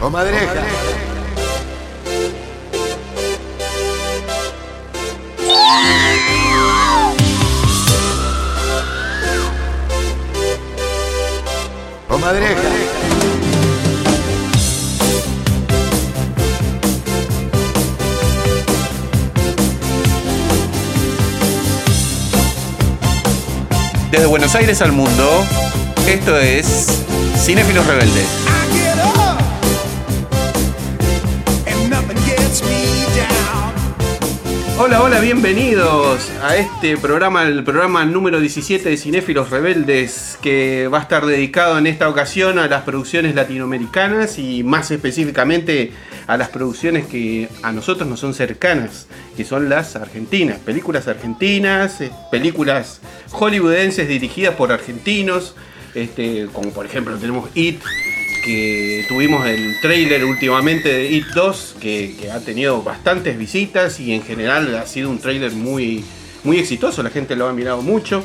Comadreja. Comadreja. Desde Buenos Aires al mundo, esto es Cinéfilos Rebeldes. Hola, hola, bienvenidos a este programa, el programa número 17 de Cinéfilos Rebeldes, que va a estar dedicado en esta ocasión a las producciones latinoamericanas y más específicamente a las producciones que a nosotros nos son cercanas, que son las argentinas, películas argentinas, eh, películas hollywoodenses dirigidas por argentinos, este, como por ejemplo tenemos It, que tuvimos el trailer últimamente de It 2, que, ha tenido bastantes visitas y en general ha sido un trailer muy, muy exitoso, la gente lo ha mirado mucho.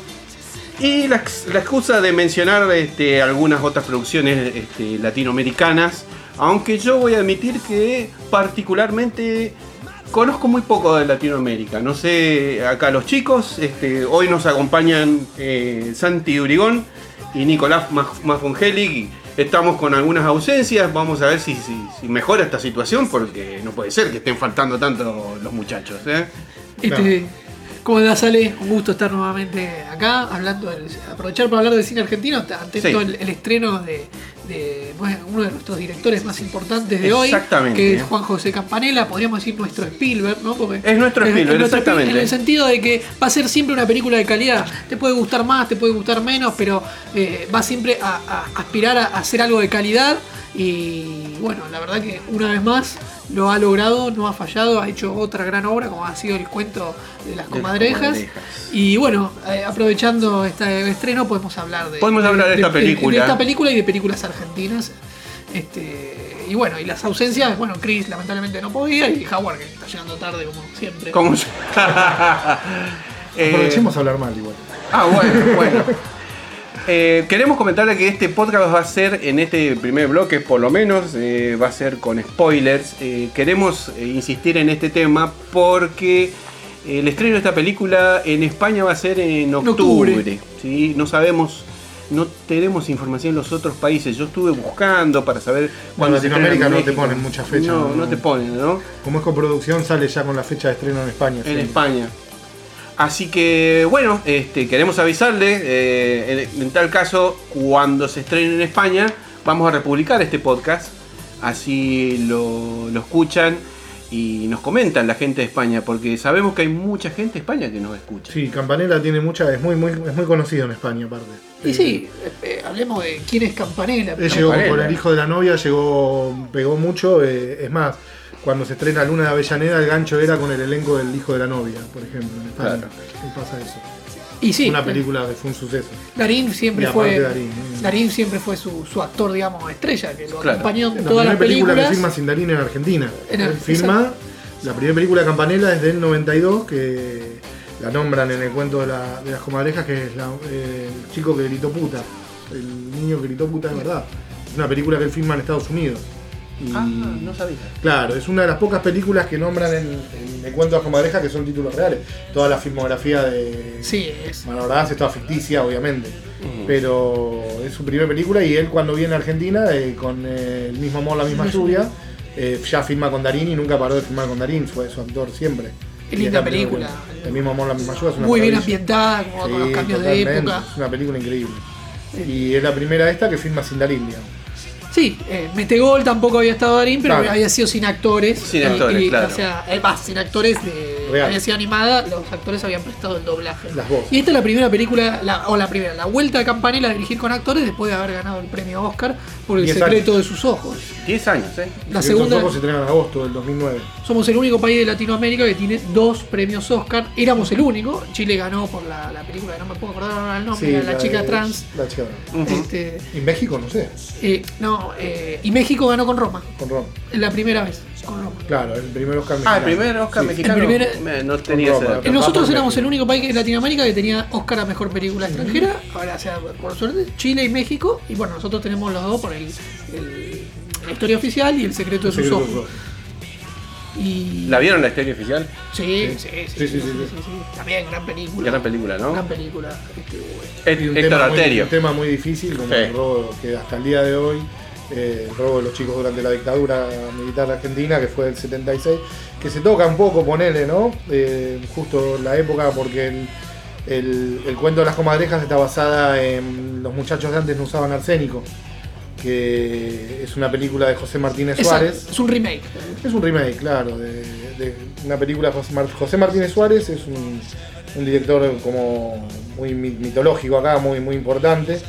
Y la, ex- la excusa de mencionar este, algunas otras producciones este, latinoamericanas, aunque yo voy a admitir que particularmente conozco muy poco de Latinoamérica. No sé, acá los chicos, este, hoy nos acompañan eh, Santi Urigón y Nicolás Maf- Mafungeli. Estamos con algunas ausencias, vamos a ver si, si- si mejora esta situación, porque no puede ser que estén faltando tanto los muchachos. ¿eh? Este, ¿Cómo andás, Ale? Un gusto estar nuevamente acá, hablando del- aprovechar para hablar de cine argentino, atento Sí. el, el estreno de, de, bueno, uno de nuestros directores más importantes de hoy, que es Juan José Campanella, podríamos decir nuestro Spielberg, ¿no? Porque Es nuestro Spielberg, nuestro exactamente. En el sentido de que va a ser siempre una película de calidad. Te puede gustar más, te puede gustar menos, pero eh, va siempre a, a aspirar a hacer algo de calidad. Y bueno, la verdad que una vez más lo ha logrado, no ha fallado, ha hecho otra gran obra como ha sido el cuento de las comadrejas. comadrejas. Y bueno, eh, aprovechando este estreno podemos hablar de, Podemos hablar de esta película. de esta película y de películas argentinas. Este, y bueno, y las ausencias, bueno, Chris lamentablemente no podía y Howard que está llegando tarde como siempre. ¿Cómo se- Eh, Aprovechemos a hablar mal igual. Ah, bueno, bueno. Eh, queremos comentarle que este podcast va a ser, en este primer bloque por lo menos, eh, va a ser con spoilers. Eh, queremos insistir en este tema porque el estreno de esta película en España va a ser en octubre. octubre. ¿sí? No sabemos, no tenemos información en los otros países. Yo estuve buscando para saber estrena en Latinoamérica no te ponen mucha fecha, No, no ¿no? te ponen, ¿no? Como es coproducción, sale ya con la fecha de estreno en España. en. España. Así que bueno, este, queremos avisarle, eh, en, en tal caso, cuando se estrene en España, vamos a republicar este podcast, así lo, lo escuchan y nos comentan la gente de España, porque sabemos que hay mucha gente de España que nos escucha. Sí, Campanella tiene mucha, es muy, muy, es muy conocido en España aparte. Y sí, eh, eh, hablemos de quién es Campanella. Él llegó Campanella. con el hijo de la novia, llegó, pegó mucho. eh, es más, cuando se estrena Luna de Avellaneda, el gancho era con el elenco del hijo de la novia, por ejemplo, en España. Claro. Y pasa eso. Y sí, Una película que fue un suceso. Darín siempre fue Darín, ¿no? Darín siempre fue su, su actor, digamos, estrella, que lo Claro. acompañó en La todas primera las película películas. que filma sin Darín en Argentina. En Él Ar- filma, la primera película de Campanella es del 92, que la nombran en el cuento de, la- de las comadrejas, que es la- eh, el chico que gritó puta. El niño que gritó puta de verdad. Es una película que él filma en Estados Unidos. Y, Ah, no sabía. Claro, es una de las pocas películas que nombran en, en el cuento de las comadrejas que son títulos reales. Toda la filmografía de Sí, es. Toda ficticia, obviamente. Pero es su primera película y él cuando viene a Argentina, eh, con eh, el mismo amor, la misma lluvia, eh, ya filma con Darín y nunca paró de filmar con Darín, fue su actor siempre. Qué Y linda película. El mismo amor, la misma lluvia. es una Muy bien maravilla. ambientada, como con los cambios de totalmente, época. Es una película increíble. Y es la primera esta que filma sin Darín, digamos. Sí, eh, Metegol tampoco había estado Darín, pero Claro. había sido sin actores. Sin actores, y, claro. O sea, eh, va, sin actores de. Real. Había sido animada, los actores habían prestado el doblaje. Las voces. Y esta es la primera película, la- o la primera, la vuelta de Campanella a dirigir con actores después de haber ganado el premio Oscar por el Diez secreto años. de sus ojos. 10 años, ¿eh? La Estos segunda, ojos se estrenan en agosto del 2009. somos el único país de Latinoamérica que tiene dos premios Oscar. Éramos el único. Chile ganó por la, la película, que no me puedo acordar ahora el nombre, la, chica de- trans. La chica trans. Ujú. Este, Y México, no sé, eh, no, eh, y México ganó con Roma. con Ron. Es la primera vez Claro, el primer Oscar Ah, mexicano. el primer Oscar Sí. mexicano. El primer- Me- no tenía Con ese Roma. dato. Nosotros éramos México. el único país de Latinoamérica que tenía Oscar a mejor película extranjera. Ahora, o sea, por suerte, Chile y México. Y bueno, nosotros tenemos los dos por el, el, La historia oficial y El secreto de sus ojos. Y... ¿La vieron la historia oficial? Sí, sí, sí, sí, Sí, sí, sí, sí. sí. También gran película. Gran película, ¿no? Gran película. Este, Y un Héctor tema, muy, Arterio. un tema muy difícil, como Sí. el robo que hasta el día de hoy, eh, el robo de los chicos durante la dictadura militar argentina, que fue el 76, que se toca un poco, ponele, ¿no? Eh, justo la época, porque el, el- el cuento de las comadrejas está basada en Los muchachos de antes no usaban arsénico, que es una película de José Martínez Exacto, Suárez. Es un remake. Es un remake, claro, de, de una película de José, Mar- José Martínez Suárez, es un, un director como muy mi- mitológico acá, muy, muy importante,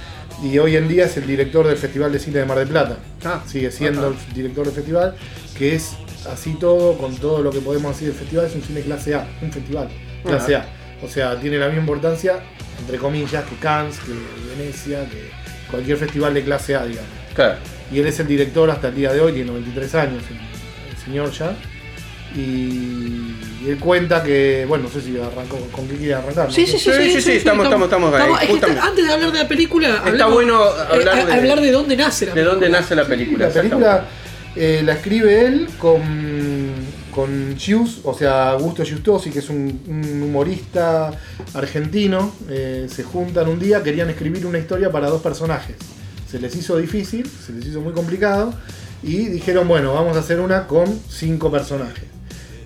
y hoy en día es el director del Festival de Cine de Mar del Plata. Ah, Sigue siendo el director del festival, que es así todo, con todo lo que podemos decir del festival, es un cine clase A, un festival clase A. O sea, tiene la misma importancia, entre comillas, que Cannes, que Venecia, que cualquier festival de clase A, digamos. Claro. Y él es el director hasta el día de hoy, tiene 93 años el señor ya. Y, y él cuenta que, bueno, no sé si arrancó, con qué quiere arrancar. ¿no? Sí, sí, sí, Sí, sí, sí, estamos- estamos- estamos ahí, es que justamente. está- antes de hablar de la película, hablemos- bueno eh, hablar a- de- hablar de dónde nace la ¿De dónde película. nace la película? La película eh, la escribe él con, con Gius, o sea, Augusto Giustosi, que es un, un humorista argentino. eh, se juntan un día, querían escribir una historia para dos personajes. Se les hizo difícil, se les hizo muy complicado. Y dijeron, bueno, vamos a hacer una con cinco personajes.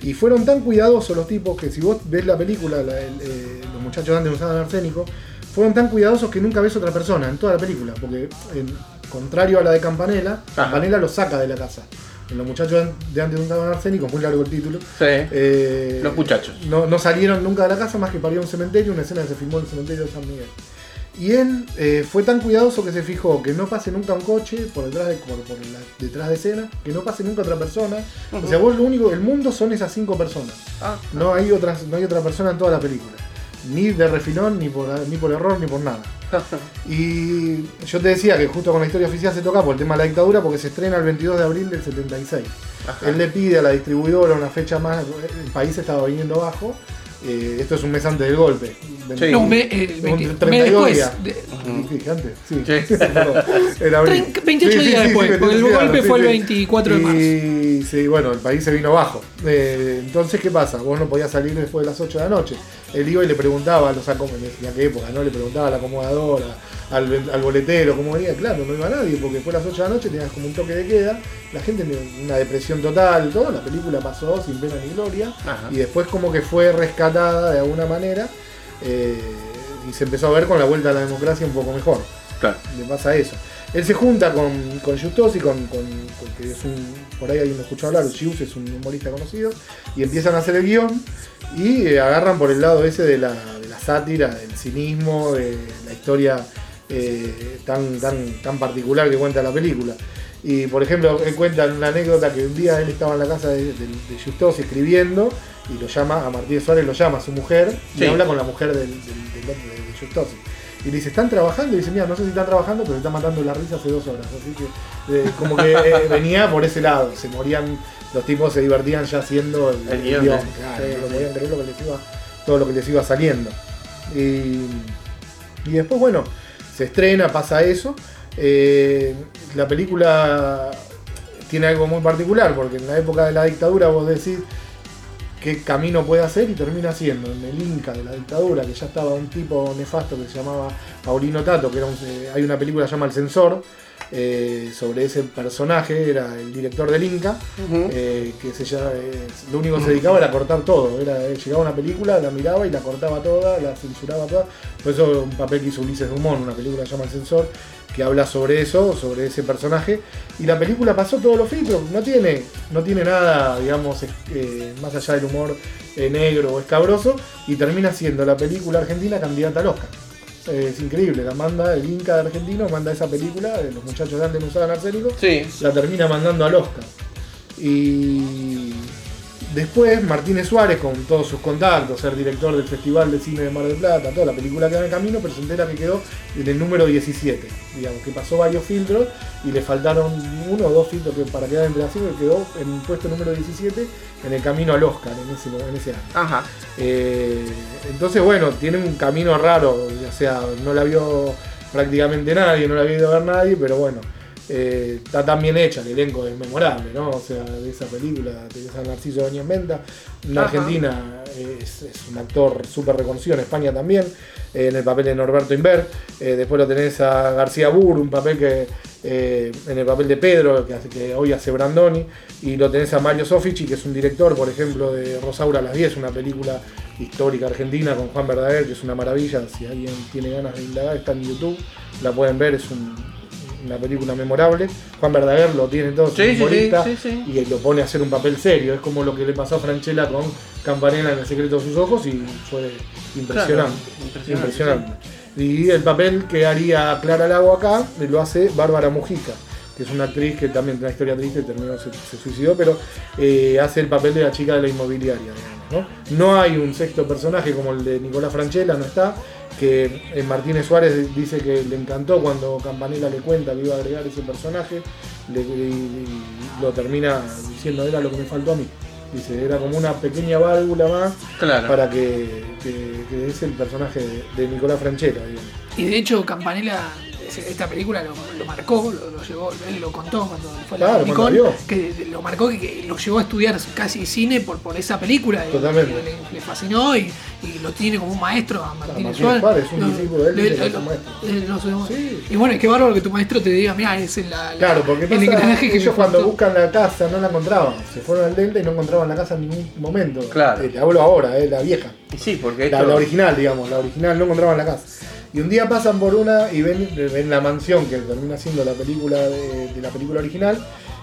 Y fueron tan cuidadosos los tipos que si vos ves la película, la- el- eh, los muchachos de antes usaban arsénico, fueron tan cuidadosos que nunca ves otra persona en toda la película. Porque, en, contrario a la de Campanella. Campanella los saca de la casa. En los muchachos de antes usaban arsénico, muy largo el título. Sí. eh, Los muchachos. No, no salieron nunca de la casa más que para ir a un cementerio, una escena que se filmó en el cementerio de San Miguel. Y él eh, fue tan cuidadoso que se fijó que no pase nunca un coche por detrás de, por, por la- detrás de escena, que no pase nunca otra persona. O sea, vos lo único, el mundo son esas cinco personas. Ah, No hay, otras, no hay otra persona en toda la película. Ni de refilón, ni por, ni por error, ni por nada. Y yo te decía que justo con la historia oficial se toca por el tema de la dictadura, porque se estrena el 22 de abril del 76. Ajá. Él le pide a la distribuidora una fecha más, el país estaba viniendo abajo. eh, esto es un mes antes del golpe. Sí. No, un mes, eh, Un 20 un mes 32 después. días. de- ¿Qué dije antes? Sí. Sí. Perdón, en abril. Trein- 28 días después, porque el 28 días, golpe fue el 24 de Y sí, bueno, el país se vino abajo. Eh, entonces, ¿qué pasa? Vos no podías salir después de las 8 de la noche. Él iba y le preguntaba a los acomodadores, en aquella época, ¿no? Le preguntaba a la acomodadora, al, boletero, cómo venía. Claro, no iba nadie, porque después de las 8 de la noche tenías como un toque de queda. La gente en una depresión total, todo. La película pasó sin pena ni gloria. Ajá. Y después como que fue rescatada de alguna manera. Eh, y se empezó a ver con la vuelta a la democracia un poco mejor Claro. le pasa eso. Él se junta con, con Justosi, con, con, con- que es un, por ahí alguien lo escuchó hablar, Gius es un humorista conocido, y empiezan a hacer el guion y eh, agarran por el lado ese de la, de la sátira, del cinismo, de la historia eh, tan, tan, tan particular que cuenta la película. Y por ejemplo, él cuenta una anécdota que un día él estaba en la casa de, de, de Justosi escribiendo y lo llama, a Martínez Suárez lo llama a su mujer y habla con la mujer del, del, del- de- de Justosi. Y le dice, ¿están trabajando? Y dice, mira, no sé si están trabajando, pero se están matando la risa hace dos horas. Así que eh, como que eh, venía por ese lado. Se morían, los tipos se divertían ya haciendo el, El el guion. Claro, Sí, no sí. podían creer lo que les iba, todo lo que les iba saliendo. Y, y después, bueno, se estrena, pasa eso. Eh, la película tiene algo muy particular, porque en la época de la dictadura vos decís qué camino puede hacer y termina siendo en el Inca de la dictadura, que ya estaba un tipo nefasto que se llamaba Paulino Tato, que era un- eh, hay una película que se llama El Censor, eh, sobre ese personaje, era el director del Inca, eh, que se llama- eh, lo único que se dedicaba era cortar todo, era, llegaba una película, la miraba y la cortaba toda, la censuraba toda, por eso un papel que hizo Ulises Dumont, una película que se llama El Censor, que habla sobre eso, sobre ese personaje, y la película pasó todos los filtros, no tiene, no tiene nada, digamos, eh, más allá del humor eh, negro o escabroso, y termina siendo la película argentina candidata al Oscar. Eh, es increíble, la manda el Inca de argentino, manda esa película, de los muchachos de antes no usaban arsénico, Sí. la termina mandando al Oscar. Y después Martínez Suárez, con todos sus contactos, ser director del Festival de Cine de Mar del Plata, toda la película queda en el camino, pero se entera que quedó en el número 17. Digamos, que pasó varios filtros y le faltaron uno o dos filtros que para quedar entre las cinco, y quedó en el puesto número 17 en el camino al Oscar en ese, en ese año. Ajá. Eh, entonces, bueno, tiene un camino raro, o sea, no la vio prácticamente nadie, no la a ver nadie, pero bueno, eh, está tan bien hecha, el elenco es memorable, ¿no? O sea, de esa película tenés a Narciso Doñez Menta, en Ajá. Argentina es, es un actor súper reconocido, en España también, eh, en el papel de Norberto Inver, eh, después lo tenés a García Burr, un papel que en el papel de Pedro, que, hace, que hoy hace Brandoni, y lo tenés a Mario Sofici, que es un director, por ejemplo, de Rosaura a las 10, una película histórica argentina con Juan Verdaguer, que es una maravilla, si alguien tiene ganas de indagar, está en YouTube, la pueden ver, es un- una película memorable. Juan Verdaguer lo tiene todo, Sí, humorista, sí, sí. y lo pone a hacer un papel serio, es como lo que le pasó a Franchella con Campanella en El secreto de sus ojos, y fue impresionante. Claro, impresionante. Y el papel que haría Clara Lago acá lo hace Bárbara Mujica, que es una actriz que también tiene una historia triste, terminó, se, se suicidó, pero eh, hace el papel de la chica de la inmobiliaria. digamos, ¿no? no hay un sexto personaje como el de Nicolás Franchella, no está, que eh, Martínez Suárez dice que le encantó cuando Campanella le cuenta que iba a agregar ese personaje, le- y- y lo termina diciendo, era lo que me faltó a mí. Dice, era como una pequeña válvula más Claro. para que, que- que es el personaje de, de Nicolás Franchella, digamos. Y de hecho, Campanella, esta película lo, lo marcó, lo, lo llevó, él lo contó cuando fue a la Claro, Comic cuando Con, vio. que lo marcó que, que lo llevó a estudiar casi cine por, por esa película. y Totalmente. Le, le fascinó y, y lo tiene como un maestro a Lo- le- que le- es lo supo. Sí. Y bueno, qué bárbaro que tu maestro te diga, mira, es la, la- Claro, porque el engranaje que ellos cuando faltó". buscan la casa no la encontraban. Se fueron al Delta y no encontraban la casa en ningún momento. Claro. Eh, te hablo ahora, eh, la vieja. Y sí, porque La, esto- la original, digamos, la original no encontraban la casa. Y un día pasan por una y ven, ven la mansión que termina siendo la película de, la película original.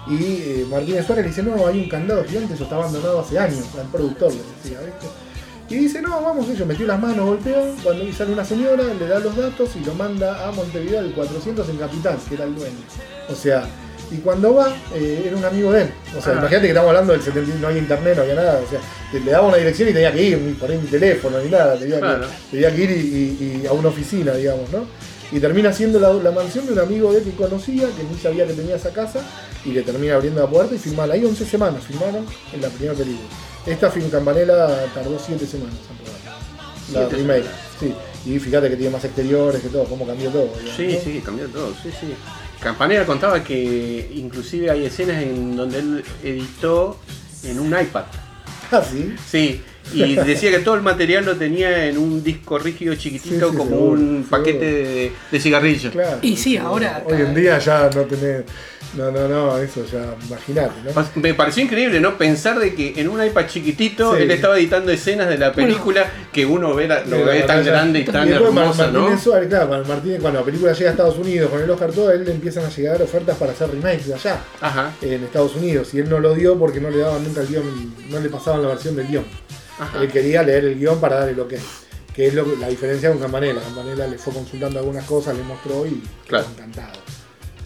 Y eh, Martínez Suárez le dice, no, hay un candado gigante, eso está abandonado hace años, al productor le decía, ¿viste? Y dice, no, vamos, ellos metió las manos, golpeó, cuando sale una señora, le da los datos y lo manda a Montevideo al 400 en Capital, que era el dueño. O sea, y cuando va, eh, era un amigo de él. O sea, Ah. imagínate que estamos hablando del 70, no había internet, no había nada. O sea, le, le daba una dirección y tenía que ir, ni poner mi teléfono, ni nada. Tenía, Claro. que, tenía que ir y, y- y a una oficina, digamos, ¿no? Y termina siendo la, la mansión de un amigo de él que conocía, que ni sabía que tenía esa casa, y le termina abriendo la puerta y filmaron. Ahí 11 semanas filmaron en la primera película. Esta film Campanella tardó 7 semanas en rodar. La semanas. sí. Y fíjate que tiene más exteriores, que todo, cómo cambió todo. Sí, ¿no? sí, cambió todo, sí, sí. Campanella contaba que inclusive hay escenas en donde él editó en un iPad. Ah, sí. Sí, y decía que todo el material lo tenía en un disco rígido chiquitito Sí, sí, como seguro, un seguro. paquete de, de cigarrillos. Claro. Y sí, ahora- Hoy en día ya no tenés. No, no, no, eso ya, imagínate, ¿no? Me pareció increíble, ¿no? Pensar de que en un iPad chiquitito Sí. él estaba editando escenas de la película que uno ve, la- lo ve tan grande y tan Mar- hermosa, ¿no? Martínez Suárez, claro, cuando Martínez, cuando la película llega a Estados Unidos con el Oscar todo, a él le empiezan a llegar ofertas para hacer remakes de allá, Ajá, en Estados Unidos, y él no lo dio porque no le daban nunca el guion, no le pasaban la versión del guion. Ajá. Él quería leer el guion para darle lo que que es lo, la diferencia con Campanella. Campanella le fue consultando algunas cosas, le mostró y Claro. quedó encantado.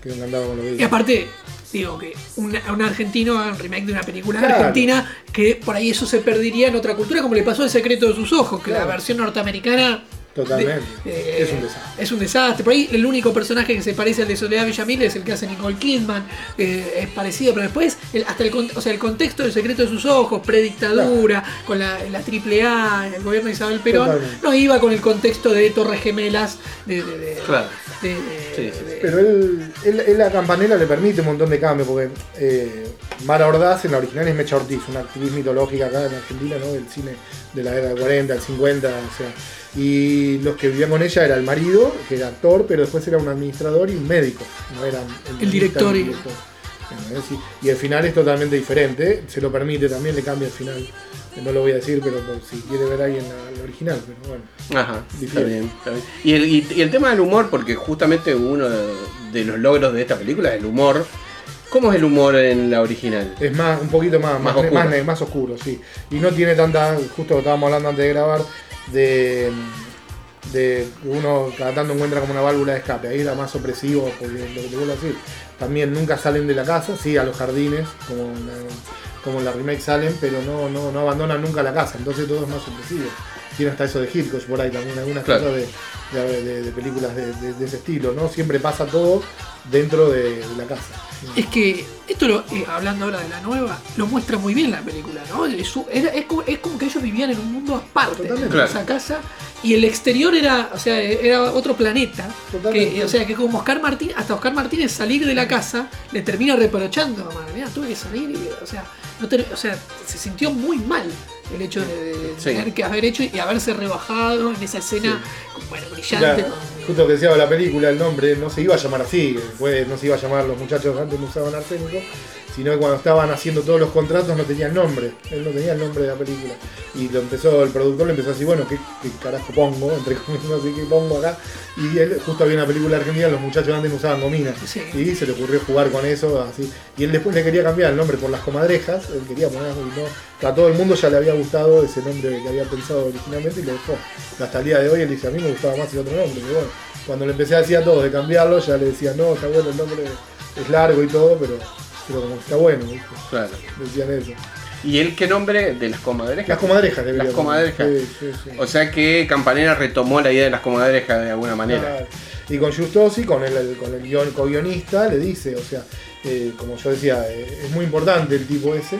Quedó encantado con lo que Y aparte, digo que un, un argentino haga un remake de una película Claro. argentina, que por ahí eso se perdería en otra cultura, como le pasó El secreto de sus ojos, que Claro. la versión norteamericana Totalmente. de- es un desastre. Es un desastre. Por ahí el único personaje que se parece al de Soledad Villamil es el que hace Nicole Kidman. eh, es parecido, pero después, el- hasta el, o sea, el contexto del secreto de sus ojos, predictadura, con la, la AAA, el gobierno de Isabel Perón, Totalmente. no iba con el contexto de Torres Gemelas, de. de- de- Claro. de- de- Sí, sí, de- Pero él, él, él a Campanella le permite un montón de cambios, porque eh, Mara Ordaz en la original es Mecha Ortiz, una actriz mitológica acá en Argentina, ¿no? Del cine de la década del 40, del 50, o sea. Y los que vivían con ella era el marido, que era actor, pero después era un administrador y un médico, no era El director y- el final es totalmente diferente, se lo permite también, le cambia el final. No lo voy a decir, pero por si quiere ver ahí en la, la original, pero bueno. Ajá, está bien, está bien. Y el, y- y el tema del humor, porque justamente uno de, de los logros de esta película es el humor. ¿Cómo es el humor en la original? Es más, un poquito más, Más más, oscuro. más, más oscuro, sí. Y no tiene tanta, justo lo estábamos hablando antes de grabar, de, de uno cada tanto encuentra como una válvula de escape. Ahí era más opresivo, porque lo que te vuelvo a decir, también nunca salen de la casa, sí, a los jardines, como en la, como en la remake salen, pero no, no, no abandonan nunca la casa, entonces todo es más opresivo. Tiene hasta eso de Hitchcock por ahí también, algunas Claro. cosas de, de, de- de películas de, de- de ese estilo, ¿no? Siempre pasa todo dentro de, de la casa. Es que esto, lo, eh, hablando ahora de la nueva, lo muestra muy bien la película, ¿no? Es, como, es como que ellos vivían en un mundo aparte, Totalmente. en Claro. esa casa, y el exterior era, o sea, era otro planeta. Totalmente. Que, o sea, que como Oscar Martínez, hasta Oscar Martínez salir de la casa, le termina reprochando, "Mamá, mira, tuve que salir, y, o sea, no te- o sea, se sintió muy mal el hecho de, de Sí. tener que haber hecho y haberse rebajado en esa escena, bueno, brillante. Con- justo que decía la película, el nombre no se iba a llamar así, después no se iba a llamar los muchachos antes no usaban sino que cuando estaban haciendo todos los contratos no tenían nombre, él no tenía el nombre de la película. Y lo empezó, el productor le empezó a decir, bueno, ¿qué, qué carajo pongo? Entre comillas, sé qué pongo acá. Y él, justo había una película argentina, los muchachos antes no usaban gomina. Sí. Y se le ocurrió jugar con eso, así. Y él después le quería cambiar el nombre por las comadrejas, él quería poner, y no, a todo el mundo ya le había gustado ese nombre que había pensado originalmente y lo dejó. Hasta el día de hoy él dice, a mí me gustaba más el otro nombre, pero bueno, cuando le empecé a decir a todos de cambiarlo, ya le decía, no, está bueno, el nombre es largo y todo, pero, pero como que está bueno, ¿viste? Claro. decían eso. ¿Y él qué nombre de las comadrejas? Las comadrejas debería Las comadrejas. Sí, sí, sí. O sea que Campanera retomó la idea de las comadrejas de alguna manera. Claro. Y con Justosi, con el, el- con el guion- co-guionista, le dice, o sea, eh, como yo decía, eh, es muy importante el tipo ese,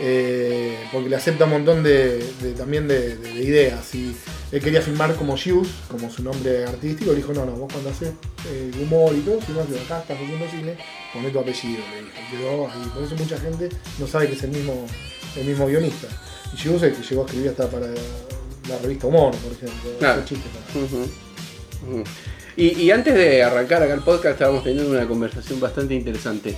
eh, porque le acepta un montón de, de- también de, de- de ideas. Y él quería filmar como Hughes, como su nombre artístico, le dijo, no, no, vos cuando haces humor y todo, filmás acá, estás haciendo cine, poné tu apellido, le dijo. Quedó ahí. Por eso mucha gente no sabe que es el mismo, el mismo guionista. Y el que llegó a escribir hasta para la revista Humor, por ejemplo. Claro. Y, y antes de arrancar acá el podcast estábamos teniendo una conversación bastante interesante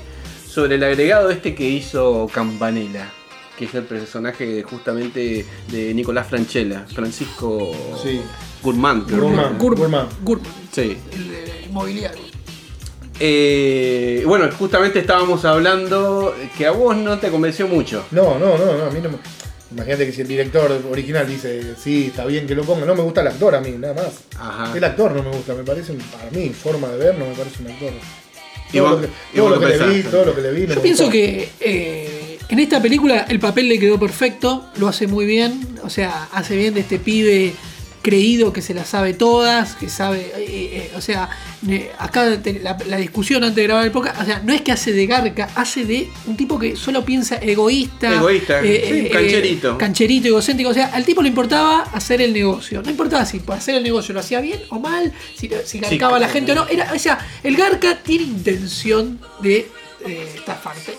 sobre el agregado este que hizo Campanella, que es el personaje justamente de Nicolás Franchella, Francisco Sí. Era. Gurman. Gurman. Gurman, Sí. el de inmobiliario. Eh, bueno, justamente estábamos hablando que a vos no te convenció mucho. No, no, no, no, a mí no me... Imagínate que si el director original dice, sí, está bien que lo ponga, no me gusta el actor a mí, nada más. Aja. El actor no me gusta, me parece, un- para mí, forma de ver, no me parece un actor. ¿Y Todo, vos- lo que, todo lo le vi, todo lo que le vi. no Yo pienso gustó. que eh, en esta película el papel le quedó perfecto, lo hace muy bien, o sea, hace bien de este pibe creído que se las sabe todas, que sabe, eh, eh, o sea, acá te- la, la discusión antes de grabar el podcast, o sea, no es que hace de garca, hace de un tipo que solo piensa egoísta, Egoísta, sí, cancherito. cancherito, egocéntrico, o sea, al tipo le importaba hacer el negocio, no importaba si por hacer el negocio lo hacía bien o mal, si, si garcaba a la gente o no, era, o sea, el garca tiene intención de eh.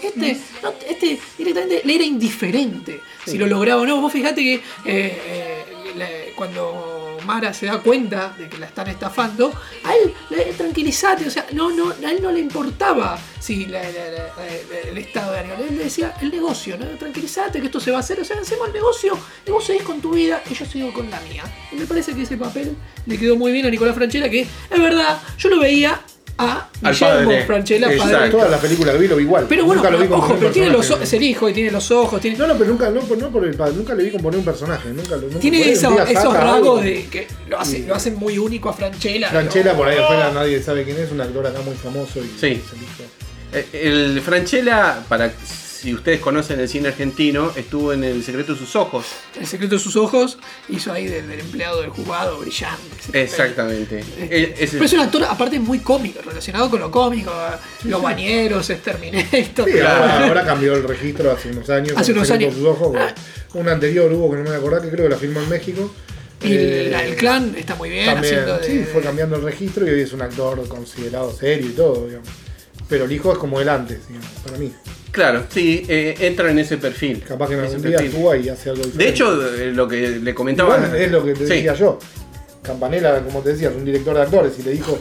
Este, no, este directamente le era indiferente si lo lograba o no. Vos fijate que eh, eh, cuando Mara se da cuenta de que la están estafando, a él le tranquilizate, o sea, no, no, a él no le importaba si el estado de ánimo. Él le decía el negocio, ¿no? Tranquilizate que esto se va a hacer, o sea, hacemos el negocio, y vos seguís con tu vida y yo sigo con la mía. Y me parece que ese papel le quedó muy bien a Nicolás Franchella, que es verdad, yo lo veía a Al Guillermo padre. Franchella, padre. Exacto. Todas las películas que vi lo vi igual. Pero bueno, nunca lo vi con ojo, pero tiene los ojos, es el hijo y tiene los ojos, tiene, No, no, pero nunca, no, por- no por el padre, nunca le vi componer un personaje. Nunca tiene esos, rasgos de que lo, hace, lo hacen muy único a Franchella. Franchella ¿no? por ahí afuera nadie sabe quién es, un actor acá muy famoso y Sí. es el hijo. Eh, El Franchella, para si ustedes conocen el cine argentino, estuvo en El secreto de sus ojos. El secreto de sus ojos hizo ahí del, del empleado del juzgado brillante. Exactamente. Eh, ese- Pero es un actor aparte muy cómico, relacionado con lo cómico, los bañeros, es Terminator. Sí, ahora, ahora cambió el registro hace unos años. Hace unos Secreto años. de sus ojos, Ah. Un anterior hubo que no me voy a acordar, que creo que la filmó en México. Y el, Eh, la- el clan está muy bien También, haciendo de, sí, fue cambiando el registro y hoy es un actor considerado serio y todo, digamos. Pero el hijo es como él antes, digamos, para mí. Claro, sí, eh, entra en ese perfil. Capaz que en Ese algún día y hace algo diferente. De hecho, eh, lo que le comentaba. Igual es lo que te Sí. decía yo. Campanella, como te decía, es un director de actores y le dijo,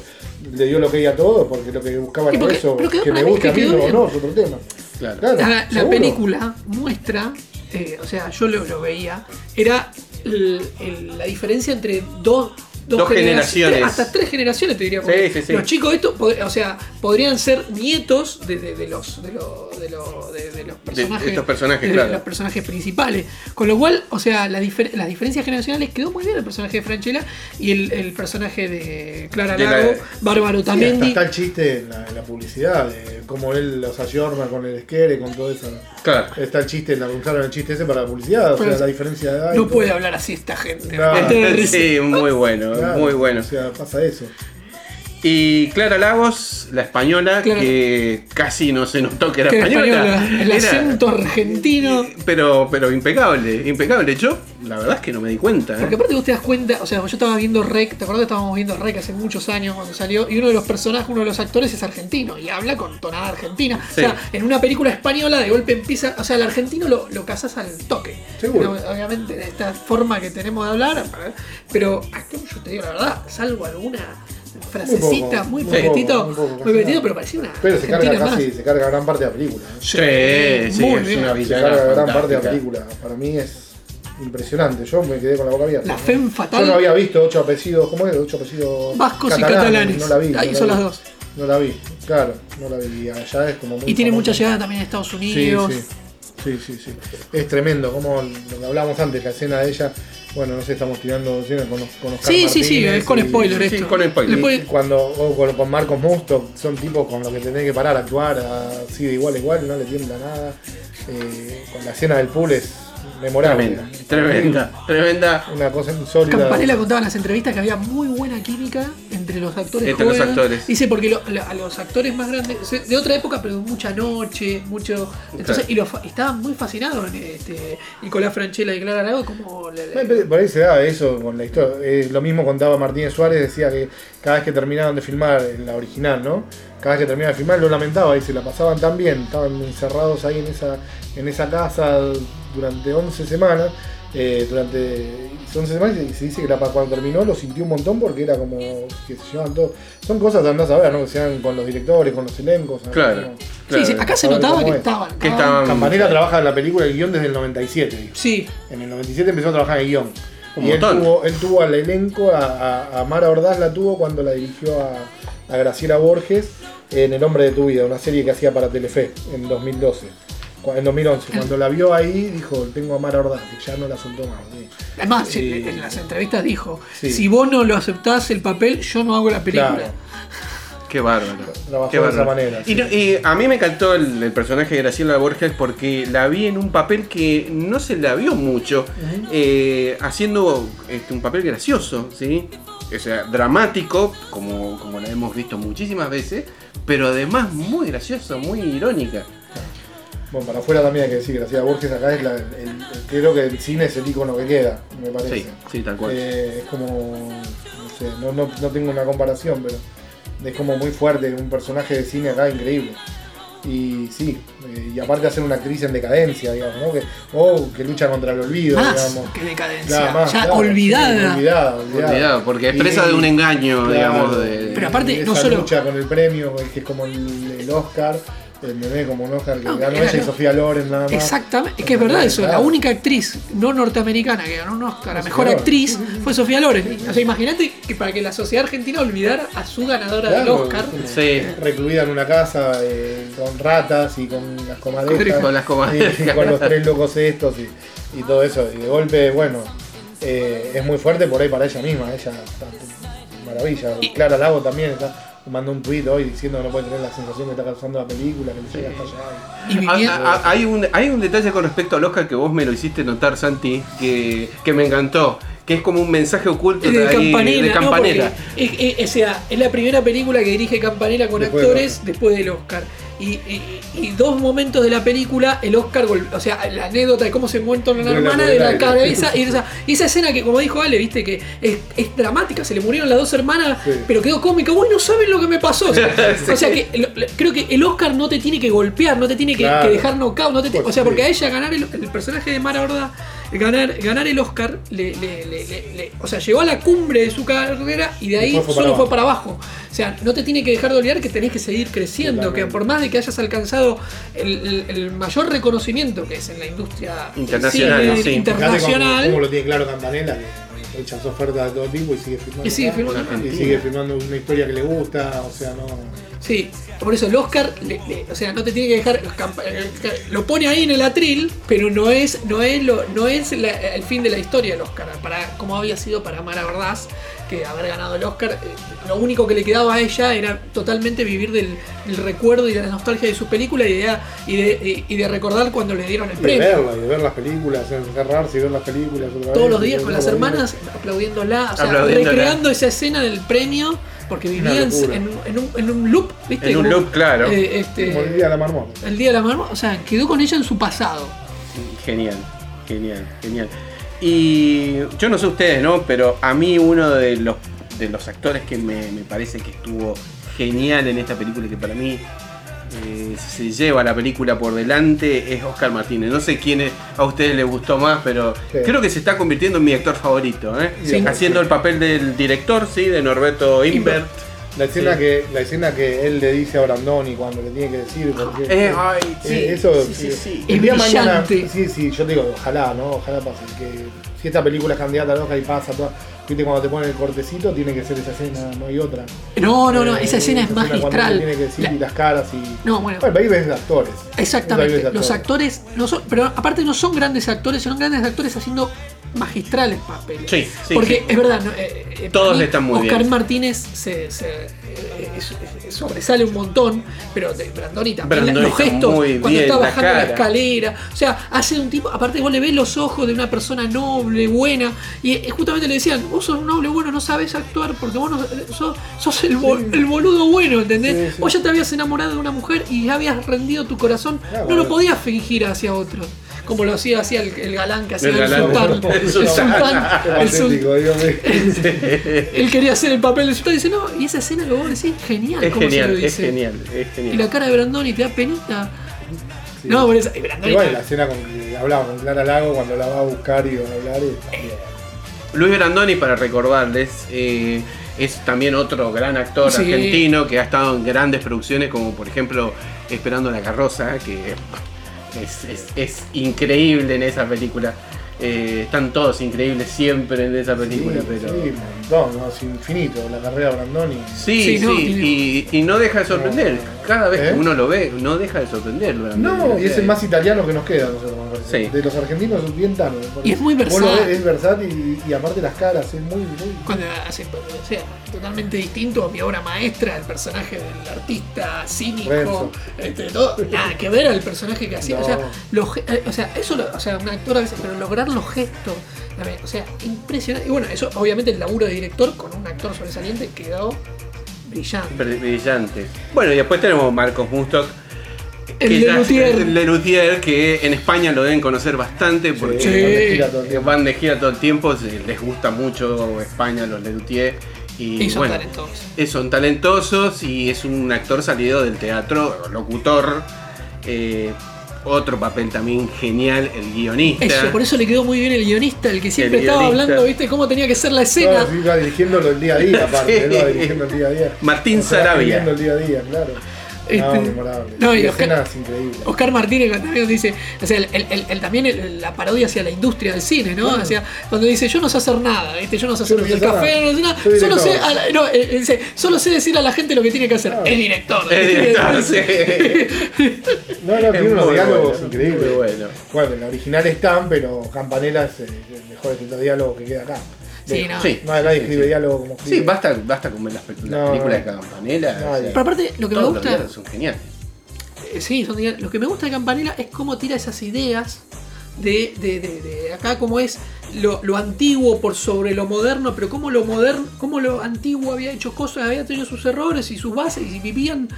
le dio lo que a todo, porque lo que buscaba era porque- eso, que me guste a mí o no, es otro tema. Claro. Claro, La, película muestra, eh, o sea, yo lo, lo veía, era el- el- la diferencia entre dos, Dos genera- generaciones. tres- hasta tres generaciones te diría. Sí, sí, sí. Los chicos estos, pod- o sea, podrían ser nietos de, de- de los, de, lo- de lo- de- de los personajes. estos personajes, claro. los personajes principales. Con lo cual, o sea, la difer- las diferencias generacionales quedó muy bien el personaje de Franchella y el, el personaje de Clara De la- Lago, Bárbaro Tamendi. está el chiste en la, en la publicidad, de cómo él los ayorna con el esquere, con todo eso. Claro. Está el chiste, la usaron el chiste ese para la publicidad, o sea, la diferencia de edad. no puede hablar así esta gente. No. Risa. Sí, muy bueno, Claro, muy bueno. O sea, pasa eso. Y Clara Lagos, la española, Clara- que casi no se notó que era española. española, el Era- acento argentino. Pero, pero impecable, impecable. Yo, la verdad es que no me di cuenta. ¿eh? Porque aparte vos te das cuenta, o sea, yo estaba viendo Rec, ¿te acuerdas que estábamos viendo Rec hace muchos años cuando salió? Y uno de los personajes, uno de los actores es argentino y habla con tonada argentina. Sí. O sea, en una película española de golpe empieza, o sea, el argentino lo, lo casas al toque. Seguro. Pero, obviamente, de esta forma que tenemos de hablar, pero acá yo te digo la verdad, salvo alguna frasecita muy muy pequetito, muy poco, muy pequetito, pero parecía una Pero se carga más. casi, se carga gran parte de la película. ¿eh? Sí, sí, muy es bien. una Se carga gran parte de la película. Para mí es impresionante. Yo me quedé con la boca abierta. La ¿no? femme fatal. Yo no había visto ocho apellidos, ¿cómo es? Ocho apellidos Vascos y catalanes. No la vi. Ahí no la son vi. las dos. No la vi, claro, no la vi. Allá es como muy Y tiene famosa. mucha llegada también a Estados Sí, Unidos. sí. Sí, sí, sí. Es tremendo, como lo que hablábamos antes, la escena de ella. Bueno, no sé, estamos tirando escenas con, con Oscar Sí, sí, sí, es con y- spoiler sí, esto. con spoiler. Cuando o con, con Marcos Musto son tipos con los que tenés que parar a actuar así de igual a igual, no le tiembla nada. Eh, con la escena del pool es memorable. Tremenda, tremenda, tremenda. Una cosa insólita. Campanella contaba en las entrevistas que había muy buena química entre los actores Entre los actores. Dice porque lo- lo- a los actores más grandes, de otra época, pero mucha noche, mucho. Entonces, Claro. y, lo fa- estaban muy fascinados en este, Nicolás Franchella y Clara Lago como le- le- Eh, pero Por ahí se da eso con la historia. Eh, lo mismo contaba Martínez Suárez, decía que cada vez que terminaban de filmar, en la original, ¿no? Cada vez que terminaban de filmar lo lamentaba y se la pasaban tan bien, estaban encerrados ahí en esa, en esa casa durante 11 semanas. eh, durante 11 semanas y se dice que la, cuando terminó lo sintió un montón porque era como que se llevaban todo. Son cosas andás a ver, ¿no? Que sean con los directores, con los elencos. ¿no? Claro. Sí, sí, acá se notaba cómo que es. estaban. Que estaban- Campanella trabaja en la película, el guion desde el 97. dijo. Sí, En el 97 empezó a trabajar en el guion. Un y él tuvo, él tuvo al elenco, a, a- a Mara Ordaz la tuvo cuando la dirigió a, a Graciela Borges en El hombre de tu vida, una serie que hacía para Telefe en 2012. En 2011, cuando la vio ahí, dijo: Tengo a Mara Ordaz, y ya no la soltó más. sí. además en, en las entrevistas dijo: Sí. Si vos no lo aceptás el papel, yo no hago la película. Claro. Qué bárbaro. Trabajó Qué de bárbaro. esa manera, Y, sí. no- y a mí me encantó el, el personaje de Graciela Borges porque la vi en un papel que no se la vio mucho, eh, haciendo este, un papel gracioso, ¿sí? O sea, dramático, como, como la hemos visto muchísimas veces, pero además muy gracioso, muy irónica. Bueno, para afuera también hay que decir: Graciela Borges acá es la, el- el- creo que el cine es el icono que queda, me parece. Sí, sí, tal cual. Eh, es como, no sé, no, no, no tengo una comparación, pero es como muy fuerte, un personaje de cine acá increíble. Y sí, eh, y aparte hacer una actriz en decadencia, digamos, ¿no? Que, o que lucha contra el olvido, Más digamos. que decadencia. Claro, más, ya claro, olvidada. sí, olvidada, olvidada. Porque es Y- presa de un engaño, claro, digamos. De, Pero aparte, no solo- lucha con el premio, que es como el, el Oscar, el bebé como un Oscar que No, ganó ella y Sofía Loren nada más. Exactamente, es que es verdad eso, la única actriz no norteamericana que ganó un Oscar a mejor actriz fue Sofía Loren. O sea, imagínate que para que la sociedad argentina olvidara a su ganadora del Oscar. Sí. Recluida en una casa eh, con ratas y con las comadrejas. Con las comadrejas. Y con los tres locos estos y, y todo eso. Y de golpe, bueno, eh, es muy fuerte por ahí para ella misma. Ella está maravilla. Clara Lago también está mandó un tuit hoy diciendo que no puede tener la sensación que está causando la película, que le llega hasta allá. Y hay, un, hay un detalle con respecto al Oscar que vos me lo hiciste notar, Santi, que, que me encantó. Que es como un mensaje oculto de ahí, Campanella, de ¿no? Campanella. Porque es, es- o sea, es la primera película que dirige Campanella con Después actores después del Oscar. Y, y- y dos momentos de la película, el Oscar, o sea, la anécdota de cómo se la Vuela hermana de la cabeza. Y esa, esa escena que, como dijo Ale, viste, que es, es dramática, se le murieron las dos hermanas, Sí. pero quedó cómica. Uy, no saben lo que me pasó. O sea, o sea que lo- creo que el Oscar no te tiene que golpear, no te tiene que, Claro. que dejar knockout. No te o sea, porque a ella ganar el, el personaje de Mara Horda, ganar, ganar el Oscar, le, le- le- le- le- o sea, llegó a la cumbre de su carrera y de ahí fue solo fue para abajo. O sea, no te tiene que dejar de olvidar que tenés que seguir creciendo, que por más de que hayas alcanzado el, el- el mayor reconocimiento que es en la industria Internacional, cine. Sí. Internacional. cómo, cómo lo tiene claro Campanella, que rechazó ofertas de todo tipo y sigue filmando. Y sigue filmando. Y sigue filmando una historia que le gusta, o sea, no. Sí, por eso el Oscar, le- le- o sea, no te tiene que dejar, los lo pone ahí en el atril, pero no es, no es, lo, no es la- el fin de la historia del Oscar, para como había sido para Mara Verdaz, que haber ganado el Oscar, eh, lo único que le quedaba a ella era totalmente vivir del, del recuerdo y de la nostalgia de sus películas y de, y de, y de recordar cuando le dieron el Y de premio. verla, y de ver las películas, encerrarse y ver las películas otra Todos vez, los días con las hermanas aplaudiéndola, o sea, Aplaudiéndola. recreando esa escena del premio porque vivían en, un- en un, en un loop, ¿viste? En un Como, loop, claro. eh, este, Como el día de la marmota. el día de la marmota, o sea, quedó con ella en su pasado. Genial, genial, genial. Y yo no sé ustedes, ¿no? Pero a mí uno de los, de los actores que me, me parece que estuvo genial en esta película y que para mí eh, se lleva la película por delante es Oscar Martínez. No sé quién es- a ustedes les gustó más, pero Sí. creo que se está convirtiendo en mi actor favorito, ¿eh? Sí. Haciendo el papel del director, sí, de Norberto Imbert. La escena, Sí. que, la escena que él le dice a Brandoni cuando le tiene que decir. Porque, Eh, ay, sí, eh, eso, sí, sí, eh, sí. el día de mañana. brillante. Sí, sí, yo te digo, ojalá, ¿no? Ojalá pase. Que si esta película es candidata al Oscar y pasa, toda, viste, cuando te ponen el cortecito, tiene que ser esa escena, no hay otra. No, no, no, Eh, esa escena es magistral. tiene que decir La- y las caras y. No, bueno. ahí ves de actores. Exactamente. ves Los actores no son, pero aparte no son grandes actores, son grandes actores haciendo magistrales papeles. Sí, sí, Porque sí. es verdad, no, eh, eh, Todos para mí, están muy Oscar bien. Martínez se, se, eh, es- es- sobresale un montón, pero de Brandoni también Brandoni los gestos cuando bien, está bajando la, escalera, o sea, hace un tipo, aparte vos le ves los ojos de una persona noble, buena, y justamente le decían, vos sos un noble bueno, no sabes actuar porque vos no, sos, sos el, bo- el boludo bueno, ¿entendés? Sí, sí. Vos ya te habías enamorado de una mujer y ya habías rendido tu corazón, Claro, no lo podías fingir hacia otro. Como lo hacía, hacía el, el galán que hacía El el, sultán. El sultán. sultán. El sul- patético, Dios mío. él quería hacer el papel del sultán y dice, no, y esa escena que vos decís, genial. Es cómo se lo genial, es genial, es Y genial. la cara de Brandoni te da penita. Sí. No, por eso. Y Brandoni. Igual la escena con que hablaba con Clara Lago cuando la va a buscar y va a hablar. y- Luis Brandoni, para recordarles, eh, es también otro gran actor Sí. argentino que ha estado en grandes producciones, como por ejemplo Esperando la carroza, que es, es- increíble en esa película. Eh, están todos increíbles siempre en esa película, sí, pero. Sí, montón, ¿no? es infinito la carrera de Brandoni. Sí, Sí, sí, no, y, y no deja de sorprender. Cada vez ¿Eh? que uno lo ve, no deja de sorprender. Brandoni. No, y es el más italiano que nos queda, nosotros. Sí. De los argentinos es bien tano. Y es muy versátil. es versátil y, y aparte las caras, es muy. muy Cuando hace, o sea, totalmente distinto a mi obra maestra, el personaje del artista cínico, este, todo, nada que ver al personaje que hacía. O, sea, No. los ge- eh, o sea, eso, lo- o sea, un actor a veces, pero lograr los gestos, o sea, impresionante. Y bueno, eso obviamente el laburo de director con un actor sobresaliente quedó brillante. Br- Brillante. Bueno, y después tenemos Marcos Mustok. El que ya- Lelutier. el Lelutier, que en España lo deben conocer bastante porque Sí. Van de gira todo el tiempo. van de gira todo el tiempo, se- les gusta mucho España, los Lelutier. Y, Y son bueno, talentosos. eh, son talentosos y es un actor salido del teatro, locutor. eh, otro papel también genial, el guionista. Eso, por eso le quedó muy bien el guionista, el que siempre El estaba guionista. hablando, ¿viste? Cómo tenía que ser la escena. No, va dirigiéndolo el día a día, aparte. Sí. Él va dirigiendo el día a día. Martín O sea, Sarabia. escribiendo el día a día, claro. Este, no, memorable. no, y Oscar- Martínez también dice, o sea, el, el- el- también el- la parodia hacia la industria del cine, ¿no? Claro. O sea, cuando dice, yo no sé hacer nada, ¿viste? Yo no sé hacer Yo no sé el café, nada. no sé nada, solo sé, a la- no, él dice, solo sé decir a la gente lo que tiene que hacer. Claro. Es director. El director, sí. No, no, tiene unos diálogos bueno, increíbles. bueno. Bueno, en la original están, pero Campanella es el, el mejor de diálogo que queda acá. Sí, no. Sí. No, nadie Sí, escribe sí. diálogo como escribe. Sí, basta, basta con ver las, pe- las No, películas de Campanella. O sea, Pero aparte, lo que me todos los gusta, diálogos son geniales. eh, sí, son diálogos. lo que me gusta de Campanella es cómo tira esas ideas de, de, de- de acá, como es lo, lo antiguo por sobre lo moderno, pero cómo lo moderno, cómo lo antiguo había hecho cosas, había tenido sus errores y sus bases y vivían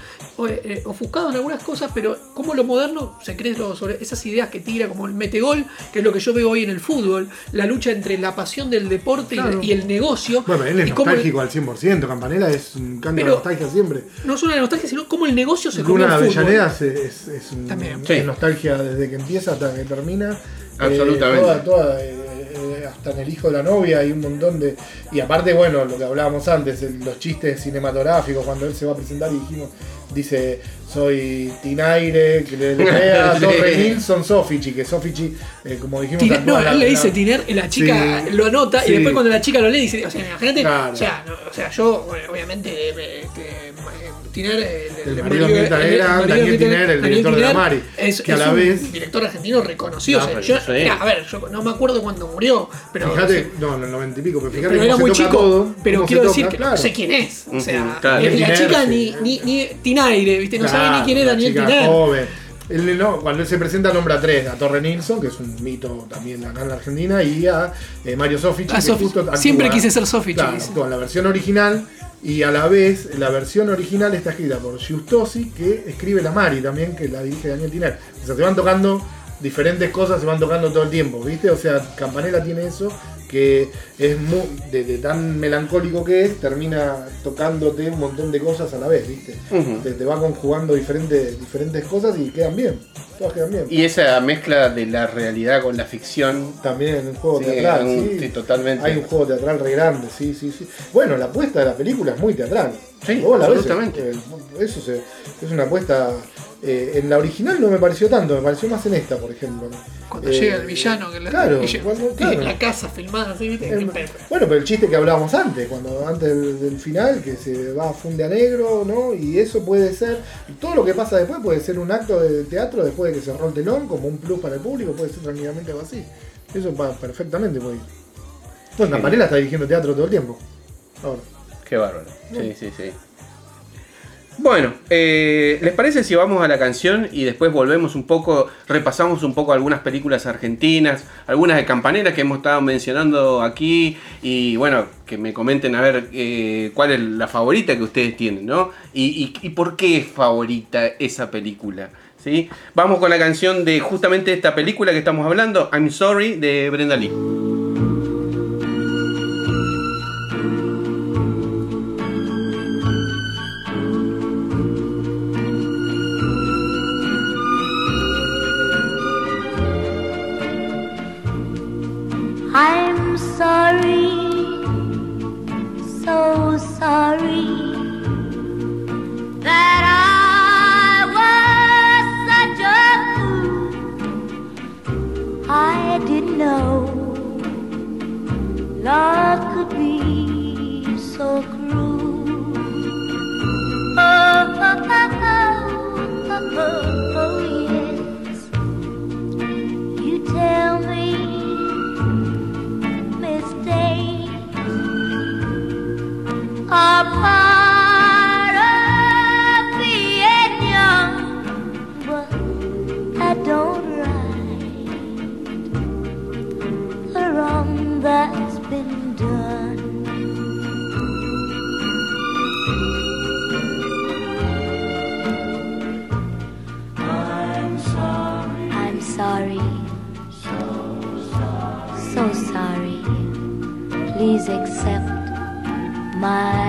eh, eh, ofuscados en algunas cosas, pero cómo lo moderno se cree lo- sobre esas ideas que tira, como el metegol, que es lo que yo veo hoy en el fútbol, la lucha entre la pasión del deporte y- Claro. y, el negocio. Bueno, él es cómo el- nostálgico al 100%. Campanella es un canto de nostalgia siempre. no solo la nostalgia, sino cómo el negocio se Luna el fútbol. Avellaneda es, es, es un- También. es Sí. nostalgia desde que empieza hasta que termina. Absolutamente. Eh, toda- toda, eh, eh, hasta en el hijo de la novia hay un montón de. Y aparte, bueno, lo que hablábamos antes, el- los chistes cinematográficos, cuando él se va a presentar y dijimos, dice, soy Tinaire, que le, le pega a Sí. Torre Nilsson Sofici, que Sofici, eh, como dijimos, Tiner- no, él le dice la- Tiner y la chica Sí. lo anota Sí. y después cuando la chica lo lee dice, o sea, imagínate, Claro. o, sea, no, o sea, yo obviamente eh, este, Tiner, eh, El marido de Mirta Daniel Tiner, el director de La Tiner Mari, es, que a es la un vez- director argentino reconocido. No, o sea, yo, sí. mira, a ver, yo no me acuerdo cuando murió, pero Fíjate, no, en el 90 y pico, pero fíjate pero era muy toca chico, todo, pero quiero toca, decir que claro. no sé quién es. O sea, y la chica sí. ni, ni, ni Tinaire, ¿viste? No sabe ni Claro, quién es Daniel Tiner. joven. Él, no, cuando él se presenta nombra a tres, a Torre Nilsson, que es un mito también acá en la Argentina, y a eh, Mario Sofici, A que Sofici. justo actúa- Siempre quise ser Sofici, Claro, dice. actúa en la versión original Y a la vez, la versión original está escrita por Giustosi, que escribe la Mari también, que la dirige Daniel Tiner. O sea, se van tocando diferentes cosas, se van tocando todo el tiempo, ¿viste? O sea, Campanella tiene eso, que es muy, de, de tan melancólico que es, termina tocándote un montón de cosas a la vez, ¿viste? Te, te va conjugando diferentes, diferentes cosas y quedan bien, Y esa mezcla de la realidad con la ficción. También un juego Sí, teatral, un- sí. sí, totalmente. Hay un juego teatral re grande, sí, sí, sí. Bueno, la apuesta de la película es muy teatral. Sí, la absolutamente. eh, eso se- es una apuesta. eh, en la original no me pareció tanto, me pareció más en esta, por ejemplo. Cuando Eh, llega el villano que le claro, cuando- claro. en la casa filmada así, ¿viste? Eh, Bueno, pero el chiste que hablábamos antes, cuando antes del, del final, que se va a funde a negro, ¿no? Y eso puede ser, todo lo que pasa después puede ser un acto de teatro después de que cerró el telón, como un plus para el público, puede ser tranquilamente algo así. Eso va perfectamente. Bueno, Campanella está dirigiendo teatro todo el tiempo. Ahora. Qué bárbaro. Sí, sí, sí. Bueno, eh, ¿les parece si vamos a la canción y después volvemos un poco, repasamos un poco algunas películas argentinas, algunas de Campanera que hemos estado mencionando aquí y bueno, que me comenten a ver eh, cuál es la favorita que ustedes tienen, ¿no? Y, y- y por qué es favorita esa película. ¿Sí? Vamos con la canción de justamente esta película que estamos hablando, I'm Sorry, de Brenda Lee. Oh, except my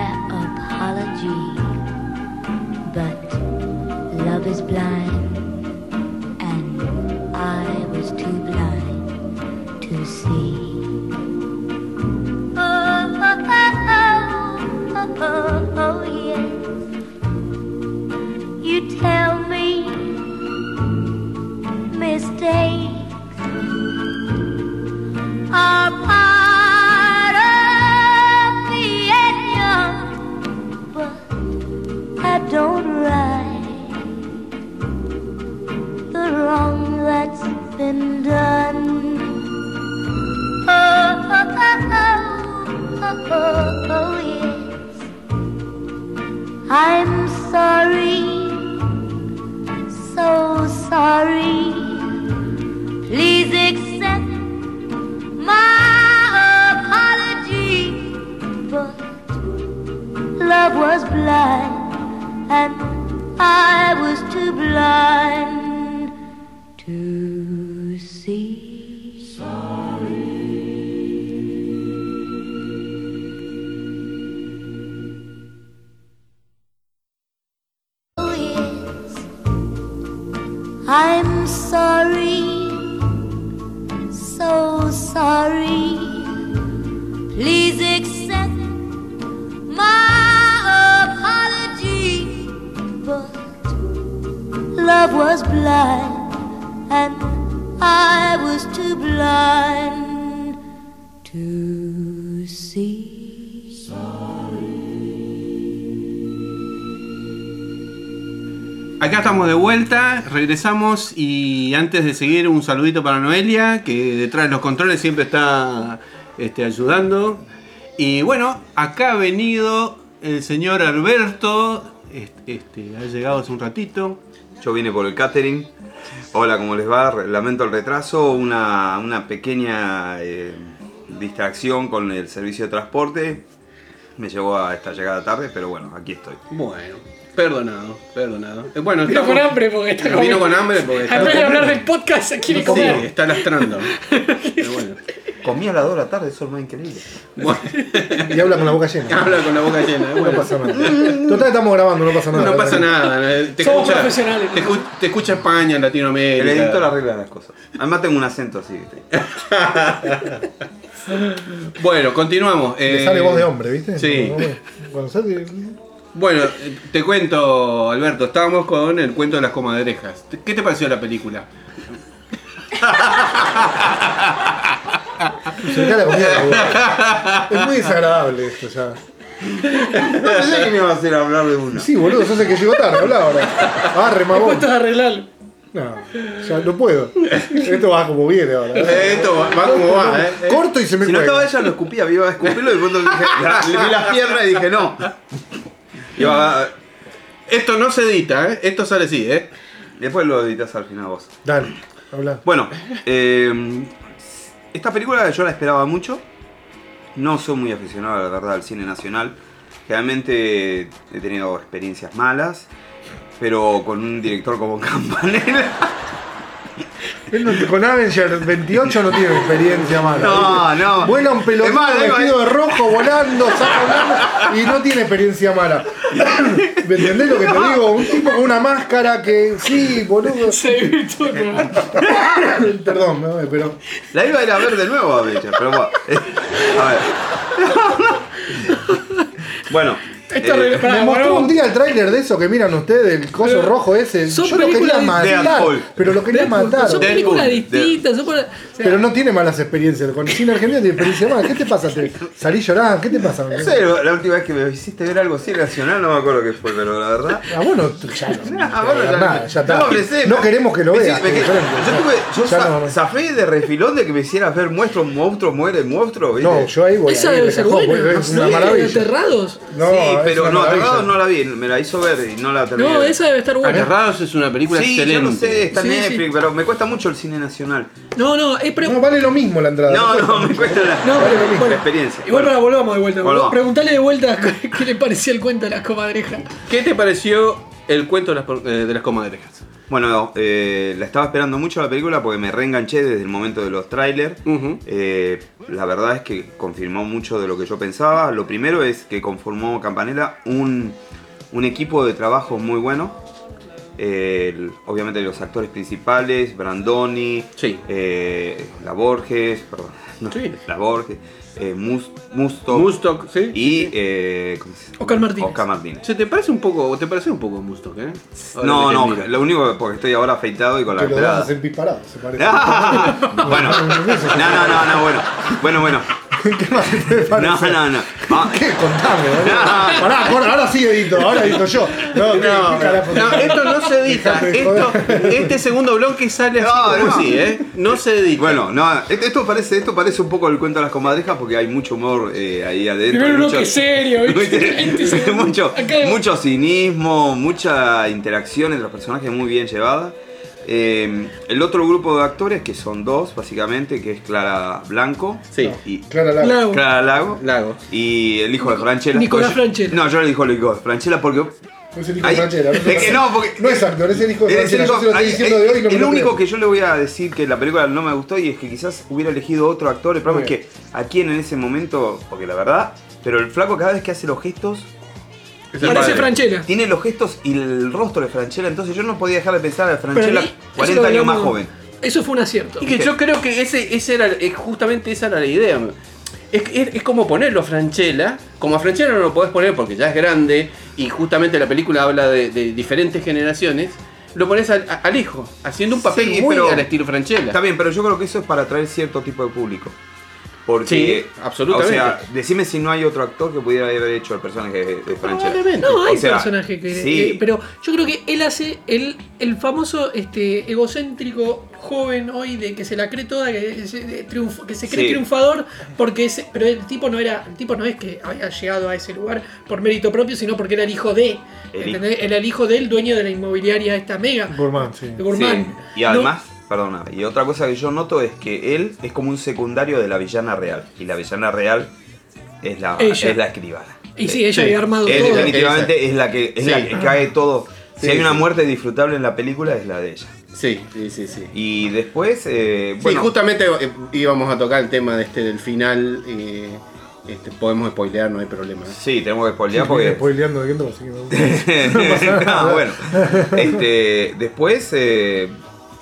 estamos de vuelta, regresamos y antes de seguir un saludito para Noelia, que detrás de los controles siempre está este, ayudando. Y bueno, acá ha venido el señor Alberto, este, este, ha llegado hace un ratito. Yo vine por el catering. Hola, ¿cómo les va? Lamento el retraso. Una, una pequeña eh, distracción con el servicio de transporte. me llevó a esta llegada tarde, pero bueno, aquí estoy. Bueno, perdonado, perdonado. Eh, Bueno, Vino estamos- con hambre porque está Vino comiendo. con hambre porque está vez de hablar del podcast, se quiere Sí, comer. está lastrando. Pero bueno. Comí a las 2 de la tarde, eso es más increíble. Bueno, Y habla con la boca llena. habla con la boca llena. No bueno. pasa nada. Total, estamos grabando, no pasa nada. No pasa nada. eh, Te Somos escucha, profesionales. Te, escu- te escucha España, Latinoamérica. El editor arregla las cosas. Además tengo un acento así. ¿viste? Bueno, continuamos. Le eh, sale voz de hombre, ¿viste? Sí. Cuando sale. Bueno, eh, te cuento, Alberto, estábamos con el cuento de las comadrejas. ¿Qué te pareció la película? Se le cae la comida a la boca. Es muy desagradable esto ya. No pensé que me iba a hacer hablar de una. Sí, boludo, sos el que llegó tarde, habla ahora. Arre, Me mamón. cuesta de arreglarlo. No, ya no puedo. Esto va como viene ahora. Eh, esto va, va como va, ¿eh? Eh, Corto y se me Si no cuelga. estaba ella, lo escupía. Iba a escupirlo y de pronto dije, le vi las piernas y dije, no. Esto no se edita, ¿eh? Esto sale así, ¿eh? Después lo editas al final vos. Dale, habla. Bueno, eh, esta película yo la esperaba mucho. No soy muy aficionado, la verdad, al cine nacional. Realmente he tenido experiencias malas, pero con un director como Campanella. Él no- con Avenger 28 no tiene experiencia mala. No, no. Vuela un digo, vestido de rojo volando, saca volando y no tiene experiencia mala. ¿Me entendés lo que te digo? Un tipo con una máscara que sí, boludo. Se Perdón, me- pero. La iba a ir a ver de nuevo a Bella, pero bueno. A ver. Bueno. Esto eh, Me mostró un día el tráiler de eso que miran ustedes, el coso Pero rojo ese. son Yo lo quería matar, Deadpool. pero lo quería Deadpool, matar. Son películas distintas. son para- o sea, Pero no tiene malas experiencias. Con el cine argentino tiene experiencia mala. ¿Qué te pasa? ¿Te salí llorando? ¿Qué te pasa? no sé, la última vez que me hiciste ver algo así nacional no me acuerdo qué fue, pero la verdad. Ah, bueno, ya no. Ah, bueno, ya, nada, ya está. No, sé, queremos que lo veas. que yo tuve, yo zafé de refilón de que me hicieras ver monstruo, monstruo, muere, monstruo. ¿viste? No, yo ahí voy. Esa debe de ser buena. Es una maravilla. Aterrados. No, sí, pero no. Aterrados no la vi, me la hizo ver y no la terminé. No, esa debe estar buena. Aterrados es una película Sí, excelente. yo no sé, está en Sí, Netflix, sí. pero me cuesta mucho el cine nacional. No, no, es pre- No, vale lo mismo la entrada. No, no, me cuesta la, No, vale pero- lo mismo, bueno, la experiencia. Igual para Bueno, volvamos de vuelta. Volvamos. Preguntale de vuelta qué le parecía el cuento de las comadrejas. ¿Qué te pareció el cuento de las, eh, de las comadrejas? Bueno, eh, la estaba esperando mucho la película porque me reenganché desde el momento de los trailers. Eh, la verdad es que confirmó mucho de lo que yo pensaba. Lo primero es que conformó Campanella un, un equipo de trabajo muy bueno. Eh, obviamente los actores principales, Brandoni, Sí. La Borges, perdón, no, Sí. La Borges, eh, Mus- Musto Mustock, ¿sí? y eh, ¿cómo se llama? Oscar Martínez. Oscar Martínez. ¿Se te parece un poco, te parece un poco Mustock, eh? Ahora No, no, lo único que porque estoy ahora afeitado y con la Que lo das pelada. hacen disparado, se parece. Ah, bueno, no, no, no, no, bueno, bueno, bueno. ¿Qué más te puede No, no, no. Ah, ¿Qué? Contame. No. Pará, ahora, ahora sí edito, ahora edito yo. No, ¿qué- No, carajo? no, esto no se edita. Esto, este segundo bloque sale así No, como no. así, ¿eh? No se edita. Bueno, no, esto esto parece, esto parece un poco el cuento de las comadrejas porque hay mucho humor eh, ahí adentro. Uno mucho- que serio, ¿viste? 20 segundos. mucho, mucho cinismo, mucha interacción entre los personajes muy bien llevada. Eh, el otro grupo de actores, que son dos básicamente, que es Clara Blanco Sí. y Clara Lago. Lago. Clara Lago Lago. y el hijo de Franchella. Nicolás yo- Franchella. No, yo le digo el hijo de Franchella porque No es el hijo Ay, de Franchella. es que no, porque- No es actor, es el hijo de Es el Franchella. No el único creo. que yo le voy a decir que la película no me gustó y es que quizás hubiera elegido otro actor. El problema es que a quien en ese momento, porque la verdad, pero el flaco cada vez que hace los gestos, Parece padre. Franchella. tiene los gestos y el rostro de Franchella, entonces yo no podía dejar de pensar a Franchella a mí, eso 40 lo años más joven. Eso fue un acierto. Y que yo creo que ese, ese era, eh, justamente esa era la idea. Es, es, es como ponerlo a Franchella. Como a Franchella no lo podés poner porque ya es grande y justamente la película habla de, de diferentes generaciones. Lo pones al, hijo, haciendo un papel Sí, muy pero- al estilo Franchella. Está bien, pero yo creo que eso es para atraer cierto tipo de público. Porque, Sí, absolutamente. O sea, decime si no hay otro actor que pudiera haber hecho el personaje de, de Franchella. No, hay O sea, personajes que. sí. eh, pero yo creo que él hace el, el famoso este, egocéntrico joven hoy de que se la cree toda, que se, que se cree Sí. triunfador, porque ese, pero el tipo no era, el tipo no es que había llegado a ese lugar por mérito propio, sino porque era el hijo de. El ¿entendés? Era el hijo del dueño de la inmobiliaria esta mega. Gourmand, sí. de Gourmand. Sí, Y además, perdona, y otra cosa que yo noto es que él es como un secundario de la villana real. Y la villana real es la, Ella. es la escribana. Y sí, ella Sí. había armado Es todo. definitivamente es la que es Sí. la que cae todo. Si Sí, hay una sí. muerte disfrutable en la película es la de ella. Sí, sí, sí, sí. Y después, eh, Sí, bueno, justamente eh, íbamos a tocar el tema de este del final. eh, este, podemos spoilear, no hay problema. sí, tenemos que spoilear Porque... porque spoileando de Kendo, así que me gusta. Ah, bueno. Este, después, eh,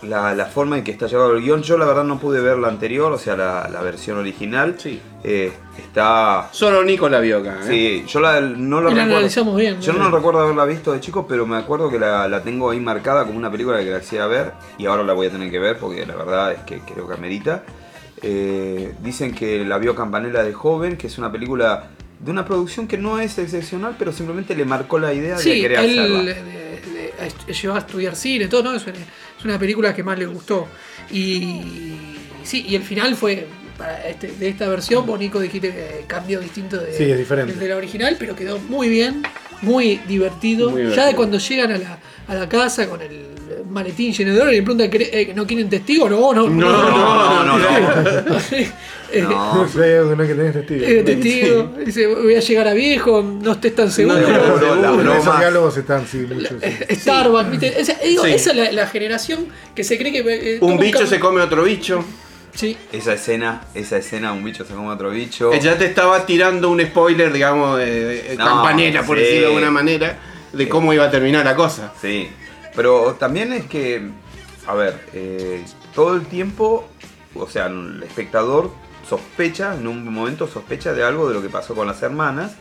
la, la forma en que está llevado el guion, yo la verdad no pude ver la anterior, o sea, la, la versión original. Sí. Eh, está. Solo Nico la vio acá. ¿eh? Sí, yo la, no la Y la recuerdo. analizamos bien, Yo ¿no? no recuerdo haberla visto de chico, pero me acuerdo que la, la tengo ahí marcada como una película que la quisiera ver y ahora la voy a tener que ver porque la verdad es que creo que amerita. Eh, dicen que la vio Campanella de joven, que es una película de una producción que no es excepcional, pero simplemente le marcó la idea de Sí, querer él hacerla. le llevó a estudiar cine, todo, ¿no? Es una, es una película que más le gustó. Y sí, y el final fue para este- de esta versión, vos Nico dijiste que cambio distinto de, Sí, es de la original, pero quedó muy bien, muy divertido. Muy Ya de cuando llegan a la, a la casa con el maletín lleno de oro y le preguntan ¿quere- eh, ¿no quieren testigo? No, no, No, no, no, no. no es que tenés testigo. eh, testigo, dice, voy a llegar a viejo, no estés tan seguro. No, no, la Esos broma- diálogos están, sí, muchos. sí. Starbucks, ¿viste? Esa, digo, Sí. esa es la, la generación que se cree que. eh, Un bicho se come otro bicho. Sí. Esa escena, esa escena, un bicho se come otro bicho. Eh, Ya te estaba tirando un spoiler, digamos, de, de No, campanera, por sí. decirlo de alguna manera, de cómo iba a terminar la cosa. Sí, pero también es que, a ver, eh, todo el tiempo, o sea, el espectador sospecha, en un momento sospecha de algo de lo que pasó con las hermanas,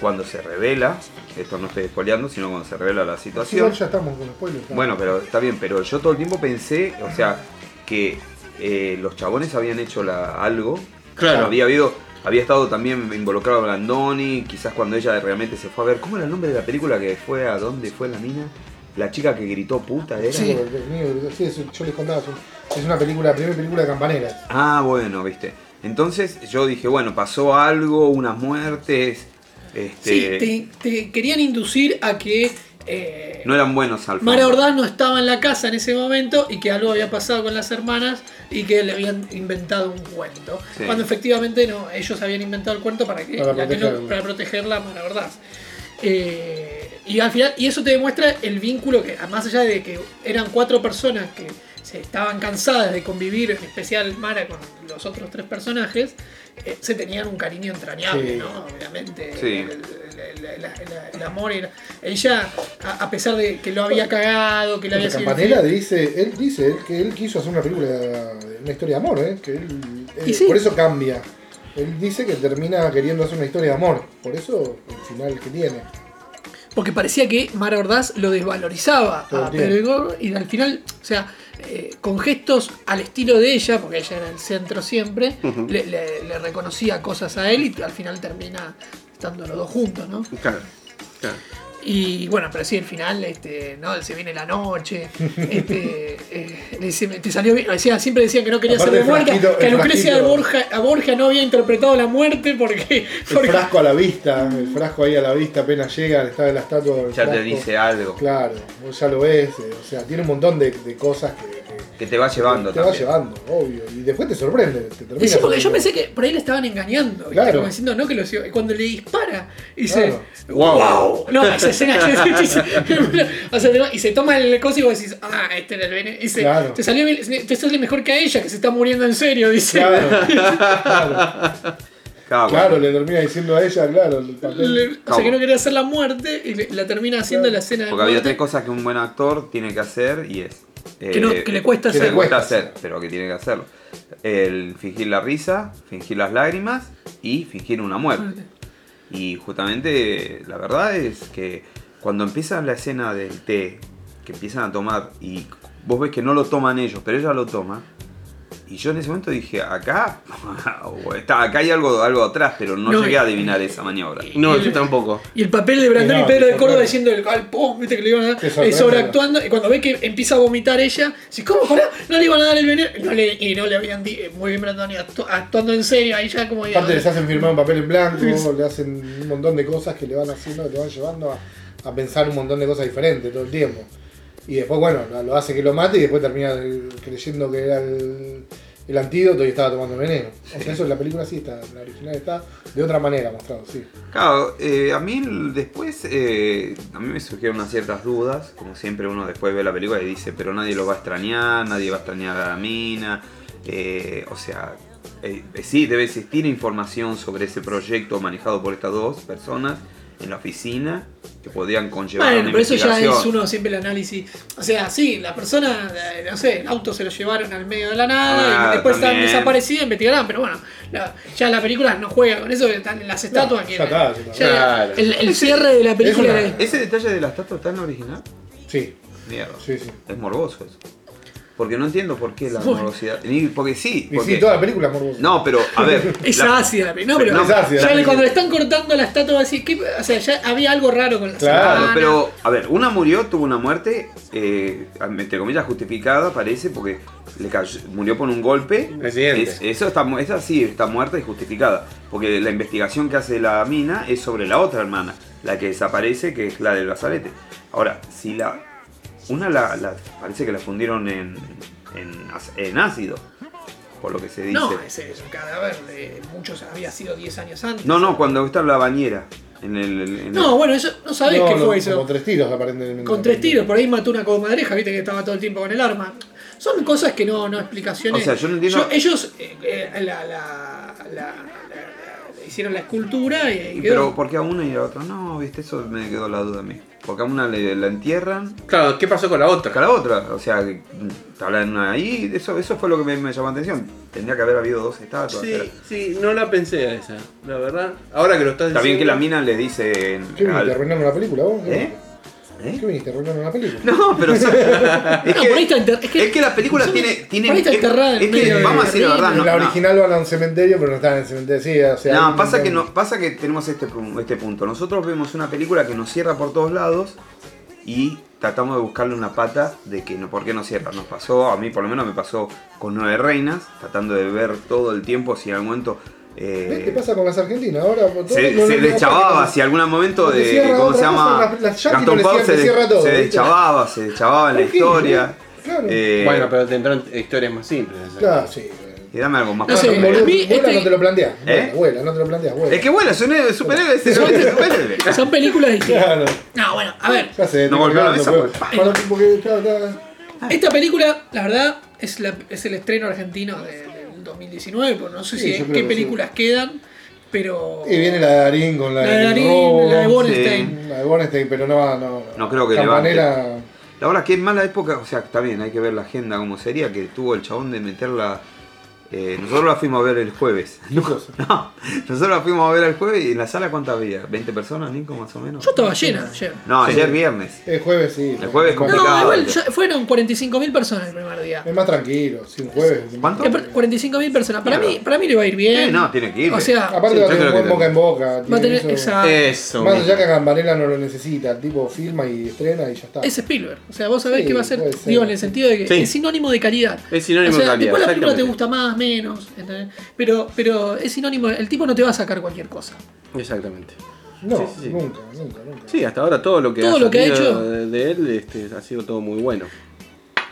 cuando se revela, esto no estoy spoileando, sino cuando se revela la situación. Igual ya estamos con spoilers. ¿no? Bueno, pero está bien, pero yo todo el tiempo pensé, o sea, que eh, los chabones habían hecho la, algo. Claro. Había habido, había estado también involucrado Brandoni, quizás cuando ella realmente se fue a ver. ¿Cómo era el nombre de la película que fue a dónde fue la mina? La chica que gritó puta era. Sí. Sí, es- yo les contaba, es un- es una película, la primera película de Campanera. Ah, bueno, viste. Entonces yo dije, bueno, pasó algo, unas muertes. Este, Sí, te, te querían inducir a que. eh, No eran buenos al Mara fondo. Ordaz no estaba en la casa en ese momento y que algo había pasado con las hermanas y que le habían inventado un cuento. Sí. Cuando efectivamente no, ellos habían inventado el cuento para que, Para la que no- protegerla. para protegerla a Mara Ordaz. Eh, y al final, y eso te demuestra el vínculo que, más allá de que eran cuatro personas que se estaban cansadas de convivir, en especial Mara con los otros tres personajes, eh, se tenían un cariño entrañable, Sí. ¿no? Obviamente. Sí. El, el- el- el- el amor era. Ella, a, a pesar de que lo había cagado, que le había sido Campanella infiel- dice, él dice que él quiso hacer una película, una historia de amor, ¿eh? que él, sí. por eso cambia. Él dice que termina queriendo hacer una historia de amor, por eso el final que tiene. Porque parecía que Mara Ordaz lo desvalorizaba Todo a. Pedro y al final, o sea, eh, con gestos al estilo de ella, porque ella era el centro siempre, le, le- le reconocía cosas a él y al final termina estando los dos juntos, ¿no? Claro, claro. Y bueno, pero sí, el final, este, ¿no? Se viene la noche, este, eh, le te salió bien, decía, siempre decían que no quería Aparte ser de muerta, frasquito- que Lucrecia de. Borja, a Borja no había interpretado la muerte porque, El frasco a la vista, el frasco ahí a la vista apenas llega, está de la estatua del Ya te dice algo. Claro, vos ya lo ves, eh, o sea, tiene un montón de, de cosas que, que- te va llevando te va llevando, obvio. Y después te sorprende, te termina Y sí, porque yo pensé que por ahí le estaban engañando. ¿viste? Claro. Como diciendo, no que los Cuando le dispara, y dice, Claro. Wow. wow. No, esa escena. o sea, te- y se toma el coso y vos decís, ah, este era el veneno. Dice, Claro. te, salió, te sale mejor que a ella, que se está muriendo en serio. Dice, Claro, claro, Claro, claro, bueno. le termina diciendo a ella, claro, el papel. Le- o sea, que no quería hacer la muerte y le- la termina haciendo Claro. la escena de Porque había tres cosas que un buen actor tiene que hacer y es. Que no- que le cuesta que le hacer. cuesta hacer, pero que tiene que hacerlo. El fingir la risa, fingir las lágrimas y fingir una muerte. Y justamente la verdad es que cuando empieza la escena del té, que empiezan a tomar y vos ves que no lo toman ellos, pero ella lo toma. Y yo en ese momento dije, acá, está, acá hay algo, algo atrás, pero no, No, llegué a adivinar esa maniobra. No, el- yo tampoco. Y el papel de Brandon no, y Pedro de Córdoba diciendo el al pum, viste que le iban a dar, eh, sobreactuando. Y cuando ve que empieza a vomitar ella, dice, ¿cómo pará? No le iban a dar el veneno. Y no le, y no le habían dicho, muy bien Brandon y actu- actuando en serio, ahí ya como Aparte les hacen firmar un papel en blanco, le hacen un montón de cosas que le van haciendo, que te van llevando a, a pensar un montón de cosas diferentes todo el tiempo. Y después, bueno, lo- hace que lo mate y después termina creyendo que era el, el antídoto y estaba tomando veneno. O sea, eso en la película sí está, en la original está de otra manera mostrado, sí. Claro, eh, a mí después, eh, a mí me surgieron unas ciertas dudas, como siempre uno después ve la película y dice, pero nadie lo va a extrañar, nadie va a extrañar a la mina, eh, o sea, sí, debe existir información sobre ese proyecto manejado por estas dos personas en la oficina que podrían conllevar Bueno, una pero eso ya es uno siempre el análisis. O sea, sí, la persona, eh, no sé, el auto se lo llevaron al medio de la nada Ah, y después están también. desaparecidos, investigarán. Pero bueno, la- ya la película no juega con eso, están en las estatuas. que ya está, ya está. ya Claro. el, el cierre de la película una- era- ¿Ese detalle de la estatua está en la original? Sí, Mierda. sí, sí. Es morboso eso. Porque no entiendo por qué la. Ni- Porque sí. Y sí, toda la película es morbosa. No, pero a ver. Es la- ácida la película. No, pero No, es ácida. ya La le- cuando le están cortando la estatua así, ¿qué- o sea, ya había algo raro con la Claro, Claro, semana. pero a ver, una murió, tuvo una muerte, eh, entre comillas justificada, parece, porque le cayó- murió por un golpe. Es- eso está, esa sí está muerta y justificada, porque la investigación que hace la mina es sobre la otra hermana, la que desaparece, que es la del brazalete. Ahora, si la una la, la- parece que la fundieron en, en, ácido, por lo que se dice. No, ese es un cadáver de muchos, había sido 10 años antes. no, no, cuando está en la bañera. En el, en el- No, bueno, eso no sabés No, qué no, fue eso. Con tres tiros aparentemente. Con tres tiros, por ahí mató una comadreja, viste que estaba todo el tiempo con el arma. Son cosas que no, no explicaciones. O sea, yo no entiendo- ellos eh, eh, la- hicieron la escultura y, quedó. Pero ¿por qué a una y a la otra? No, viste, eso me quedó la duda a mí. Porque a una le, la entierran, Claro, ¿qué pasó con la otra? a la otra. O sea, que, mm, te hablan ahí, eso, eso fue lo que me, me llamó la atención. Tendría que haber habido dos estatuas. pero- Sí, sí, no la pensé a esa, la verdad. Ahora que lo estás Está bien que la diciendo- mina le dice... ¿Qué viniste al- arruinando la película vos? ¿Eh? ¿Eh? ¿Qué viniste arruinando la película? No, pero eso- es, No, que, está es que- es que la película tiene... tiene por ahí está es- enterrada en es que, vamos a decir la verdad, no, la no. original van a un cementerio, pero no están en el cementerio. Sí, o sea, No, pasa que, no, pasa que tenemos este, este punto. Nosotros vemos una película que nos cierra por todos lados y tratamos de buscarle una pata de que no, por qué no cierra. Nos pasó, a mí por lo menos me pasó con Nueve Reinas, tratando de ver todo el tiempo si en algún momento... eh, ¿Ves qué pasa con las argentinas? Ahora se, no- se deschavaba, si algún momento de, cierra ¿cómo se llama? cosa, las- las Gastón no Pau le se, de- cierra todo, se deschavaba, se deschavaba en la historia. Claro. Eh, Bueno, pero tendrán historias más simples. Claro, sí. Y dame algo más No sé, vuela este- no te lo planteas. ¿Eh? Vuela, vuela, no te lo planteas. Vuela. Es que bueno, es un héroe- superhéroe, es un superhéroe. Son películas distintas. Claro. No, bueno, a ver. Ya sé, No golpeó la mesa, pues. Esta película, la verdad, es, la- es el estreno argentino de- 2019, porque no sé Sí, si qué que películas quedan, pero... Y viene la de Darín con la, La de Darín, robo, la de Bornstein. La de Bornstein, pero no va, no. No creo que Campanera. La verdad que es mala época, o sea, está bien, hay que ver la agenda como sería, que tuvo el chabón de meterla. Eh, nosotros la fuimos a ver el jueves. No, no, nosotros la fuimos a ver el jueves y en la sala ¿cuántas había? ¿20 personas, Nico, más o menos? Yo estaba llena ayer. No, Sí. ayer viernes. El jueves sí. El jueves Es más- No, complicado. igual ya- fueron 45.000 personas el primer día. Es más tranquilo, sí, un jueves. ¿Cuánto? Eh, per- 45.000 personas. Para mí, para mí le va a ir bien. Sí, no, tiene que ir. O sea, Aparte Sí, va a tener buen boca en boca. va a tener eso. esa, Eso. Más allá que Campanella no lo necesita, el tipo filma y estrena y ya está. es Spielberg. O sea, vos sabés Sí, que va a ser, digo, en el sentido de que Sí. es sinónimo de calidad. Es sinónimo o sea, de calidad, Después la película te gusta más, menos. ¿entendés? Pero, pero es sinónimo. El tipo no te va a sacar cualquier cosa. Exactamente. No, Sí, sí, sí. nunca, nunca, nunca. Sí, hasta ahora todo lo que Todo ha lo que ha hecho. de, él este, ha sido todo muy bueno.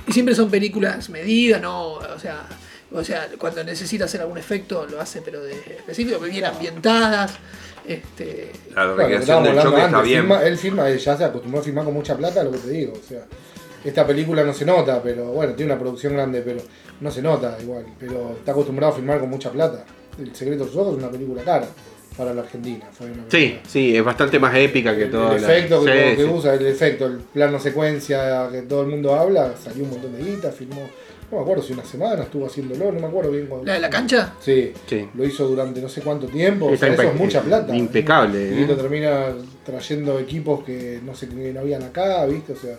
Y siempre son películas medidas, ¿no? O sea, o sea, cuando necesita hacer algún efecto lo hace, pero de específico, bien ambientadas. Este, La Claro, del choque está bien. él filma, él ya se acostumbró a filmar con mucha plata, lo que te digo. O sea, esta película no se nota, pero bueno, tiene una producción grande, pero no se nota igual. Pero está acostumbrado a filmar con mucha plata. El secreto de sus ojos es una película cara para la Argentina. Fue una Sí, sí, es bastante más épica que el, todo. el efecto que, sí, que sí. usa, el efecto, el plano secuencia que todo el mundo habla, salió un montón de guita, filmó, no me acuerdo si una semana estuvo haciéndolo, no me acuerdo bien cuándo. ¿La de la cancha? Sí, Sí. lo hizo durante no sé cuánto tiempo, o Está sea, eso es mucha plata. impecable, Y ¿eh? lo termina trayendo equipos que no sé que no habían acá, ¿viste? O sea,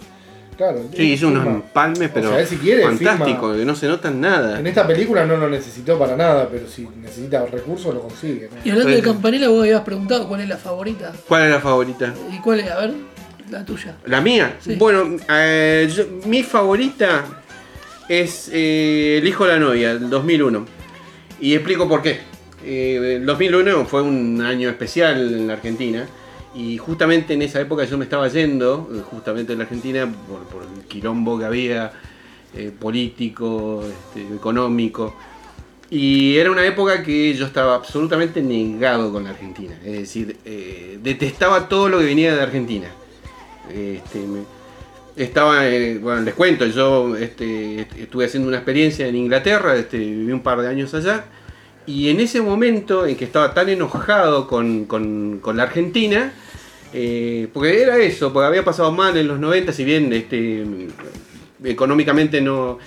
claro. Sí, hizo unos empalmes, pero sea, él si quiere, fantástico, que no se notan nada. En esta película no lo necesitó para nada, pero si necesita recursos lo consigue. ¿no? Y hablando de. Campanella, vos habías preguntado cuál es la favorita. ¿Cuál es la favorita? ¿Y cuál es? A ver, la tuya. ¿La mía? Sí. Bueno, eh, yo- mi favorita es eh, El hijo de la novia, del 2001. Y explico por qué. Eh, el 2001 fue un año especial en la Argentina. Y justamente en esa época yo me estaba yendo, eh, justamente en la Argentina, por, el quilombo que había, eh, político, este, económico. Y era una época que yo estaba absolutamente negado con la Argentina. Es decir, eh, detestaba todo lo que venía de Argentina. Este, estaba, eh, bueno, les cuento, yo este, est- estuve haciendo una experiencia en Inglaterra, viví un par de años allá. Y en ese momento en que estaba tan enojado con- con la Argentina, eh, porque era eso, porque había pasado mal en los 90, si bien este, económicamente no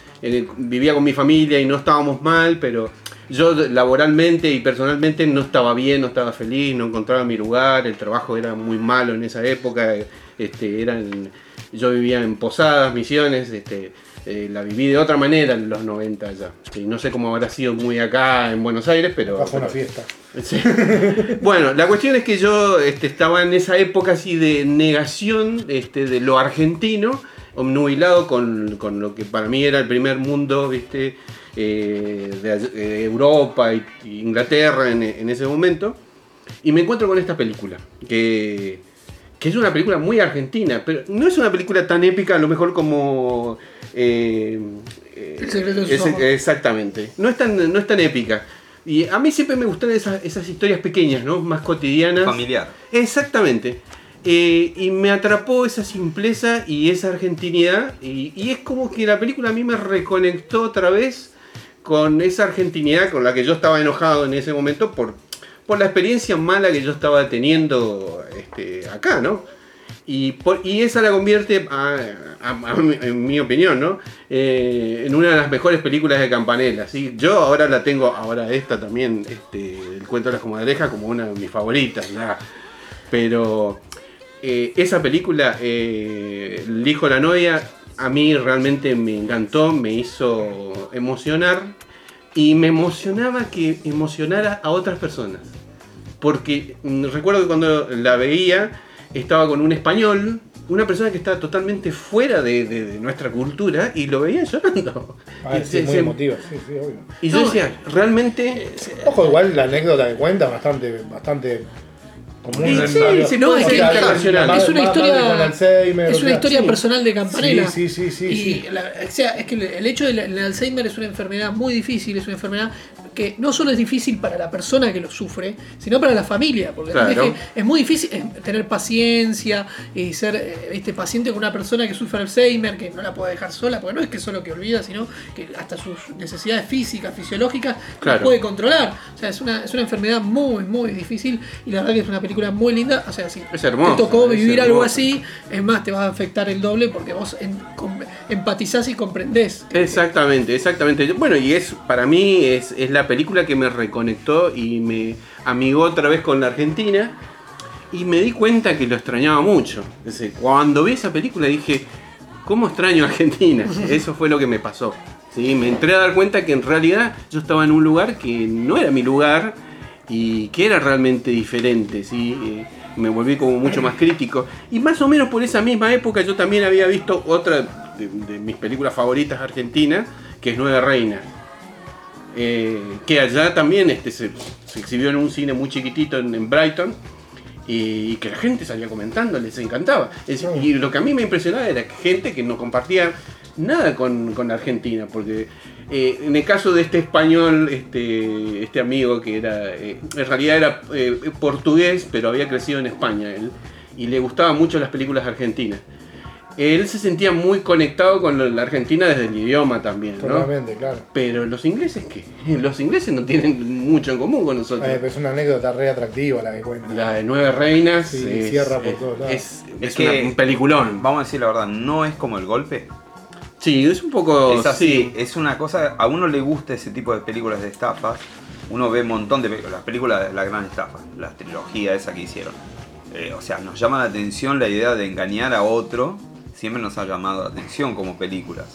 vivía con mi familia y no estábamos mal, pero yo laboralmente y personalmente no estaba bien, no estaba feliz, no encontraba mi lugar, el trabajo era muy malo en esa época, este, eran, yo vivía en Posadas, Misiones, este, eh, la viví de otra manera en los 90 ya. Sí, no sé cómo habrá sido muy acá en Buenos Aires, pero... Bajo una fiesta. Sí. Bueno, la cuestión es que yo este, estaba en esa época así de negación este, de lo argentino, obnubilado con, con lo que para mí era el primer mundo, ¿viste? Eh, de eh, Europa y Inglaterra en, en ese momento. Y me encuentro con esta película, que, que es una película muy argentina, pero no es una película tan épica a lo mejor como... eh, eh, El secreto de sus ese- ojos. Exactamente. No es tan, no es tan épica. Y a mí siempre me gustan esas, esas historias pequeñas, ¿no? Más cotidianas. Familiar. Exactamente. Eh, y me atrapó esa simpleza y esa argentinidad. Y, y es como que la película a mí me reconectó otra vez con esa argentinidad con la que yo estaba enojado en ese momento por, por la experiencia mala que yo estaba teniendo este, acá, ¿no? Y, por- esa la convierte, en mi opinión, ¿no? Eh, en una de las mejores películas de Campanella. ¿sí? Yo ahora la tengo, ahora esta también, este, El cuento de las comadrejas, como una de mis favoritas. Pero eh, esa película, eh, El hijo de la novia, a mí realmente me encantó, me hizo emocionar. Y me emocionaba que emocionara a otras personas. Porque mm, recuerdo que cuando la veía estaba con un español, una persona que estaba totalmente fuera de, de- de nuestra cultura y lo veía llorando. Ah, Y sí, se- muy se- emotivo, sí, sí, obvio. y yo decía, realmente... Ojo, igual la anécdota que cuenta bastante, bastante Y sí, sí, no, es que internacional. una historia- madre con Alzheimer, Es o una sea, historia sí. personal de Campanella. Sí, sí, sí, sí. y sí. la- o sea, es que el- hecho del el Alzheimer es una enfermedad muy difícil, es una enfermedad que no solo es difícil para la persona que lo sufre, sino para la familia, porque Claro. es, que es muy difícil eh, tener paciencia y ser eh, ¿viste? paciente con una persona que sufre Alzheimer, que no la puede dejar sola, porque no es que solo que olvida, sino que hasta sus necesidades físicas, fisiológicas, Claro. las puede controlar. O sea, es una, es una enfermedad muy, muy difícil y la verdad que es una película muy linda. O sea, si Es hermosa, te tocó vivir algo así, es más, te va a afectar el doble porque vos en- com- empatizás y comprendés. Exactamente, exactamente. Bueno, y es para mí es, es la película que me reconectó y me amigó otra vez con la Argentina y me di cuenta que lo extrañaba mucho. Cuando vi esa película dije, ¿cómo extraño a Argentina? Eso fue lo que me pasó. ¿sí? Me entré a dar cuenta que en realidad yo estaba en un lugar que no era mi lugar y que era realmente diferente. ¿sí? Eh, me volví como mucho más crítico. Y más o menos por esa misma época yo también había visto otra de, de mis películas favoritas argentinas, que es Nueve Reinas. Eh, que allá también este, se, se exhibió en un cine muy chiquitito en, en Brighton y que la gente salía comentando, les encantaba. Es- y lo que a mí me impresionaba era que gente que no compartía nada con, con Argentina, porque eh, en el caso de este español, este, este amigo que era, eh, en realidad era eh, portugués, pero había crecido en España, él, y le gustaban mucho las películas argentinas. Él se sentía muy conectado con la Argentina desde el idioma también, ¿no? Totalmente, claro. Pero los ingleses, ¿qué? Los ingleses no tienen mucho en común con nosotros. Eh, pero es una anécdota re atractiva la que cuenta. La de Nueve Reinas Sí, es, cierra por es- todos lados. es- Es es que- una- un peliculón. Vamos a decir la verdad, no es como el golpe. Sí, es un poco. Es así, sí. es una cosa, a uno le gusta ese tipo de películas de estafas. Uno ve un montón de películas, las películas de la gran estafa, la trilogía esa que hicieron. Eh, o sea, nos llama la atención la idea de engañar a otro, siempre nos ha llamado la atención como películas.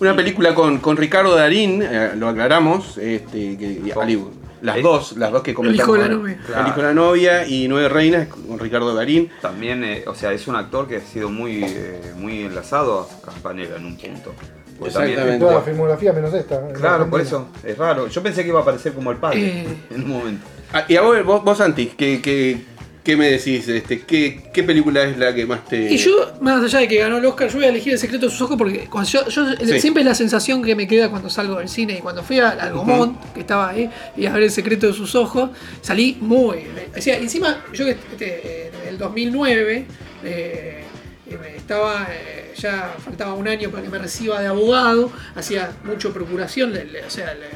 Una película con, con Ricardo Darín, eh, lo aclaramos, este, que, Ali- las Eh, dos, las dos que comentamos. hijo de la novia. El hijo de la novia y Nueve Reinas con Ricardo Darín. También, eh, o sea, es un actor que ha sido muy, eh, muy enlazado a Campanella en un punto. Porque también- Exactamente. Toda la filmografía menos esta. claro, por eso, es raro. Yo pensé que iba a aparecer como el padre Eh. en un momento. Ah, y a vos, vos, vos, Santi, que, que- ¿Qué me decís? Este, ¿qué, ¿Qué película es la que más te. Y yo, más allá de que ganó el Oscar, yo voy a elegir El secreto de sus ojos porque cuando yo, yo- Sí. siempre es la sensación que me queda cuando salgo del cine. Y cuando fui al al Gomont, que estaba ahí, y a ver El secreto de sus ojos, salí muy. O sea, encima, yo este, en el 2009 eh, eh, estaba. eh, ya faltaba un año para que me reciba de abogado, hacía mucho procuración, le- le- o sea, le-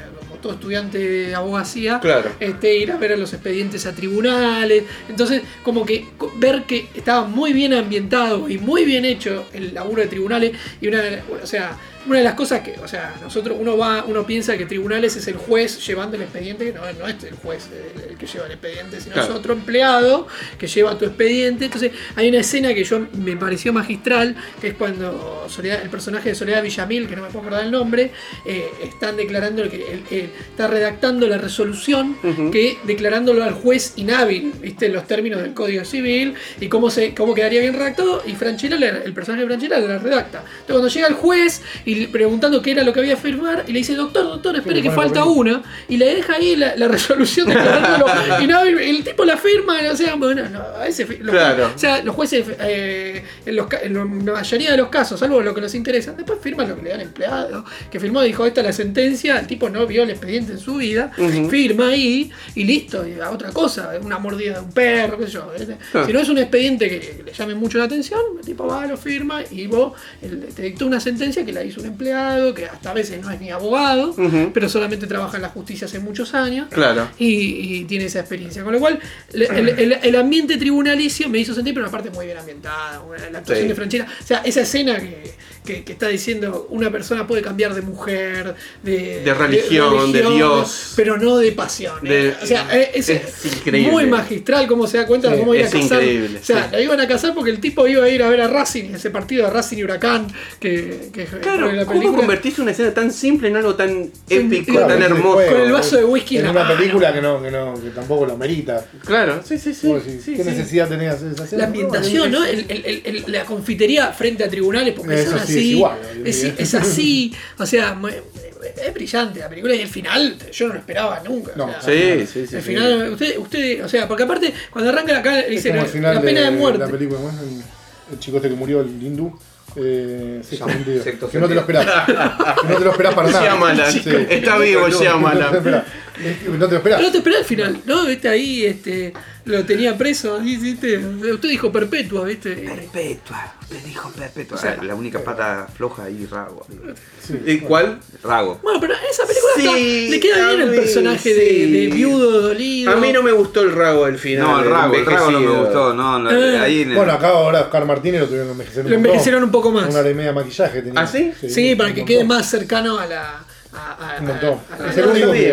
todo estudiante de abogacía, Claro. este, ir a ver los expedientes a tribunales. Entonces, como que ver que estaba muy bien ambientado y muy bien hecho el laburo de tribunales. Y una, o sea, una de las cosas que, o sea, nosotros, uno va, uno piensa que tribunales es el juez llevando el expediente, no, no es el juez el, el que lleva el expediente, sino Claro. es otro empleado que lleva tu expediente. Entonces, hay una escena que yo me pareció magistral, que es cuando Soledad- el personaje de Soledad Villamil, que no me puedo acordar el nombre, eh, están declarando que está redactando la resolución que declarándolo al juez inhábil, viste, los términos del Código Civil y cómo se cómo quedaría bien redactado, y Franchella, el personaje de Franchella, la redacta. Entonces cuando llega el juez y preguntando qué era lo que había firmar, y le dice, doctor, doctor, espere que falta una, y le deja ahí la, la resolución declarándolo inhábil, el tipo la firma, o sea, bueno, no, a veces los, Claro. o sea, los jueces eh, en, los ca- en la mayoría de los casos, salvo lo que nos interesa, después firman lo que le dan empleado, que firmó, dijo, esta es la sentencia, el tipo no vio el expediente en su vida, firma ahí y listo, y a otra cosa, una mordida de un perro, qué sé yo. Ah. Si no es un expediente que le llame mucho la atención, el tipo va, lo firma y vos el- te dictó una sentencia que la hizo un empleado, que hasta a veces no es ni abogado, pero solamente trabaja en la justicia hace muchos años Claro. y, y tiene esa experiencia. Con lo cual, el, el- el ambiente tribunalicio me hizo sentir, pero una parte muy bien ambientada. La actuación Sí. de Franchella. O sea, esa escena que, que- que está diciendo una persona puede cambiar de mujer, de, De religión, de Dios. pero no de pasión. Eh. o sea, es, es increíble. muy magistral cómo se da cuenta de cómo ir a es casar. increíble, o sea, sí. la iban a casar porque el tipo iba a ir a ver a Racing, ese partido de Racing y Huracán, que, que Claro, la ¿cómo convertís una escena tan simple en algo tan épico, claro, tan hermoso? juego, Con el vaso de whisky en en la una mano. película que no, que no, que tampoco lo merita. Claro, sí, sí, sí. Decís, sí, ¿Qué sí. necesidad tenía de hacer esa escena? La ambientación, No, ¿no? El- el- el- el- la confitería frente a tribunales, porque Eso son sí, así. es igual, es, es así. O sea, es brillante la película y el final yo no lo esperaba nunca. No. o sea, Sí, sí, sí. el sí. final, usted, usted, o sea, porque aparte, cuando arranca acá, dice la, la pena de, de, muerte. la película, ¿no? el, el chico este que murió, el hindú. Eh, que no te lo esperás. que no te lo esperás para nada. Sí. Está vivo No te esperás. No te esperás. Al final, ¿no? Viste ahí, este, lo tenía preso, ¿viste? Usted dijo perpetua, ¿viste? Perpetua, usted dijo perpetua. O sea, la única pata floja ahí, Rago. ¿Y cuál? Rago. Bueno, pero esa película Sí, está- le queda bien el personaje de, sí. de viudo dolido. A mí no me gustó el rago del final. No, el Rago, el Rago no me gustó. No, no, Eh. ahí en el- Bueno, acá ahora Oscar Martínez lo tuvieron que envejecer un Lo envejecieron un poco más. Una hora y media de maquillaje tenía. ¿Ah, sí? Sí, para que quede más cercano a la. Un montón. Es el único que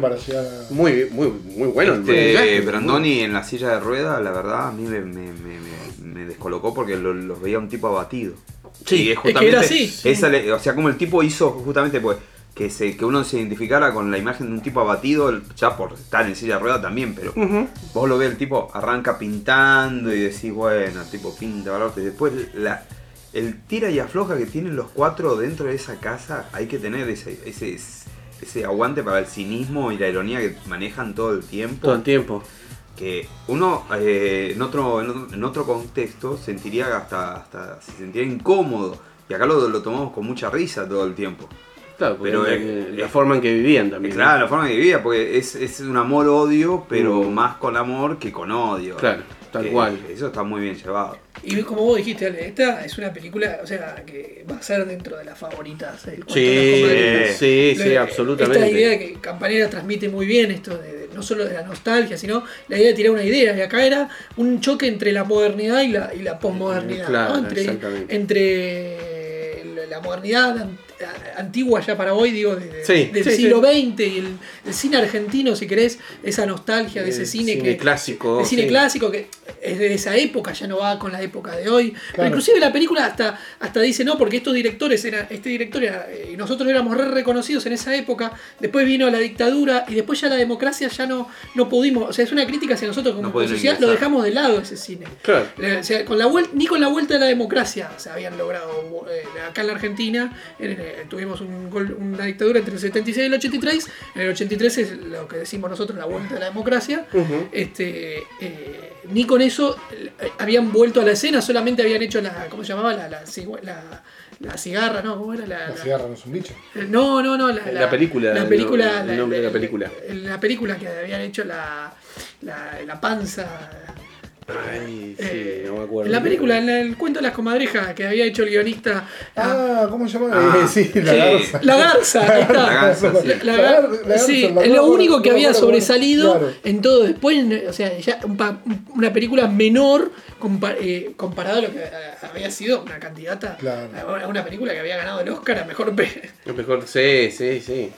para llegar a. Muy, muy, muy bueno. el Este. Brandoni en la silla de ruedas, la verdad, a mí me, me- me- me- me descolocó porque lo- los veía un tipo abatido. Sí, Y es que era así. esa le- o sea, como el tipo hizo justamente pues que, se, que uno se identificara con la imagen de un tipo abatido, ya por estar en silla de ruedas también, pero vos lo ves, el tipo arranca pintando y decís, bueno, el tipo pinta, valor. Y después la, el tira y afloja que tienen los cuatro dentro de esa casa, hay que tener ese, ese, ese aguante para el cinismo y la ironía que manejan todo el tiempo Todo el tiempo. que uno eh, en, otro, en otro en contexto sentiría hasta, hasta se sentiría incómodo y acá lo, lo tomamos con mucha risa todo el tiempo Claro, Pero, la forma en que vivían también. claro la forma que vivía porque es, es un amor odio pero Mm. más con amor que con odio Claro, tal cual. eso está muy bien llevado Y como vos dijiste, Ale, esta es una película, o sea, que va a ser dentro de las favoritas. eh, a las Sí, comadres. sí, sí, Lo- absolutamente. Esta idea que Campanera transmite muy bien, esto de, de- no solo de la nostalgia, sino la idea de tirar una idea. Y acá era un choque entre la modernidad y la, y la posmodernidad. Claro, ¿no? entre, exactamente. entre la modernidad antigua ya para hoy, digo, de- Sí, del sí, siglo. XX y el, el cine argentino, si querés, esa nostalgia de ese El cine, cine que clásico, el cine clásico que es de esa época, ya no va con la época de hoy. Pero Claro. inclusive la película hasta, hasta dice, no, porque estos directores eran, este director era, eh, y nosotros éramos re reconocidos en esa época, después vino la dictadura y después ya la democracia ya no, no pudimos, o sea, es una crítica hacia nosotros como No sociedad, lo dejamos de lado ese cine. Claro. Eh, O sea, con la ni con la vuelta de la democracia se habían logrado. eh, acá en la Argentina en- eh, tuvimos un gol- una dictadura entre el 76 y el 83. En el 83 es lo que decimos nosotros la vuelta de la democracia. Este, eh, ni con eso eh, habían vuelto a la escena, solamente habían hecho la. ¿Cómo se llamaba? La, la, cigua- la- la cigarra, ¿no? ¿Cómo era? La, La la- cigarra no es un bicho. No, no, no. La, La película, La el película. nombre- el nombre de la película. La, película que habían hecho la. La, la panza. Ay, sí, eh, no me acuerdo. en la película, en el cuento de las comadrejas que había hecho el guionista. Ah, ¿cómo se llama? Ah, Eh, sí, la sí. garza. La garza, ahí está. La garza, sí. La sí, lo único que había sobresalido claro. en todo. Después, o sea, ya un pa- una película menor compa- eh, comparado a lo que había sido una candidata Claro. a una película que había ganado el Oscar a mejor pe- Lo mejor, sí, sí, sí.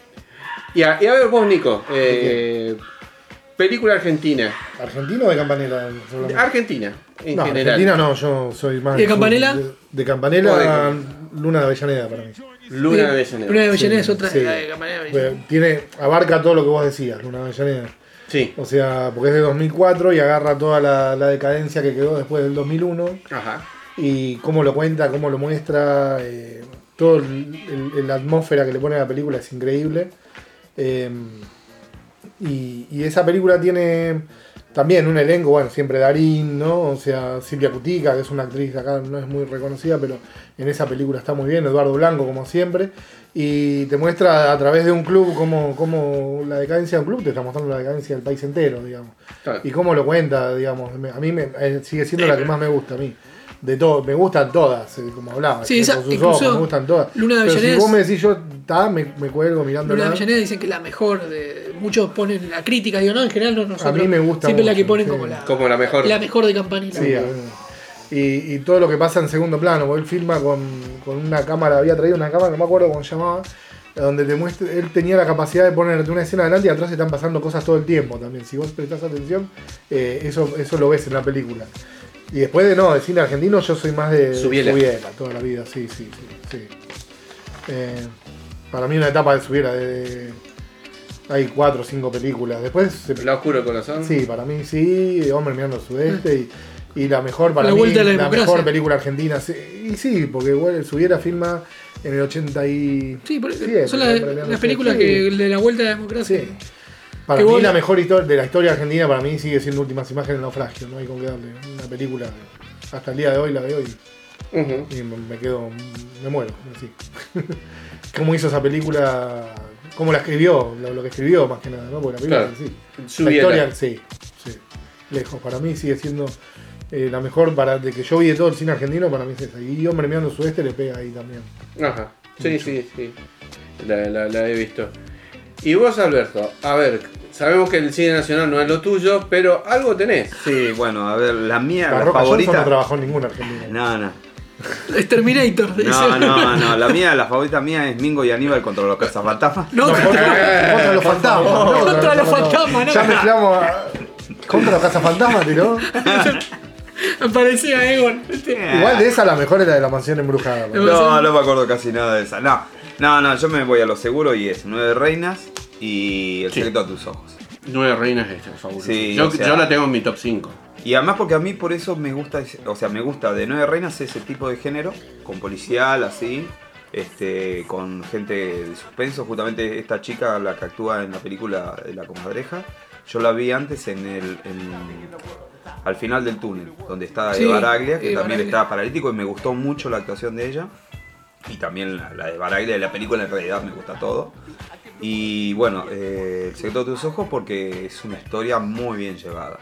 Y a, y a ver vos, Nico. eh, película argentina. ¿Argentino o de Campanela? solamente? Argentina, en no, general. Argentina no, yo soy más. ¿Y de Campanella? De, de Campanella, O de- Luna de Avellaneda para mí. Luna de Avellaneda. Luna de Avellaneda es otra sí. la de Campanella de Pues, tiene, abarca todo lo que vos decías, Luna de Avellaneda. Sí. O sea, porque es de 2004 y agarra toda la, la decadencia que quedó después del 2001 Ajá. y cómo lo cuenta, cómo lo muestra, eh, todo el- el- la atmósfera que le pone a la película es increíble. Eh, y, y esa película tiene también un elenco, bueno, siempre Darín, ¿no? O sea, Silvia Cutica, que es una actriz acá, no es muy reconocida, pero en esa película está muy bien, Eduardo Blanco, como siempre. Y te muestra a través de un club cómo, cómo la decadencia de un club te está mostrando la decadencia del país entero, digamos. Claro. Y cómo lo cuenta, digamos. A mí me, eh, sigue siendo la que más me gusta a mí. De todo, me gustan todas, eh, como hablaba. Sí, esa- con sus incluso ojos, me gustan todas. Luna de Pero si vos me decís yo, ta, me, me cuelgo mirando Luna de Avellaneda dicen que es la mejor de. Muchos ponen la crítica, digo, no, en general no nosotros. mí me gusta Siempre la que mucho, ponen sí. como la. Como la mejor. La mejor de Campanilla. Sí, a y, y todo lo que pasa en segundo plano, él filma con, con una cámara, había traído una cámara, no me acuerdo cómo se llamaba, donde te muestra, él tenía la capacidad de ponerte una escena adelante y atrás están pasando cosas todo el tiempo también. Si vos prestás atención, eh, eso, eso lo ves en la película. Y después de no, de cine argentino, yo soy más de Subiela. Subiela toda la vida, sí, sí, sí. sí. Eh, para mí una etapa de Subiela, de, hay cuatro o cinco películas. Después se, La oscuro corazón. Sí, para mí sí, Hombre mirando al sudeste y, y la mejor para La mí, vuelta a la la, mejor película argentina. sí, y sí, porque bueno, Subiera filma en el 80 y... Sí, por- son las, las películas sí. que de la vuelta a la democracia. Sí. Para mí vos- la mejor historia de la historia argentina para mí sigue siendo Últimas Imágenes del Naufragio, no hay con qué darle. Una película hasta el día de hoy la veo y, Ujú. y me quedo, me muero, así. cómo hizo esa película, cómo la escribió, lo, lo que escribió más que nada, ¿no? Porque la película Claro. sí. La historia, sí, sí. Lejos. Para mí sigue siendo eh, la mejor para de que yo vi de todo el cine argentino, para mí es esa. Y Hombre Mirando Sudeste le pega ahí también. Ajá. Sí, sí, sí. La, la- la he visto. Y vos, Alberto, a ver, sabemos que el cine nacional no es lo tuyo, pero algo tenés. Sí, bueno, a ver, la mía, la Barroca Johnson favorita. no trabajó en ninguna argentina. No, no. Es Terminator. dice. No, no, no. La mía, la favorita mía es Mingo y Aníbal contra los cazafantasmas. No, No, contra, contra los fantasmas. no, Contra los fantasmas, no. Ya mezclamos a- contra los cazafantasmas, tiró. parecía Egon. ¿viste? Igual de esa la mejor es la de la mansión embrujada. ¿no? No, no me acuerdo casi nada de esa. No, no, no, yo me voy a lo seguro y es Nueve Reinas y El Sí. secreto a tus ojos. Nueve reinas es fabuloso. Sí, yo, o sea- yo la tengo en mi top 5. Y además porque a mí por eso me gusta, o sea, me gusta de Nueve Reinas ese tipo de género, con policial, así, este, con gente de suspenso, justamente esta chica, la que actúa en la película de La Comadreja, yo la vi antes en el, en- al final del túnel, donde está Sí, Eva Baraglia, que Eva también Baraglia. estaba paralítico y me gustó mucho la actuación de ella. Y también la, la de Baraglia de la película en realidad me gusta todo. Y bueno, eh, El secreto de tus ojos porque es una historia muy bien llevada.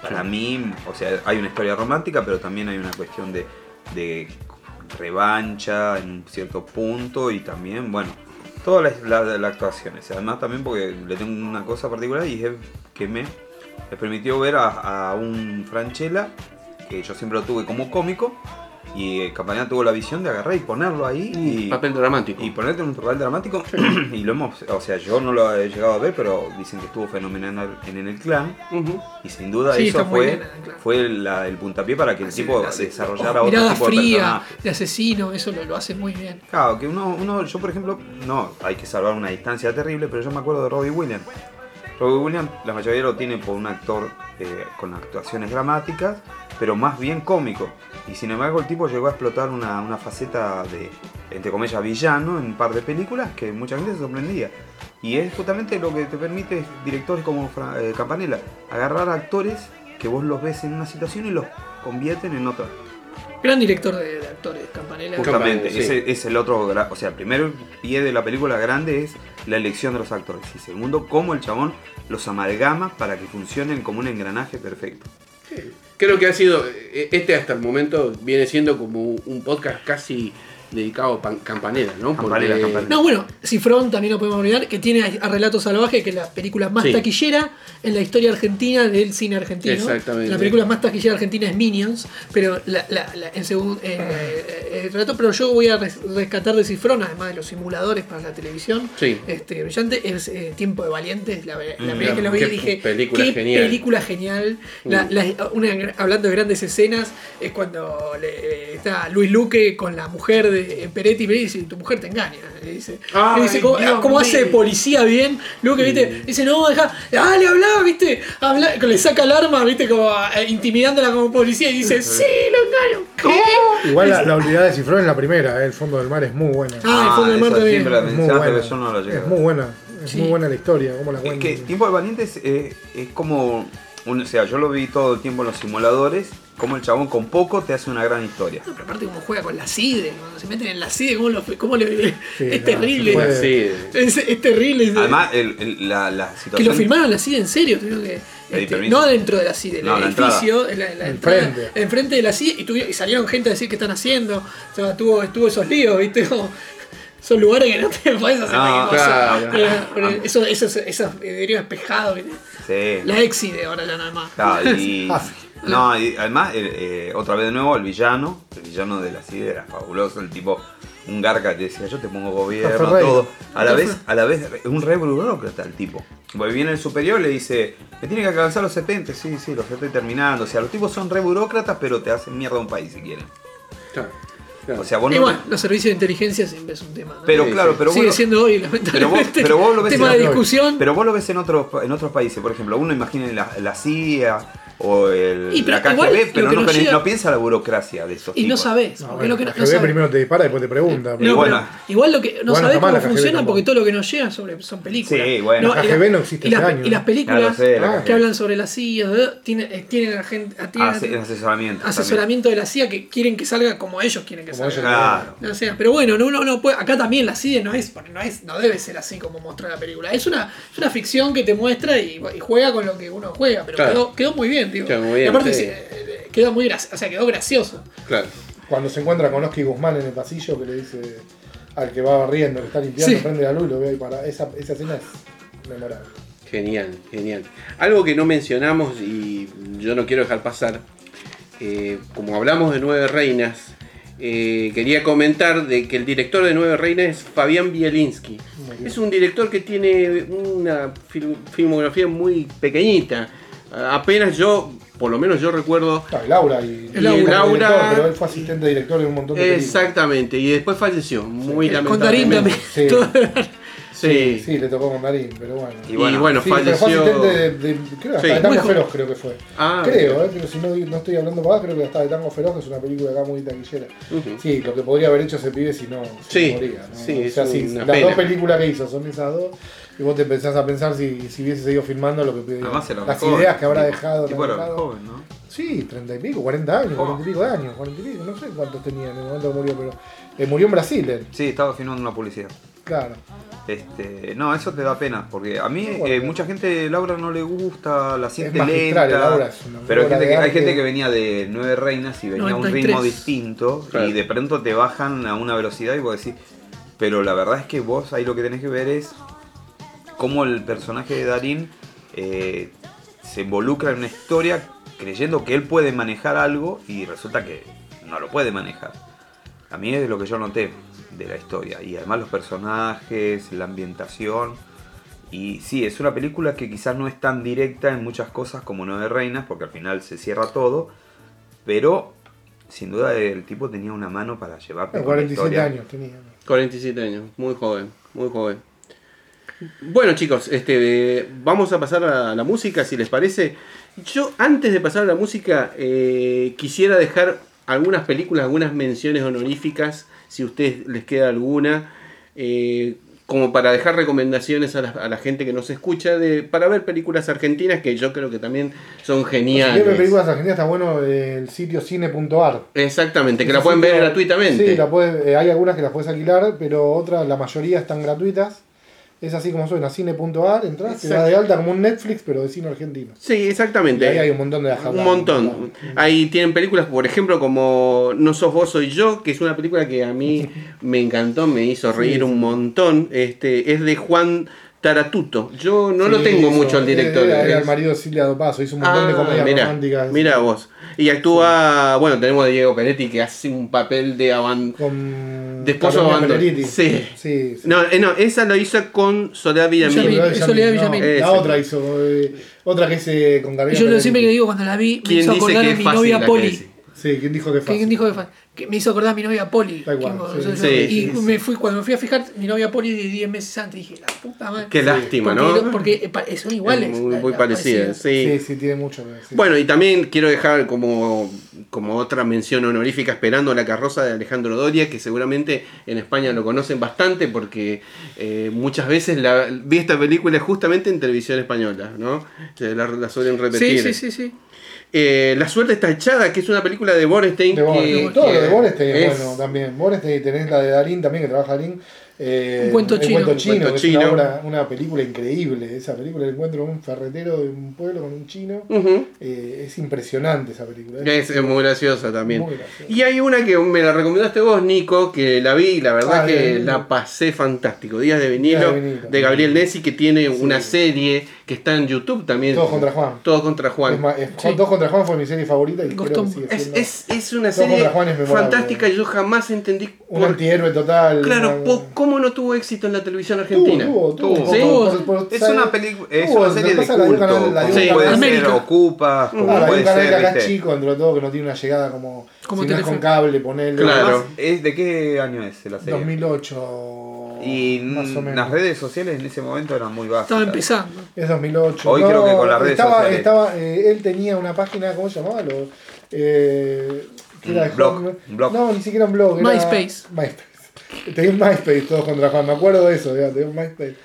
Para mí, o sea, hay una historia romántica, pero también hay una cuestión de, de revancha en un cierto punto y también, bueno, todas las la, la actuaciones. Además también porque le tengo una cosa particular y es que me, me permitió ver a, a un Franchella, que yo siempre lo tuve como cómico, y Campaña tuvo la visión de agarrar y ponerlo ahí y, Papel dramático. y ponerte en un papel dramático y lo hemos, o sea, yo no lo he llegado a ver, pero dicen que estuvo fenomenal en, en el clan y sin duda Sí, eso fue, bien fue la- el puntapié para que el tipo desarrollara otro Mirada tipo de fría, personaje. de asesino, eso lo, lo hace muy bien. Claro, que uno, uno, yo por ejemplo, no, hay que salvar una distancia terrible, pero yo me acuerdo de Robbie Williams. Robbie Williams, la mayoría lo tiene por un actor eh, con actuaciones dramáticas, pero más bien cómico. Y sin embargo el tipo llegó a explotar una, una faceta de, entre comillas, villano en un par de películas que mucha gente se sorprendía. Y es justamente lo que te permite directores como Fra- eh, Campanella, agarrar actores que vos los ves en una situación y los convierten en otra. Gran director de, de actores, Campanella. Justamente, sí. ese es el otro, o sea, el primer pie de la película grande es la elección de los actores y segundo, cómo el chabón los amalgama para que funcionen como un engranaje perfecto. Creo que ha sido, eh, este hasta el momento viene siendo como un podcast casi dedicado a pan- Campanella, ¿no? Campanella. No, bueno, Cifrón también no podemos olvidar, que tiene a Relato Salvaje, que es la película más Sí. taquillera en la historia argentina del cine argentino. Exactamente. La película más taquillera argentina es Minions, pero la, la- la- en segun- eh, eh, eh, Relato, pero yo voy a res- rescatar de Cifrón, además de los simuladores para la televisión. Sí. Este, brillante, es eh, Tiempo de Valientes, la, la Mm, primera vez que lo vi dije, película qué genial". película genial. La- Mm. la- una- hablando de grandes escenas, es cuando le- está Luis Luque con la mujer de Peretti y dice, tu mujer te engaña. Le dice, Ay, Le dice ¿cómo, Dios cómo hace de policía bien? Luque, viste, dice, no, deja, dale, habla, viste, habla, que le saca el arma, viste, como eh, intimidándola como policía y dice, sí, lo engaño. ¿Qué? Igual la, la olvidada de Cifrón es la primera, eh, el fondo del mar es muy buena. Ah, el fondo del mar esa también. siempre la es muy buena. yo no la es muy buena, es Sí. muy buena la historia, la Es que Tiempo de Valientes eh, es como, un- o sea, yo lo vi todo el tiempo en los simuladores, como el chabón con poco te hace una gran historia. No, pero aparte cómo juega con la CIDE, cuando se meten en la CIDE, cómo, lo, cómo le... Sí, es no, terrible. Es, es terrible. Además, el- el- la, la que situación... lo filmaron la CIDE en serio, que. Este, no dentro de la CIDE, en No, el la edificio, en la, en la entrada, Enfrente. enfrente de la CIDE, y, tuvieron- y salieron gente a decir qué están haciendo. O sea, tuvo, tuvo esos líos, ¿viste? Como- son lugares que no te puedes hacer No, claro. Pero- pero esos, esos, esos vidrios espejados, ¿viste? Sí. La Exide ahora ya nada más. Claro, y, Ah. No, y además, el- eh, otra vez de nuevo, el villano, el villano de la CIDE era fabuloso, el tipo, un garca que decía, yo te pongo gobierno, Ferreira. todo. A la vez, a la vez, es un re burócrata el tipo. Porque viene el superior y le dice, me tiene que alcanzar los 70, sí, sí, los estoy terminando. O sea, los tipos son re burócratas, pero te hacen mierda a un país si quieren. Claro, claro. O sea, vos no... Igual, los servicios de inteligencia siempre es un tema. ¿no? Pero Sí, claro, pero vos Sigue siendo hoy, pero vos, lamentablemente. pero vos lo ves tema en de otros- discusión. Pero vos lo ves en otros, en otros países, por ejemplo, uno imagina la, la CIA o el, Y, pero la KGB, igual, pero no, llega- no piensa la burocracia de estos y no sabés. No, bueno, lo que la no KGB primero te dispara y después te pregunta. Pero- bueno. igual lo que no Bueno, mal cómo tampoco. porque todo lo que nos llega sobre, son películas. Sí, bueno. La y KGB no existe y las, hace años. y las películas sé, la Ah. Que hablan sobre la CIA ¿eh? tienen, tienen, Hace- Ah, asesoramiento. asesoramiento de la CIA que quieren que salga como ellos quieren que Como salga. Claro. No sé, pero bueno, no, no, no puede- acá también la CIDE no es, no es, no debe ser así como muestra la película. Es una, es una ficción que te muestra y, y juega con lo que uno juega, pero Claro. quedó, quedó muy bien, digo. Quedó muy bien, y aparte sí. se- quedó muy gracioso, o sea, quedó gracioso. Claro. Cuando se encuentra con Oski Guzmán en el pasillo, que le dice al que va barriendo, que está limpiando, Sí. prende la luz y lo ve ahí para. Esa, esa escena es memorable. Genial, genial. Algo que no mencionamos y yo no quiero dejar pasar, eh, como hablamos de Nueve Reinas, eh, quería comentar de que el director de Nueve Reinas es Fabián Bielinski. Es un director que tiene una fil- filmografía muy pequeñita. Apenas yo, por lo menos yo recuerdo Ah, y Laura y, Y Laura. como Laura- director, pero él fue asistente director en un montón de películas. Exactamente, y después falleció, muy Con Darín también. Sí. Sí, Sí, le tocó con Darín, pero bueno. Y y bueno, bueno, Sí, pero fue falleció. asistente de, de- creo hasta Sí. de Tango. Feroz, creo que fue. Ah, creo, eh, pero si no, no estoy hablando para creo que hasta de Tango Feroz, que es una película acá muy taquillera. Sí, lo que podría haber hecho ese pibe si no, si Sí, no moría. ¿no? sí, o sea, es si una las pena. dos películas que hizo son esas dos, y vos te empezás a pensar si, si hubiese seguido filmando lo que Además era las joven. ideas que habrá dejado. Tipo que era joven, ¿no? Sí, 30 y pico, 40 años, Oh. 40 y pico de años, 40 y pico, no sé cuántos tenía en el momento que murió, pero eh, murió en Brasil él, Sí, estaba filmando una publicidad. claro. Este, no, eso te da pena, porque a mí Bueno. eh, mucha gente, Laura no le gusta, la siente lenta. Laura es una pero hay gente, que, hay arte. gente que venía de Nueve Reinas y venía a un 93. ritmo distinto Claro. y de pronto te bajan a una velocidad y vos decís, pero la verdad es que vos ahí lo que tenés que ver es cómo el personaje de Darín eh, se involucra en una historia creyendo que él puede manejar algo y resulta que no lo puede manejar. A mí es lo que yo noté de la historia. Y además los personajes, la ambientación. Y sí, es una película que quizás no es tan directa en muchas cosas como Nueve Reinas, porque al final se cierra todo. Pero sin duda el tipo tenía una mano para llevarte. Eh, con la 47 historia. años tenía. 47 años, muy joven, muy joven. Bueno chicos, este, vamos a pasar a la música si les parece. Yo antes de pasar a la música eh, quisiera dejar algunas películas, algunas menciones honoríficas, si a ustedes les queda alguna. Eh, como para dejar recomendaciones a la, a la gente que nos escucha de, para ver películas argentinas que yo creo que también son Si geniales. películas argentinas está bueno el sitio cine.ar. Exactamente, que la pueden ver gratuitamente. Sí, la puede- eh, hay algunas que las puedes alquilar, pero otras, la mayoría están gratuitas. Es así como suena, cine.ar, entras, te da de alta como un Netflix, pero de cine argentino. Sí, Y exactamente. ahí hay un montón de Un montón. Ahí tienen películas, por ejemplo, como No sos vos, soy yo, que es una película que a mí me encantó, me hizo reír un montón. Este, es de Juan Taratuto. Yo no lo Sí, tengo hizo- mucho al director. Era, era es- el marido de Silvia Dopazo, hizo un montón de Ah, comedias mira, románticas. mira vos. Y actúa, bueno, tenemos a Diego Peretti que hace un papel de aban- Con de esposo abandonado. Sí. Sí, sí. No, eh, no, esa lo hizo con Soledad Villamil. Villamil. Soledad Villamil, Villamil. La otra hizo, eh, otra que eh, con Y Gabriela. yo lo siempre que digo cuando la vi, me ¿Quién hizo acordar a mi fácil novia Poli. Sí, ¿quién dijo que fácil? ¿Quién dijo que, fa- que me hizo acordar a mi novia Poli? Da igual, Que- sí. yo- Sí, y sí, me fui, cuando me fui a fijar, mi novia Poli de 10 meses antes, dije, la puta madre. Qué lástima, porque, ¿no? Porque eh, pa- son iguales. Muy, la- parecidas, Sí, sí. sí, tiene mucho que decir. Bueno, y también quiero dejar como, como otra mención honorífica esperando la carroza de Alejandro Doria, que seguramente en España lo conocen bastante porque eh, muchas veces la, vi esta película justamente en televisión española, ¿no? La, la suelen repetir. Sí, sí, sí, sí. Eh, la suerte está echada, que es una película de Borenstein. De Borestein. que- Todo lo que de Borestein es, es- bueno también. Borestein, tenés la de Darín también, que trabaja Darín. Eh, Un cuento chino. cuento Un cuento es chino. una, obra- una película increíble. Esa película, el encuentro de un ferretero de un pueblo con un chino. Eh, es impresionante esa película. Es, es muy graciosa también. Muy graciosa. Y hay una que me la recomendaste vos, Nico, que la vi y la verdad Ah, que la pasé fantástico. Días de vinilo, Días de vinilo. de Gabriel Nessi, que tiene una serie que está en YouTube también. Todos contra Juan. Todos contra Juan. Es más, es- Sí. Dos contra Juan fue mi serie favorita y creo que sigue Es, siendo es, es una Todos serie fantástica y yo jamás entendí un por- antihéroe total. Claro, una- po- ¿cómo no tuvo éxito en la televisión argentina? Tuvo, tuvo, tuvo. ¿Sí? Por- por- Es una película, es Tuvo, una serie de culto. canal- la Sí. puede ser América. Ocupa, como hay puede ser, acá es ¿viste? chico, dentro de todo, que no tiene una llegada como. Como si no es con cable, ponerle. Claro. ¿es ¿De qué año es la serie? 2008. Y más o menos. las redes sociales en ese momento eran muy bajas. Estaba empezando. Es 2008. Hoy creo que con las redes estaba, sociales. estaba, eh, él tenía una página, ¿cómo se llamaba? Lo, eh, que era blog, blog. No, ni siquiera un blog. MySpace. MySpace. Tenía un MySpace todos contra Juan, me acuerdo de eso, ya, tenía un MySpace.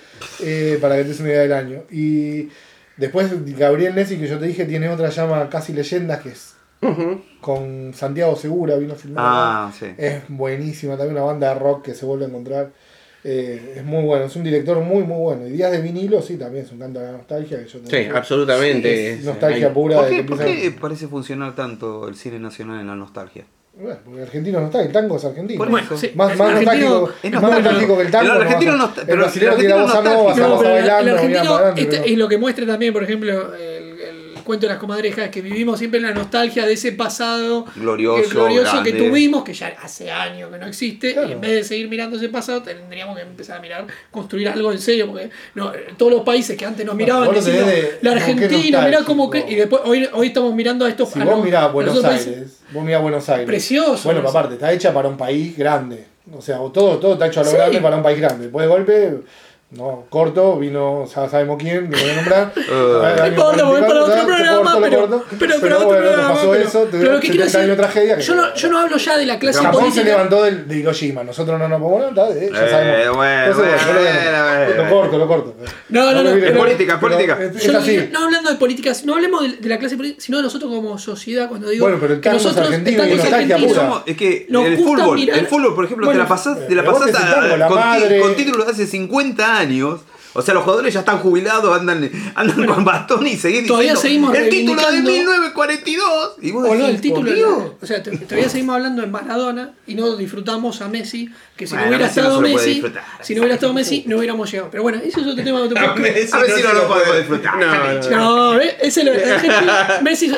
Eh, para que te des una idea del año. Y después Gabriel Nessi, que yo te dije, tiene otra llama Casi Leyendas, que es con Santiago Segura, vino a filmar. Ah, sí. Es buenísima, también una banda de rock que se vuelve a encontrar. Eh, es muy bueno, es un director muy, muy bueno. Y Días de vinilo, sí, también es un canto de la nostalgia. Que yo Sí, digo. absolutamente. Es nostalgia Hay- pura ¿Por de que qué, por qué parece funcionar tanto el cine nacional en la nostalgia? Bueno, porque el argentino no está, el tango es argentino. Por Bueno, eso. sí. Más, más argentino- nostálgico, es más nostálgico. que el tango. El no argentino vas a- no está- el brasileño tiene la nostálgico. se No, el- argentino, este- y lo que muestra también, por ejemplo, el cuento de las comadrejas, que vivimos siempre en la nostalgia de ese pasado Glorioso, eh, glorioso que tuvimos, que ya hace años que no existe, Claro. y en vez de seguir mirando ese pasado, tendríamos que empezar a mirar, construir algo en serio, porque no, todos los países que antes nos miraban de- la como Argentina, mirá cómo que, y después hoy, hoy estamos mirando a estos Si a vos los- mirás a Buenos Aires, vos mirás Buenos Aires. Precioso. Bueno, aparte, está hecha para un país grande. O sea, todo, todo está hecho a lo Sí. grande para un país grande. Después de golpe, no, corto, vino, ya sabemos quién, no voy a nombrar. No Año importa, voy para 44, otro programa, lo pero, pero, pero, otro programa, pasó pero- eso, pero lo que quiero 70 años decir, tragedia. que- yo no, yo no hablo ya de la clase Japón se política. levantó del, de Hiroshima, nosotros no nos podemos levantar, eh, ya Eh, sabemos. bueno, lo, bueno. lo corto, lo corto. No, no, no, pero- política, pero política. Es, es Yo no, no hablando de políticas, no hablemos de, de la clase política, sino de nosotros como sociedad. Cuando digo Bueno, pero el tango es nosotros, argentino el es nostalgia pura. Es que el fútbol, el fútbol, por ejemplo, te la pasás, te la pasás con títulos de hace 50 años. O sea, los jugadores ya están jubilados, andan, andan con bastón y seguís Todavía diciendo, seguimos el título de reivindicando- 1942. Y vos O no, decís, el título. "Por Dios". O sea, todavía seguimos hablando de Maradona y no disfrutamos a Messi. Que si Bueno, no hubiera Messi no estado puede Messi, si no hubiera estado Messi, no hubiéramos llegado. Pero bueno, eso es otro tema de otro A. Messi si no se lo podemos disfrutar. No, no. No, ¿eh? ese lo, Messi. El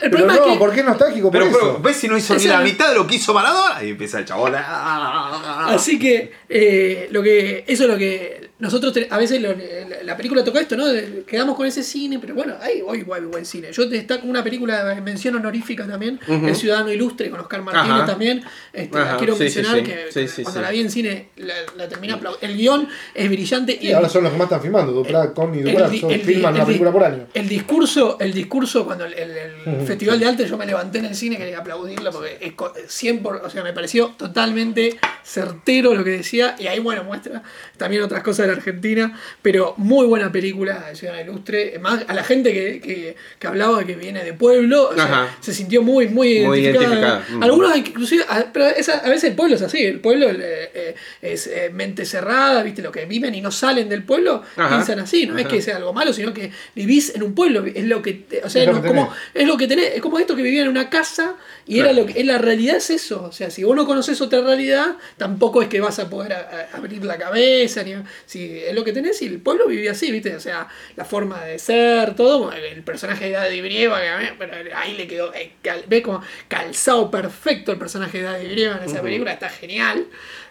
Pero problema no, es que. ¿por qué nostálgico? Por Pero, eso. pero ves si no hizo ni Ese la mitad de lo que hizo Maradona. Y empieza el chabón. Así que, eh, lo que eso es lo que nosotros a veces lo- la, la película toca esto, ¿no? De- quedamos con ese cine, pero bueno, hay hoy buen, buen cine. Yo destaco una película de mención honorífica también. El Ciudadano Ilustre, con Oscar Martínez Ajá. también. Este, la quiero sí, mencionar sí. que Sí, sí, cuando sí. la vi en cine la, la aplaudiendo. El guion es brillante y Y ahora son los que más están filmando. Duprat, Con y el Duprat di- son- el di- filman el una película por año. El discurso, el discurso cuando el, el- el Ujú, Festival de Arte yo me levanté en el cine quería aplaudirla porque es co- 100 por- o sea, me pareció totalmente certero lo que decía y ahí bueno muestra también otras cosas de la Argentina, pero muy buena película de Ciudad Ilustre, más a la gente que, que, que hablaba que viene de pueblo, o sea, Ajá. se sintió muy muy, Muy identificada. identificada. Mm. Algunos inclusive, a- pero esa- a veces el pueblo es así, el pueblo eh, eh, es eh, mente cerrada, viste lo que viven y no salen del pueblo, Ajá. piensan así, no es que sea algo malo, sino que vivís en un pueblo, es lo que, te- o sea, Es lo no, que como, tenés. es lo que tenés, es como esto que vivía en una casa y Claro. era lo que, es la realidad es eso, o sea, si vos no conoces otra realidad, tampoco es que vas a poder a- a- abrir la cabeza, ni, si es lo que tenés y el pueblo vivía así, viste, o sea, la forma de ser, todo, el personaje de Daddy Brieva, que ahí le quedó, eh, ves como calzado perfecto el personaje de Daddy Brieva en esa película, está genial,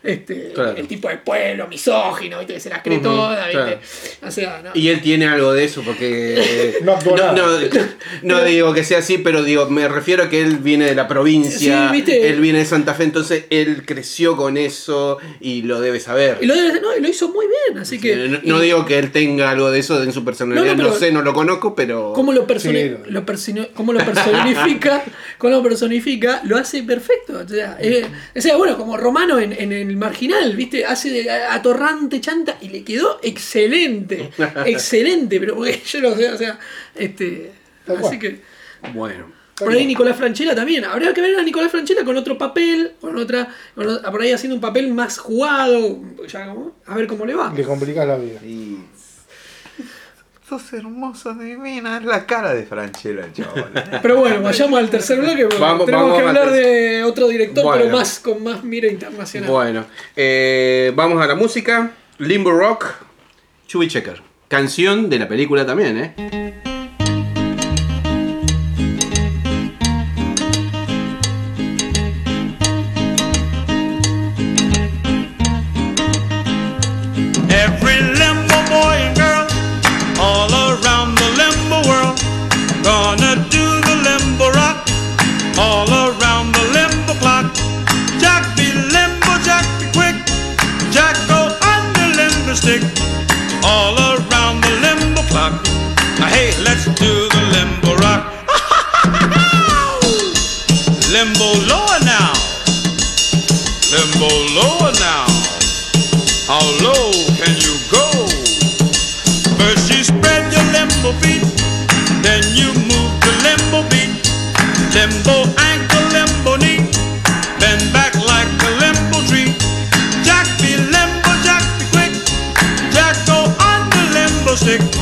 este, Claro. el tipo de pueblo, misógino, viste, que se las cree todas, viste, claro. o sea, no. Y él tiene algo de eso, porque. No actuó no, nada. no- no digo que sea así, pero digo, me refiero a que él viene de la provincia, Sí, ¿viste? él viene de Santa Fe, entonces él creció con eso y lo debe saber. Y lo, debe- no, y lo hizo muy bien, así que. No, y- digo que él tenga algo de eso en su personalidad, No, no, no, pero- sé, no lo conozco, pero. ¿Cómo lo, personi- Sí, lo- lo persino- cómo lo personifica? ¿Cómo lo personifica? Lo hace perfecto. O sea, eh, o sea, bueno, como Romano en, en el marginal, ¿viste? Hace de atorrante chanta y le quedó excelente. excelente, pero porque yo lo sé, o sea, este. Tal Así cual. que. Bueno. Por ahí Nicolás Franchella también. Habría que ver a Nicolás Franchella con otro papel, con otra, con por ahí haciendo un papel más jugado, ya como- a ver cómo le va. Le complicás la vida. Y... Sos hermosa, divina. Es la cara de Franchella, chaval. Pero bueno, vayamos al tercer bloque porque Vamos- tenemos vamos que hablar de otro director, Bueno. pero más con más mira internacional. Bueno, eh, vamos a la música. Limbo Rock, Chubby Checker. Canción de la película también, ¿eh? Stick all around the limbo clock. Hey, let's do the limbo rock. limbo lower now, limbo lower now. How low can you go? First you spread your limbo feet, then you move the limbo beat. Limbo ankle, limbo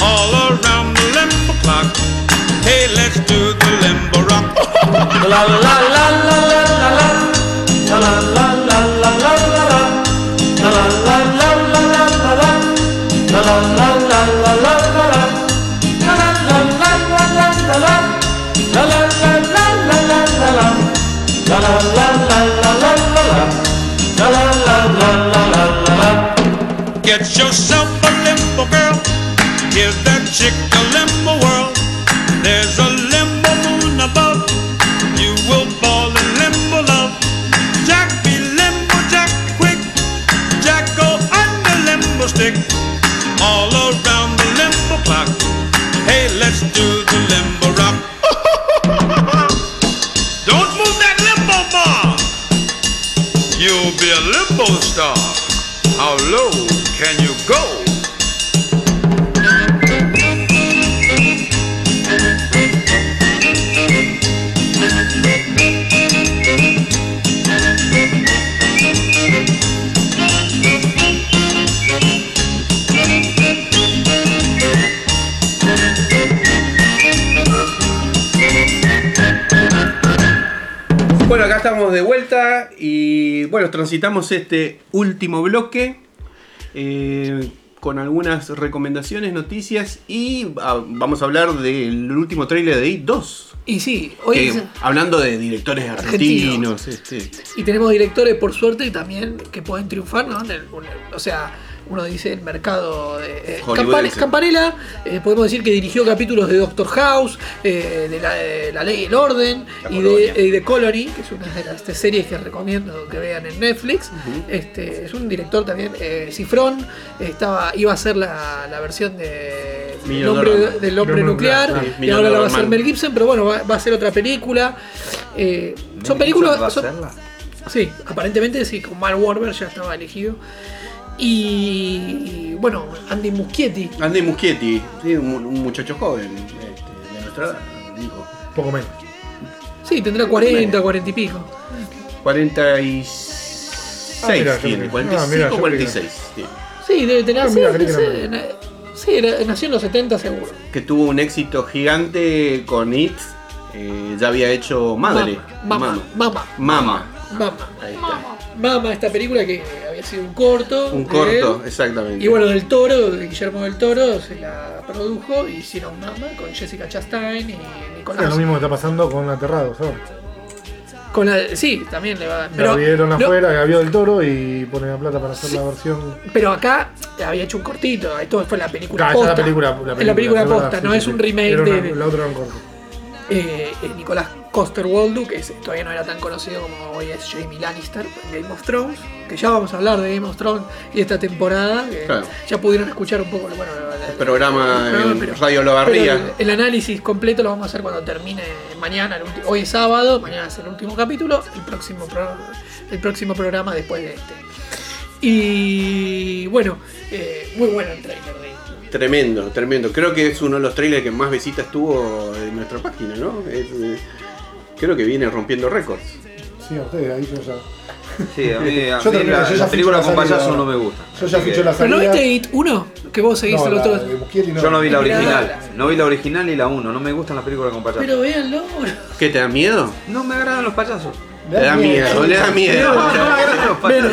all around the limbo clock. Hey, let's do the limbo rock. la la la la la la la la la la la la la la la. La la la la la la la la. La la la la la la la la. La la la la la la la la. La la la la la la la la. La la la la la la la la. La la la la la la la la. Get yourself a limbo girl. Give that chick a limbo world. There's a limbo moon above. You will fall in limbo love. Jack be limbo, Jack quick. Jack go the limbo stick, all around the limbo clock. Hey, let's do the limbo rock. Don't move that limbo bar. You'll be a limbo star. How low bueno, transitamos este último bloque eh, con algunas recomendaciones, noticias y ah, vamos a hablar del último trailer de IT 2. Y sí, hoy que, es- hablando de directores argentinos, este, y tenemos directores por suerte también que pueden triunfar, ¿no? O sea, uno dice el mercado de eh. Campane- Campanella, eh, podemos decir que dirigió capítulos de Doctor House, eh, de, la, de La Ley y el Orden La y Colonia. de, y de Colony, que es una de las series que recomiendo que vean en Netflix. este, es un director también, eh, Cifrón, estaba, iba a ser la, la versión de hombre- del hombre nuclear, y ahora la va a hacer. Mel Gibson, pero bueno, va, va a ser otra película. Eh, son películas. Son-. Sí, aparentemente sí, con Mark Wahlberg ya estaba elegido. Y bueno, Andy Muschietti. Andy Muschietti, sí, un, un muchacho joven este, de nuestra edad, digo. Poco menos. Sí, tendrá 40, 40 y pico. 46 Ah, mira, tiene, creí- 45 ah, mira, yo 46 tiene. Sí, debe tener. Ah, sí, mira, sí, na- sí, nació en los 70 seguro. Que tuvo un éxito gigante con It, eh, ya había hecho Madre. Mama, mama, Mama. mama. Ahí está. Mama, esta película que había sido un corto. Un corto, él. exactamente. Y bueno, del Toro, de Guillermo del Toro, se la produjo y hicieron Mama con Jessica Chastain y Es Nicolás. lo mismo que está pasando con Aterrados ahora. Con la, sí, también le va la vieron no, afuera, que había del toro y ponen la plata para hacer la versión. Pero acá había hecho un cortito, esto fue la película Ah, ya posta. la película, la película, Es la película es verdad, posta, no sí, es sí. un remake Era una- de, La otra era un corto. Eh, Nicolás Coster Waldau, que todavía no era tan conocido como hoy es Jamie Lannister en Game of Thrones, que ya vamos a hablar de Game of Thrones y esta temporada, que Claro. ya pudieron escuchar un poco bueno, el programa en pero- Radio pero el, el análisis completo lo vamos a hacer cuando termine mañana, el hoy es sábado, mañana es el último capítulo, el próximo, pro- el próximo programa después de este. Y bueno, eh, muy bueno el trailer de Tremendo, tremendo. Creo que es uno de los trailers que más visitas tuvo en nuestra página, ¿no? Es, eh, creo que viene rompiendo récords. Sí, a ustedes, ahí yo ya. Sí, a mí, a Yo mí la, yo ya la película con salida payaso no me gusta. Yo ya ficho que- la ¿Pero no salida. viste It 1? Que vos seguís No, el otro. no. Yo no vi la original. No vi la original y la 1. No me gustan las películas con payasos. Pero véanlo. ¿Qué te da miedo? No me agradan los payasos. Le da miedo, le da miedo. No, no me agradan los payasos.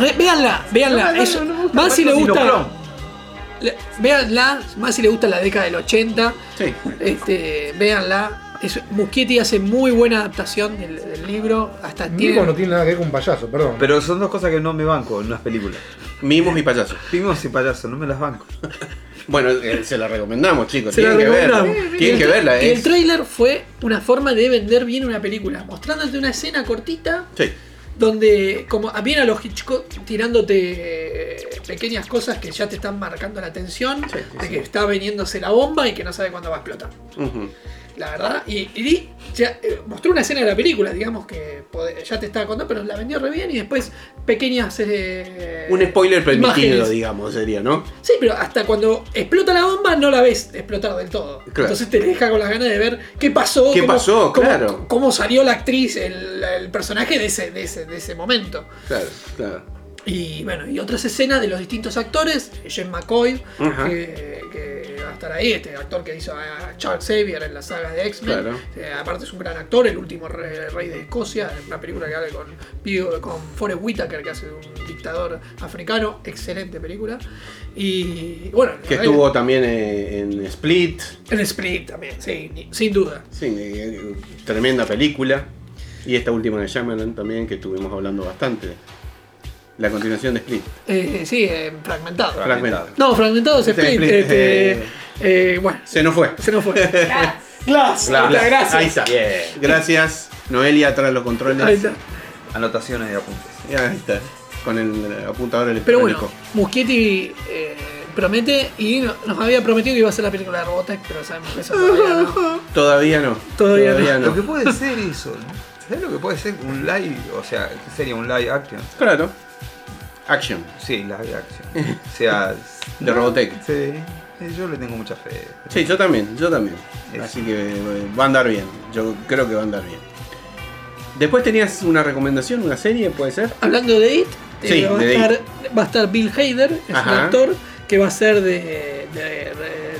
Ve- Véanla, véanla. Es- más si le gusta. Véanla, más si le gusta la década del 80. Sí. Este, véanla. Es, Muschietti hace muy buena adaptación del, del libro. Hasta tiene. Mimo no tiene nada que ver con payaso, perdón. Pero son dos cosas que no me banco en las películas. Mimos y payasos. Pimos y payasos, no me las banco. Bueno, eh, se la recomendamos, chicos. Se la Tienen que verla. Tienen que el- verla. Y el Es... trailer fue una forma de vender bien una película, mostrándote una escena cortita Sí. Donde, como bien a los Hitchcock, tirándote eh, pequeñas cosas que ya te están marcando la atención, Sí, sí, de sí. que está veniéndose la bomba y que no sabe cuándo va a explotar. La verdad, y, y ya, eh, mostró una escena de la película, digamos que pode- ya te estaba contando, pero la vendió re bien y después pequeñas. eh, Un spoiler permitido, imágenes. digamos, sería, ¿no? Sí, pero hasta cuando explota la bomba no la ves explotar del todo. Claro. Entonces te deja con las ganas de ver qué pasó. ¿Qué pasó? cómo- Claro. Cómo salió la actriz, el, el personaje de ese, de, ese, de ese momento. Claro, claro. Y bueno, y otras escenas de los distintos actores. Jen McCoy, que va a estar ahí, este actor que hizo a Charles Xavier en la saga de X-Men. Claro. Eh, aparte es un gran actor, el último re- rey, de Escocia, una película que habla con, con Forrest Whitaker, que hace un dictador africano. Excelente película. Y bueno, Que estuvo también eh, en Split. en Split también, sí, sin duda. Sí, eh, tremenda película. Y esta última de Shyamalan también, que estuvimos hablando bastante. La continuación de Split. Eh, sí, eh, fragmentado. Fragmentado. No, fragmentado es Este Split. Split, este, eh. eh, bueno, Se nos fue. se nos fue. Glass. Glass. Gracias. Ahí está. Bien. Gracias. Noelia tras los controles. Ahí está. Anotaciones y apuntes. Ahí está. Con el apuntador Pero electrónico. bueno, Muschietti eh, promete y no- nos había prometido que iba a ser la película de Robotech, pero sabemos que eso todavía no. Todavía no. Todavía Lo que puede ser eso, ¿no? ¿Sabes lo que puede ser un live? O sea, ¿qué sería un live action? Claro. Action. Sí, live action. O sea. De Robotech. Sí, eh, yo le tengo mucha fe. Sí, yo también, yo también. Es- Así que eh, va a andar bien. Yo creo que va a andar bien. Después tenías una recomendación, una serie, puede ser. Hablando de It, eh, Sí, va, a de estar, va a estar Bill Hader, es un actor que va a ser de, de,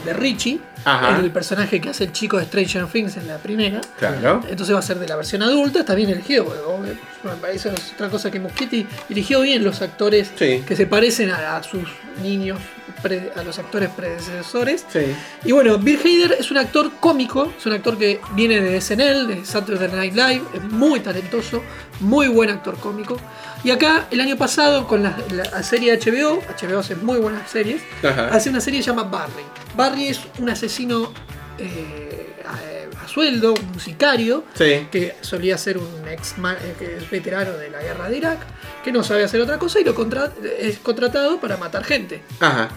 de Richie, Ajá. es el personaje que hace el chico de Stranger Things en la primera. Claro. Entonces va a ser de la versión adulta, está bien elegido, porque me parece otra cosa que Muschietti eligió bien los actores Sí. que se parecen a, a sus niños pre- a los actores predecesores. Sí. Y bueno, Bill Hader es un actor cómico, es un actor que viene de SNL, de Saturday Night Live, es muy talentoso, muy buen actor cómico. Y acá, el año pasado, con la, la serie HBO, HBO hace muy buenas series, Ajá. hace una serie que se llama Barry. Barry es un asesino eh, a, a sueldo, un sicario, Sí. que solía ser un ex eh, que es veterano de la guerra de Irak, que no sabe hacer otra cosa y lo contra- es contratado para matar gente. Ajá.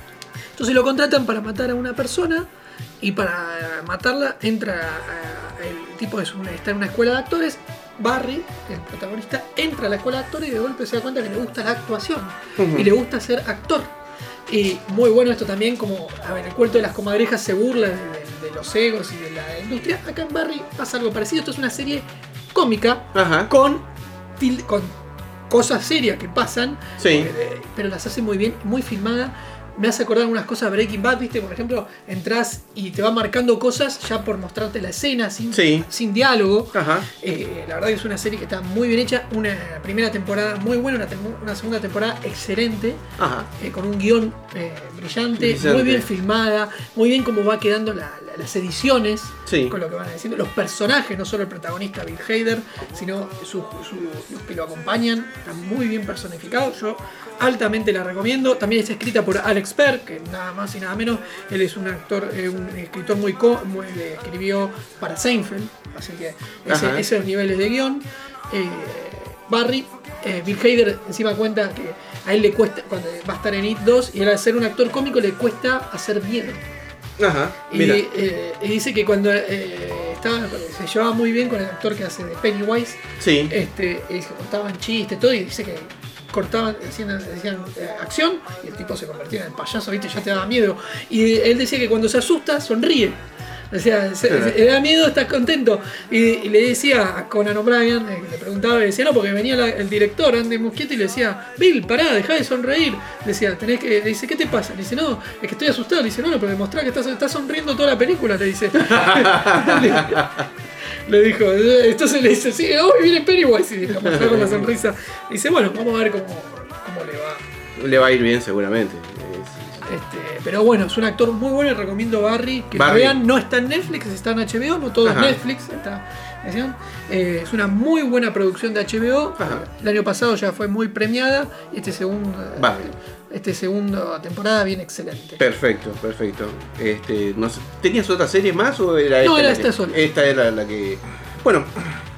Entonces lo contratan para matar a una persona y para matarla entra el tipo es una- está en una escuela de actores. Barry, el protagonista, entra a la escuela de actores y de golpe se da cuenta que le gusta la actuación y le gusta ser actor. Y muy bueno esto también, como a ver, el cuento de las comadrejas se burla de, de- de los egos y de la industria. Acá en Barry pasa algo parecido. Esto es una serie cómica Ajá. con, til- con cosas serias que pasan, Sí. eh, pero las hace muy bien, muy filmada. Me hace acordar unas cosas de Breaking Bad, ¿viste? Por ejemplo, entras y te va marcando cosas ya por mostrarte la escena sin, Sí. sin diálogo. Ajá. Eh, la verdad que es una serie que está muy bien hecha, una primera temporada muy buena, una, tem- una segunda temporada excelente, Ajá. eh, con un guion eh, brillante, Brillante. muy bien filmada, muy bien cómo va quedando la- las ediciones, Sí. con lo que van diciendo, los personajes, no solo el protagonista Bill Hader, sino su- su- los que lo acompañan, están muy bien personificados, yo altamente la recomiendo, también está escrita por Alex Per, que nada más y nada menos, él es un actor, eh, un escritor muy, co- muy eh, escribió para Seinfeld, así que ese- esos niveles de guion. Eh, Barry, eh, Bill Hader encima cuenta que a él le cuesta, cuando va a estar en It 2, y al ser un actor cómico le cuesta hacer miedo. Ajá. Y, Mira. eh, y dice que cuando eh, estaba, se llevaba muy bien con el actor que hace de Pennywise, Sí. este, y se cortaban chistes, todo, y dice que cortaban, decían, decían, eh, acción, y el tipo se convertía en el payaso, viste, ya te daba miedo. Y él decía que cuando se asusta, sonríe. Decía, se, Claro. se- le da miedo, estás contento. Y, y le decía a Conan O'Brien, eh, le preguntaba, y decía, no, porque venía la- el director, Andy Muschietti, y le decía, Bill, pará, dejá de sonreír. Le decía, tenés que. Le dice, ¿qué te pasa? Le dice, no, es que estoy asustado. Le dice, no, no, pero demostrá que estás, estás sonriendo toda la película, le dice. le dijo, entonces le dice, sí, hoy viene Pennywise. Y le mostró con la sonrisa. Dice, bueno, vamos a ver cómo, cómo le va. Le va a ir bien seguramente. Es- Este, pero bueno, es un actor muy bueno y recomiendo Barry. Que Barry. lo vean, no está en Netflix, está en HBO, no todo Ajá. es Netflix. Está. Eh, es una muy buena producción de HBO. Ajá. El año pasado ya fue muy premiada. y Este segundo, este segundo temporada viene excelente. Perfecto, perfecto. Este, no sé, ¿Tenías otra serie más o era esta? No, era esta sola. Esta era la que. Bueno,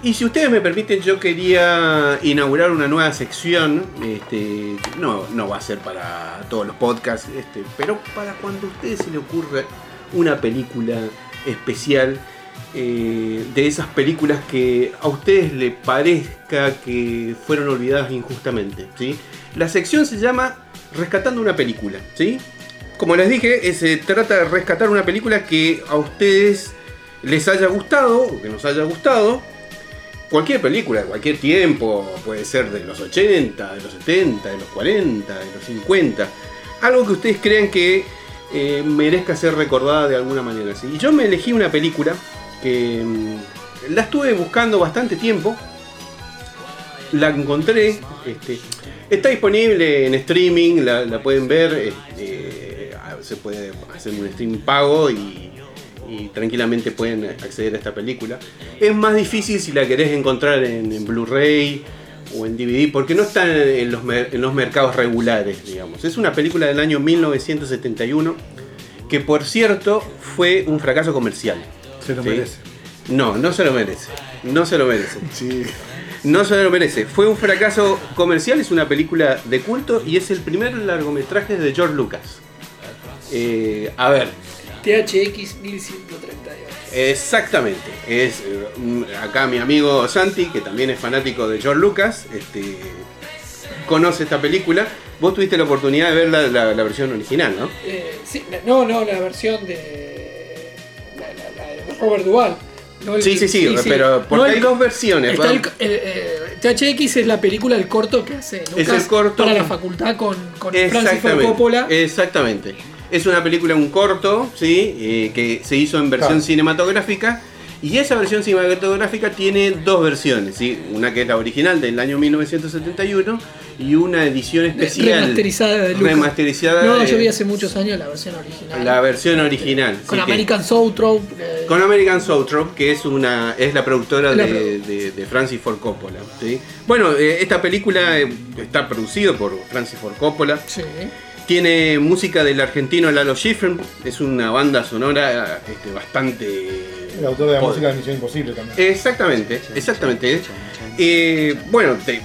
y si ustedes me permiten, yo quería inaugurar una nueva sección. Este, no, no va a ser para todos los podcasts, este, pero para cuando a ustedes se le ocurra una película especial. eh, de esas películas que a ustedes les parezca que fueron olvidadas injustamente. ¿sí? La sección se llama Rescatando una película. ¿sí? Como les dije, eh, se trata de rescatar una película que a ustedes les haya gustado o que nos haya gustado. Cualquier película, de cualquier tiempo, puede ser de los 80, de los 70, de los 40, de los 50. Algo que ustedes crean que eh, merezca ser recordada de alguna manera. ¿sí? Y yo me elegí una película que mm, la estuve buscando bastante tiempo. La encontré. Este, está disponible en streaming, la, pueden ver. este, se puede hacer un streaming pago y, y tranquilamente pueden acceder a esta película. Es más difícil si la querés encontrar en, en Blu-ray o en DVD porque no está en los, en los mercados regulares, digamos. Es una película del año 1971 que por cierto fue un fracaso comercial. Se lo ¿sí? merece. No, no se lo merece. No se lo merece. Sí. No se lo merece. Fue un fracaso comercial, es una película de culto y es el primer largometraje de George Lucas. Eh, a ver, THX 1138. exactamente. Es eh, acá mi amigo Santi, que también es fanático de George Lucas, este, conoce esta película. Vos tuviste la oportunidad de ver la, la- la versión original, ¿no? Eh, sí, no, no, la versión de. La, de Robert Duvall. No el- Sí, sí, sí, pero porque No el- hay dos versiones. El, eh, THX es la película, el corto que hace Lucas Es el corto para la facultad con, con Francis Ford. Coppola. Exactamente. Es una película, un corto, ¿sí? Eh, que se hizo en versión Claro. cinematográfica Y esa versión cinematográfica tiene dos versiones, ¿sí? una que es la original del año 1971 y una edición especial. Remasterizada de. Remasterizada No, de- yo vi hace muchos años la versión original. la versión original. con sí, American Soul eh, con American Soultrop, que es una es la productora La de, de- de Francis Ford Coppola. ¿sí? Bueno, eh, esta película eh, está producida por Francis Ford Coppola. Sí. Tiene música del argentino Lalo Schifrin. Es una banda sonora este, bastante. El autor de la Pod- música de Misión Imposible también. Exactamente, exactamente. Eh, bueno, te-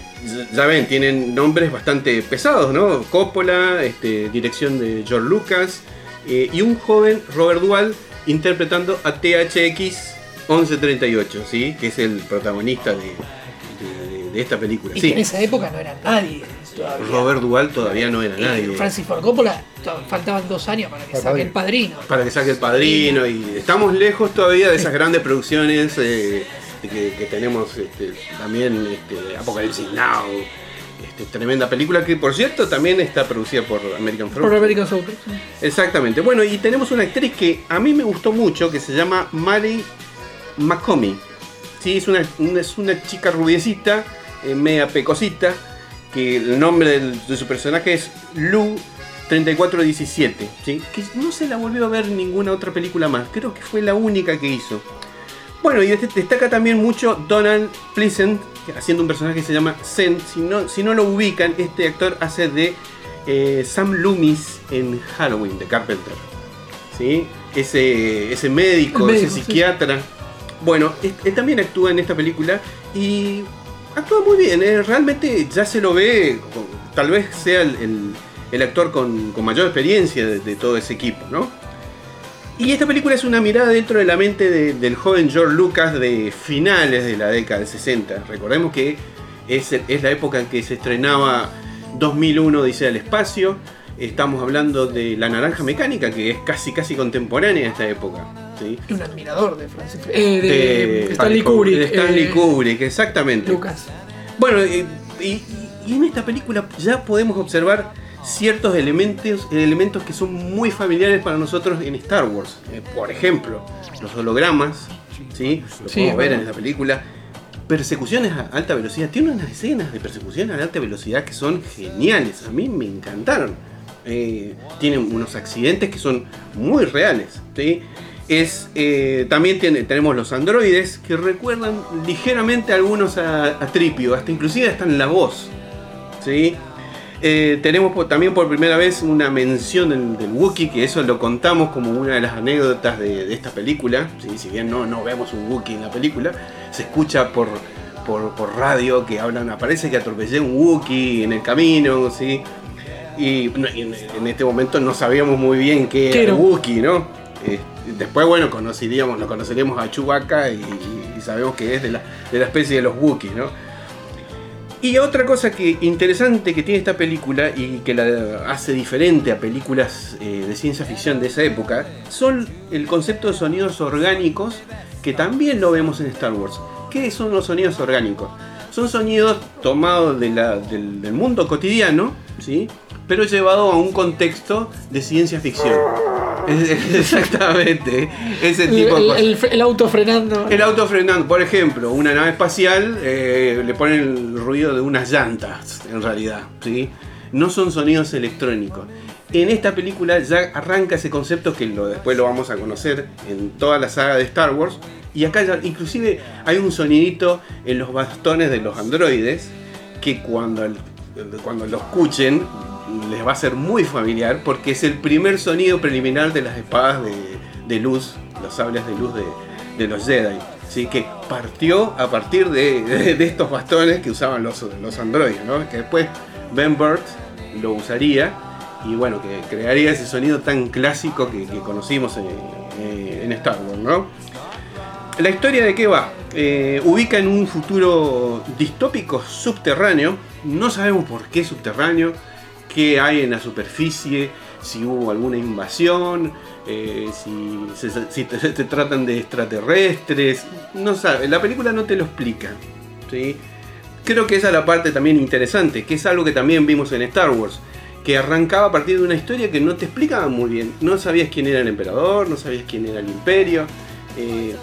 ya ven, tienen nombres bastante pesados, ¿no? Coppola, este, dirección de George Lucas eh, y un joven Robert Duvall interpretando a THX 1138, ¿sí? Que es el protagonista de, de- de esta película. Y Sí, que en esa época no era nadie todavía. Robert Duvall todavía no era nadie. Francis Ford Coppola, faltaban dos años para que Para saque el el padrino. para que saque el padrino y estamos lejos todavía de esas grandes producciones eh, que, que tenemos este, también este, Apocalipsis Now este, tremenda película que por cierto también está producida por American Fruit Por American Soul. sí. exactamente bueno y tenemos una actriz que a mí me gustó mucho que se llama Mary McComey sí es una, una- es una chica rubiecita eh, media pecosita que el nombre de su personaje es Lou 3417, ¿sí? que no se la volvió a ver en ninguna otra película más, creo que fue la única que hizo. Bueno, y destaca también mucho Donald Pleasant, haciendo un personaje que se llama Zen. Si no, si no lo ubican, este actor hace de eh, Sam Loomis en Halloween de Carpenter. ¿Sí? Ese, ese médico, ese sí. psiquiatra. Bueno, él, él también actúa en esta película y actúa muy bien. eh, Realmente ya se lo ve, tal vez sea el, el- el actor con, con mayor experiencia de, todo ese equipo, ¿no? Y esta película es una mirada dentro de la mente de- del joven George Lucas de finales de la década del 60. Recordemos que es, es la época en que se estrenaba 2001 Dice al Espacio. Estamos hablando de La Naranja Mecánica, que es casi casi contemporánea a esta época. ¿Sí? Un admirador de Francis eh, de, De Stanley Kubrick. de Stanley eh, Kubrick, exactamente. Lucas. Bueno, eh, y, y en esta película ya podemos observar ciertos elementos, elementos que son muy familiares para nosotros en Star Wars. Eh, por ejemplo, los hologramas, ¿sí? Lo Sí, podemos ver en esta película. Persecuciones a alta velocidad. Tiene unas escenas de persecución a alta velocidad que son geniales. A mí me encantaron. Eh, tienen unos accidentes que son muy reales. ¿sí? Es, eh, también tiene- tenemos los androides que recuerdan ligeramente a algunos a, a Tripio, hasta inclusive hasta en la voz. ¿sí? Eh, tenemos por- también por primera vez una mención del, del Wookiee, que eso lo contamos como una de las anécdotas de, de esta película. ¿sí? Si bien no, no vemos un Wookiee en la película, se escucha por, por, por radio que hablan, aparece que atropellé un Wookiee en el camino, ¿sí? Y, en, en este momento no sabíamos muy bien qué ¿Qué era era? el Wookiee, ¿no? Eh, después, bueno, conoceríamos, lo conoceríamos a Chewbacca y, sabemos que es de la, de la especie de los Wookiees, ¿no? Y otra cosa que interesante que tiene esta película y que la hace diferente a películas eh, de ciencia ficción de esa época son el concepto de sonidos orgánicos que también lo vemos en Star Wars. ¿Qué son los sonidos orgánicos? Son sonidos tomados del, del mundo cotidiano, ¿sí? pero llevado a un contexto de ciencia ficción. Es- exactamente, ese El, tipo de el- cosas. el fre- el auto frenando. El auto frenando, por ejemplo, una nave espacial eh, le ponen el ruido de unas llantas, en realidad, ¿sí? No son sonidos electrónicos. En esta película ya arranca ese concepto que lo, después lo vamos a conocer en toda la saga de Star Wars. Y acá ya, inclusive hay un sonidito en los bastones de los androides que cuando, el- cuando lo escuchen les va a ser muy familiar porque es el primer sonido preliminar de las espadas de, luz, los sables de luz de, los Jedi. ¿sí? Que partió a partir de, estos bastones que usaban los, los androides, ¿no? que después Ben Burt lo usaría y bueno, que crearía ese sonido tan clásico que, conocimos en, en Star Wars. ¿no? La historia de qué va? Eh, ubica en un futuro distópico subterráneo. No sabemos por qué subterráneo, qué hay en la superficie, si hubo alguna invasión, eh, si, te, tratan de extraterrestres. No sabe, la película no te lo explica. ¿sí? Creo que esa es la parte también interesante, que es algo que también vimos en Star Wars. Que arrancaba a partir de una historia que no te explicaba muy bien. No sabías quién era el emperador, no sabías quién era el imperio. eh,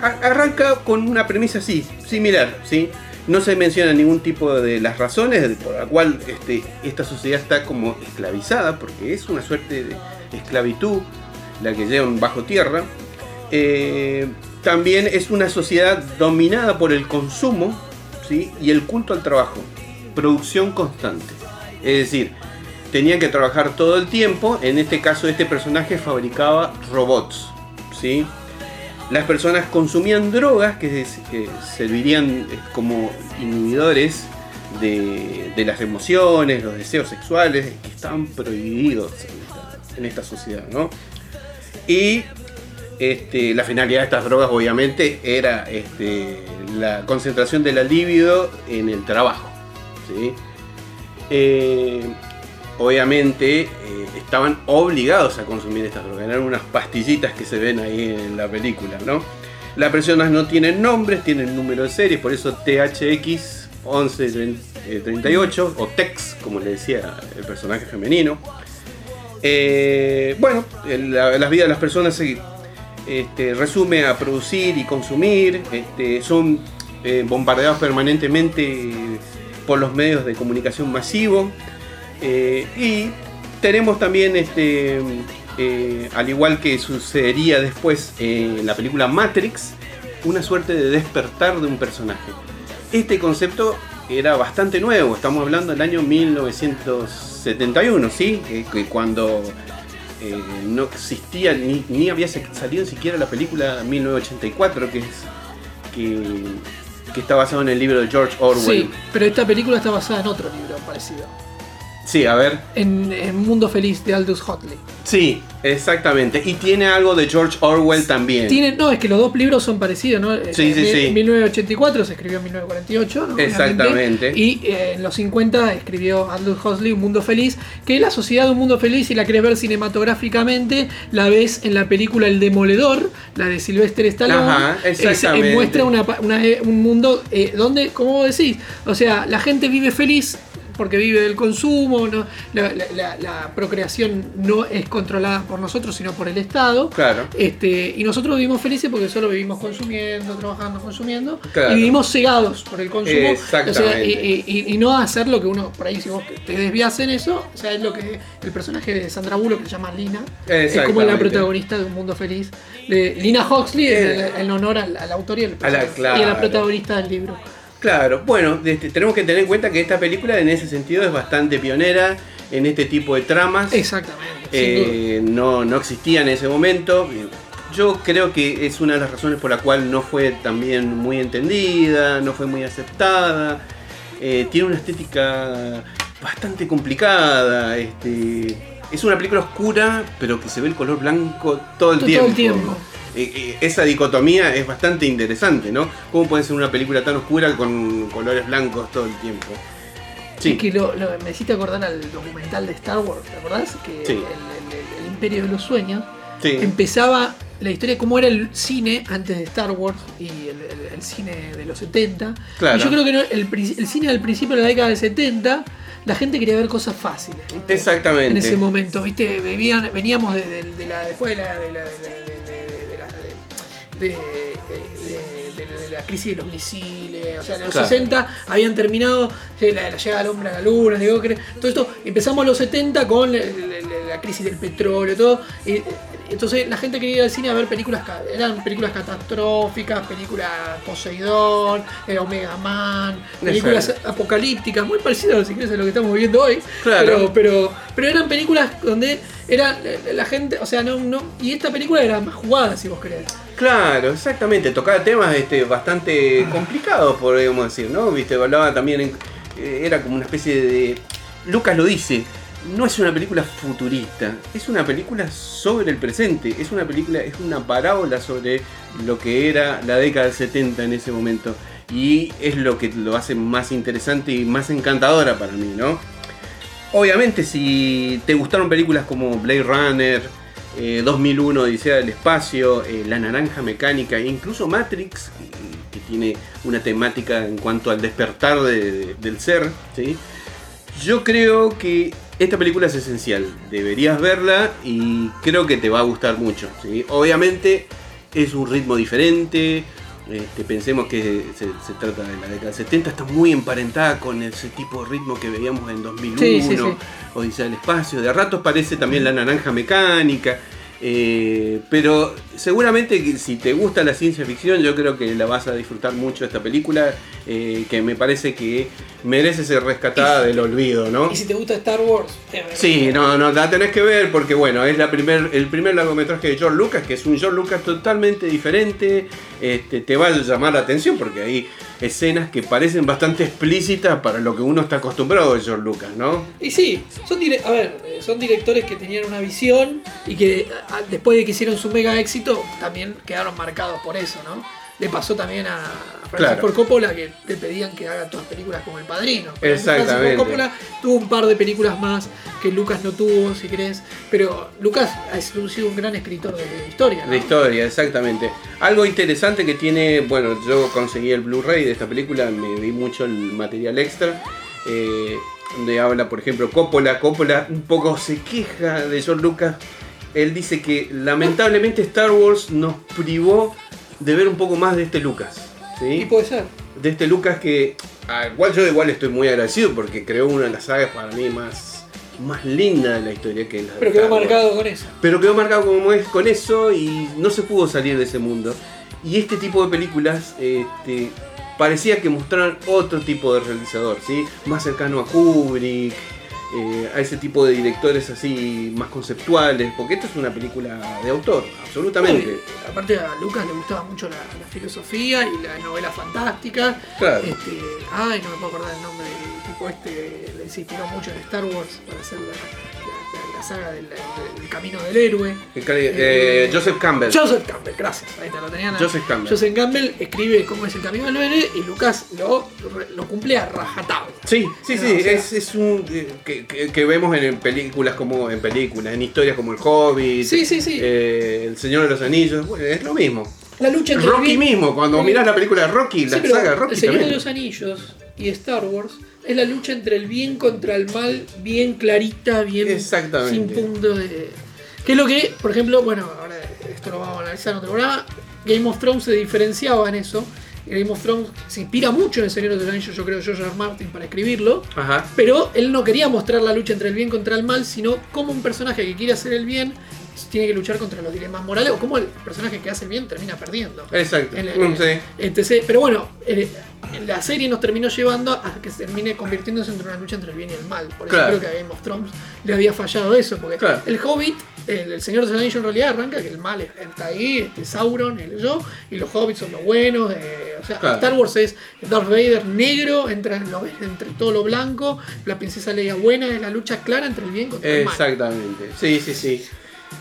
arranca con una premisa así, similar, ¿sí? No se menciona ningún tipo de las razones por la cual este, esta sociedad está como esclavizada, porque es una suerte de esclavitud la que llevan bajo tierra. Eh, también es una sociedad dominada por el consumo y el culto al trabajo, producción constante. Es decir, tenían que trabajar todo el tiempo. En este caso, este personaje fabricaba robots. ¿sí? Las personas consumían drogas que, servirían eh, como inhibidores de, las emociones, los deseos sexuales, que estaban prohibidos en esta, en esta sociedad. ¿no? Y este, la finalidad de estas drogas, obviamente, era este, la concentración de la libido en el trabajo. ¿sí? Eh, obviamente eh, estaban obligados a consumir estas drogas. Eran unas pastillitas que se ven ahí en la película, ¿no? Las personas no tienen nombres, tienen número de series, por eso THX 1138 o TEX, como le decía el personaje femenino. Eh, bueno, la, las vidas de las personas se este, resume a producir y consumir. Este, son eh, bombardeados permanentemente por los medios de comunicación masivo. Eh, y tenemos también, este, eh, al igual que sucedería después en la película Matrix, una suerte de despertar de un personaje. Este concepto era bastante nuevo, estamos hablando del año 1971, ¿sí? Eh, cuando eh, no existía ni, ni había salido siquiera la película 1984, que es que, que está basado en el libro de George Orwell. Sí, pero esta película está basada en otro libro parecido. Sí, a ver. En, en Mundo Feliz de Aldous Huxley. Sí, exactamente. Y tiene algo de George Orwell también. Tiene, no, es que los dos libros son parecidos, ¿no? Sí, sí, en, sí. En 1984 se escribió en 1948, ¿no? Exactamente. Y eh, en los 50 escribió Aldous Huxley Un Mundo Feliz, que la sociedad de Un Mundo Feliz, si la querés ver cinematográficamente, la ves en la película El Demoledor, la de Sylvester Stallone. Ajá, Es- eh, exactamente. muestra una una- eh, un mundo eh, donde, como vos decís, o sea, la gente vive feliz porque vive del consumo, ¿no? la, la- la- la procreación no es controlada por nosotros, sino por el Estado. Claro. Este, y nosotros vivimos felices porque solo vivimos consumiendo, trabajando, consumiendo. Claro. Y vivimos cegados por el consumo. Exactamente. O sea, y, y- y no hacer lo que uno, por ahí si vos te desvías en eso, o sea, es lo que el personaje de Sandra Bullock que se llama Lina, es como la protagonista de Un Mundo Feliz. De Lina Huxley, Eh. en, en honor al, al autor y, al y a la protagonista del libro. Claro, bueno, este, tenemos que tener en cuenta que esta película en ese sentido es bastante pionera en este tipo de tramas. Exactamente. Eh, no, no existía en ese momento. Yo creo que es una de las razones por la cual no fue también muy entendida, no fue muy aceptada. Eh, tiene una estética bastante complicada. Este, es una película oscura, pero que se ve el color blanco todo el Todo tiempo. el tiempo. Eh, eh, esa dicotomía es bastante interesante, ¿no? ¿Cómo puede ser una película tan oscura con colores blancos todo el tiempo? Es que lo, lo- me hiciste acordar al documental de Star Wars, ¿te acordás? Que Sí. el, el- el- el Imperio de los Sueños sí. empezaba la historia de cómo era el cine antes de Star Wars y el, cine de los 70. Claro. Y yo creo que no- el, cine del principio de la década del 70, la gente quería ver cosas fáciles. ¿viste? Exactamente. En ese momento, ¿viste? Venían- veníamos de, de- de la, después de la, de la, de- de- de- de- de la crisis de los misiles, o sea, en los Claro. 60 habían terminado eh, la, la llegada del hombre a la luna, todo esto, empezamos los 70 con la, la- crisis del petróleo, todo, y, entonces la gente quería ir al cine a ver películas, eran películas catastróficas, películas Poseidón, eh, Omega Man, películas Exacto. apocalípticas, muy parecidas si querés a lo que estamos viendo hoy, Claro. pero, pero, pero eran películas donde era la, la gente, o sea, no, no, y esta película era más jugada, si vos querés. Claro, exactamente. Tocaba temas este, bastante complicados, podríamos decir, ¿no? Viste, hablaba también, en- eh, era como una especie de... Lucas lo dice, no es una película futurista, es una película sobre el presente, es una película, es una parábola sobre lo que era la década del 70 en ese momento. Y es lo que lo hace más interesante y más encantadora para mí, ¿no? Obviamente, si te gustaron películas como Blade Runner, eh, 2001, Odisea del Espacio, eh, La Naranja Mecánica, e incluso Matrix, que, tiene una temática en cuanto al despertar de- de- del ser, ¿sí? yo creo que esta película es esencial. Deberías verla y creo que te va a gustar mucho. ¿sí? Obviamente, es un ritmo diferente. Este, pensemos que se, se trata de la década del 70, está muy emparentada con ese tipo de ritmo que veíamos en 2001, Sí, sí, sí. Odisea del Espacio. De ratos parece también la naranja mecánica. Eh, pero seguramente si te gusta la ciencia ficción, yo creo que la vas a disfrutar mucho esta película, eh, que me parece que merece ser rescatada del olvido, ¿no? Y si te gusta Star Wars, te Sí, no, no, la tenés que ver porque bueno, es la primer, el primer largometraje de George Lucas, que es un George Lucas totalmente diferente, este, te va a llamar la atención porque hay escenas que parecen bastante explícitas para lo que uno está acostumbrado de George Lucas, ¿no? Y sí, son, a ver, son directores que tenían una visión y que después de que hicieron su mega éxito también quedaron marcados por eso, ¿no? Le pasó también a Francis Claro. Ford Coppola que le pedían que haga todas películas como El Padrino. Exactamente. Francis Ford Coppola tuvo un par de películas más que Lucas no tuvo, si querés, pero Lucas ha sido un gran escritor de historia. ¿no? De historia, exactamente. Algo interesante que tiene, bueno, yo conseguí el Blu-ray de esta película, me vi mucho el material extra, eh, donde habla, por ejemplo, Coppola. Coppola un poco se queja de George Lucas. Él dice que lamentablemente Star Wars nos privó de ver un poco más de este Lucas. Y ¿sí? puede ser. De este Lucas que, al cual yo igual estoy muy agradecido porque creó una de las sagas para mí más, más linda de la historia que es la Pero quedó Star Wars. marcado con eso. Pero quedó marcado como es con eso y no se pudo salir de ese mundo. Y este tipo de películas este, parecía que mostraran otro tipo de realizador, ¿sí? Más cercano a Kubrick, eh, a ese tipo de directores así más conceptuales, porque esto es una película de autor, absolutamente. Aparte a Lucas le gustaba mucho la, la filosofía y la novela fantástica. Claro. Este, ay, no me puedo acordar el nombre del tipo este, le inspiró mucho en Star Wars para hacer la, la- saga del, del camino del héroe. Eh, Joseph Campbell. Joseph Campbell, gracias. Ahí te lo tenían. Joseph Campbell. Joseph Campbell escribe cómo es el camino del héroe y Lucas lo, lo cumple a rajatabla. Sí, sí, sí, O sea- es, es un eh, que, que- que vemos en películas como en películas, en historias como El Hobbit, Sí, sí, sí. eh, El Señor de los Anillos, bueno, es lo mismo. La lucha entre Rocky mismo, cuando mirás la película de Rocky, Sí, la saga de Rocky El Señor también. de los Anillos y Star Wars es la lucha entre el bien contra el mal, bien clarita, bien Exactamente. sin punto de. Que es lo que, por ejemplo, bueno, ahora esto lo vamos a analizar en otro programa. Game of Thrones se diferenciaba en eso. Game of Thrones se inspira mucho en el Señor de los Anillos, yo creo, George R. Martin para escribirlo. Ajá. Pero él no quería mostrar la lucha entre el bien contra el mal, sino cómo un personaje que quiere hacer el bien tiene que luchar contra los dilemas morales o cómo el personaje que hace el bien termina perdiendo. Exacto. En Mm, sí. entonces, pero bueno, eh, la serie nos terminó llevando a que se termine convirtiéndose entre una lucha entre el bien y el mal. Por eso Claro. creo que a Game of Thrones le había fallado eso, porque Claro. el Hobbit, el, el Señor de los Anillos en realidad arranca que el mal está ahí, este Sauron, el yo, y los Hobbits son los buenos. eh, o sea, Claro. Star Wars es Darth Vader negro, entra en lo- entre todo lo blanco, la princesa Leia buena, es la lucha clara entre el bien contra el mal. Exactamente. Sí, sí, sí.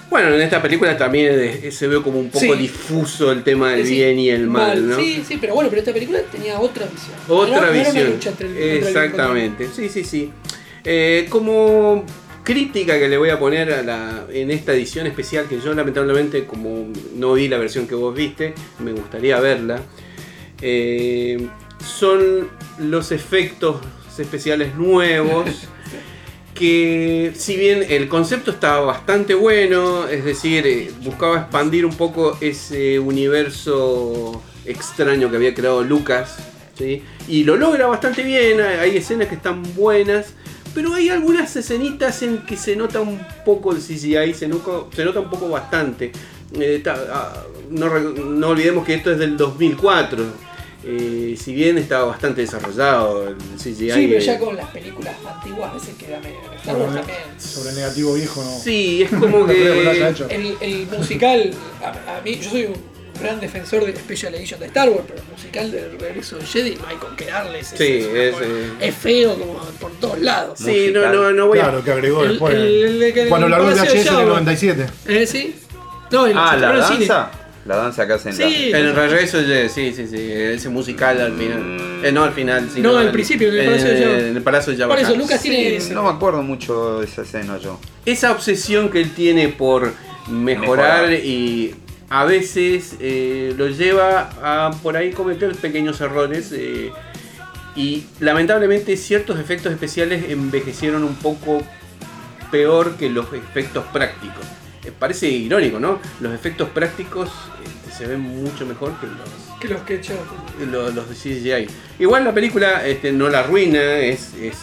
Bueno, en esta película también se ve como un poco Sí. difuso el tema del Sí, bien y el mal, ¿no? Sí, sí, pero bueno, pero esta película tenía otra visión. Otra era- era visión. lucha entre el- contra el bien contra el mal. Exactamente. Sí, sí, sí. Eh, como crítica que le voy a poner a la, en esta edición especial, que yo lamentablemente, como no vi la versión que vos viste, me gustaría verla, eh, son los efectos especiales nuevos. que si bien el concepto estaba bastante bueno, es decir, eh, buscaba expandir un poco ese universo extraño que había creado Lucas, ¿sí? y lo logra bastante bien, hay escenas que están buenas, pero hay algunas escenitas en que se nota un poco el CGI, se nota, se nota un poco bastante. Eh, ah, no, no olvidemos que esto es del 2004. Eh, si bien estaba bastante desarrollado el CGI. Sí, pero ya con las películas antiguas a veces queda medio. Star Wars también. Sobre el negativo viejo, no. Sí, es como que lo haya que. hecho. El, el musical, a, a mí, yo soy un gran defensor del Special Edition de Star Wars, pero el musical del regreso de Jedi no hay con qué darles. Es, Sí, es eh. es feo como por todos lados. Sí, no, no, no voy a. Claro, que agregó El- después. el- el- el- cuando el largó el Palacio de VHS en el Jabba. 97. ¿Eh? ¿Sí? No, el, Ah, se la cine. La danza que hacen Sí. la- En el regreso, sí, sí, sí, ese musical al final. Eh, no al final, sino. No, al principio, en el Palacio de. En el Palacio de Jabba Por eso. Lucas tiene. Sí, no me acuerdo mucho de esa escena yo. Esa obsesión que él tiene por mejorar, Mejorar. y a veces eh, lo lleva a por ahí cometer pequeños errores. eh, y lamentablemente ciertos efectos especiales envejecieron un poco peor que los efectos prácticos. Eh, Parece irónico, ¿no? Los efectos prácticos eh, se ven mucho mejor que los, Que los que hecho. los, los de CGI. Igual la película este, no la arruina, es, es,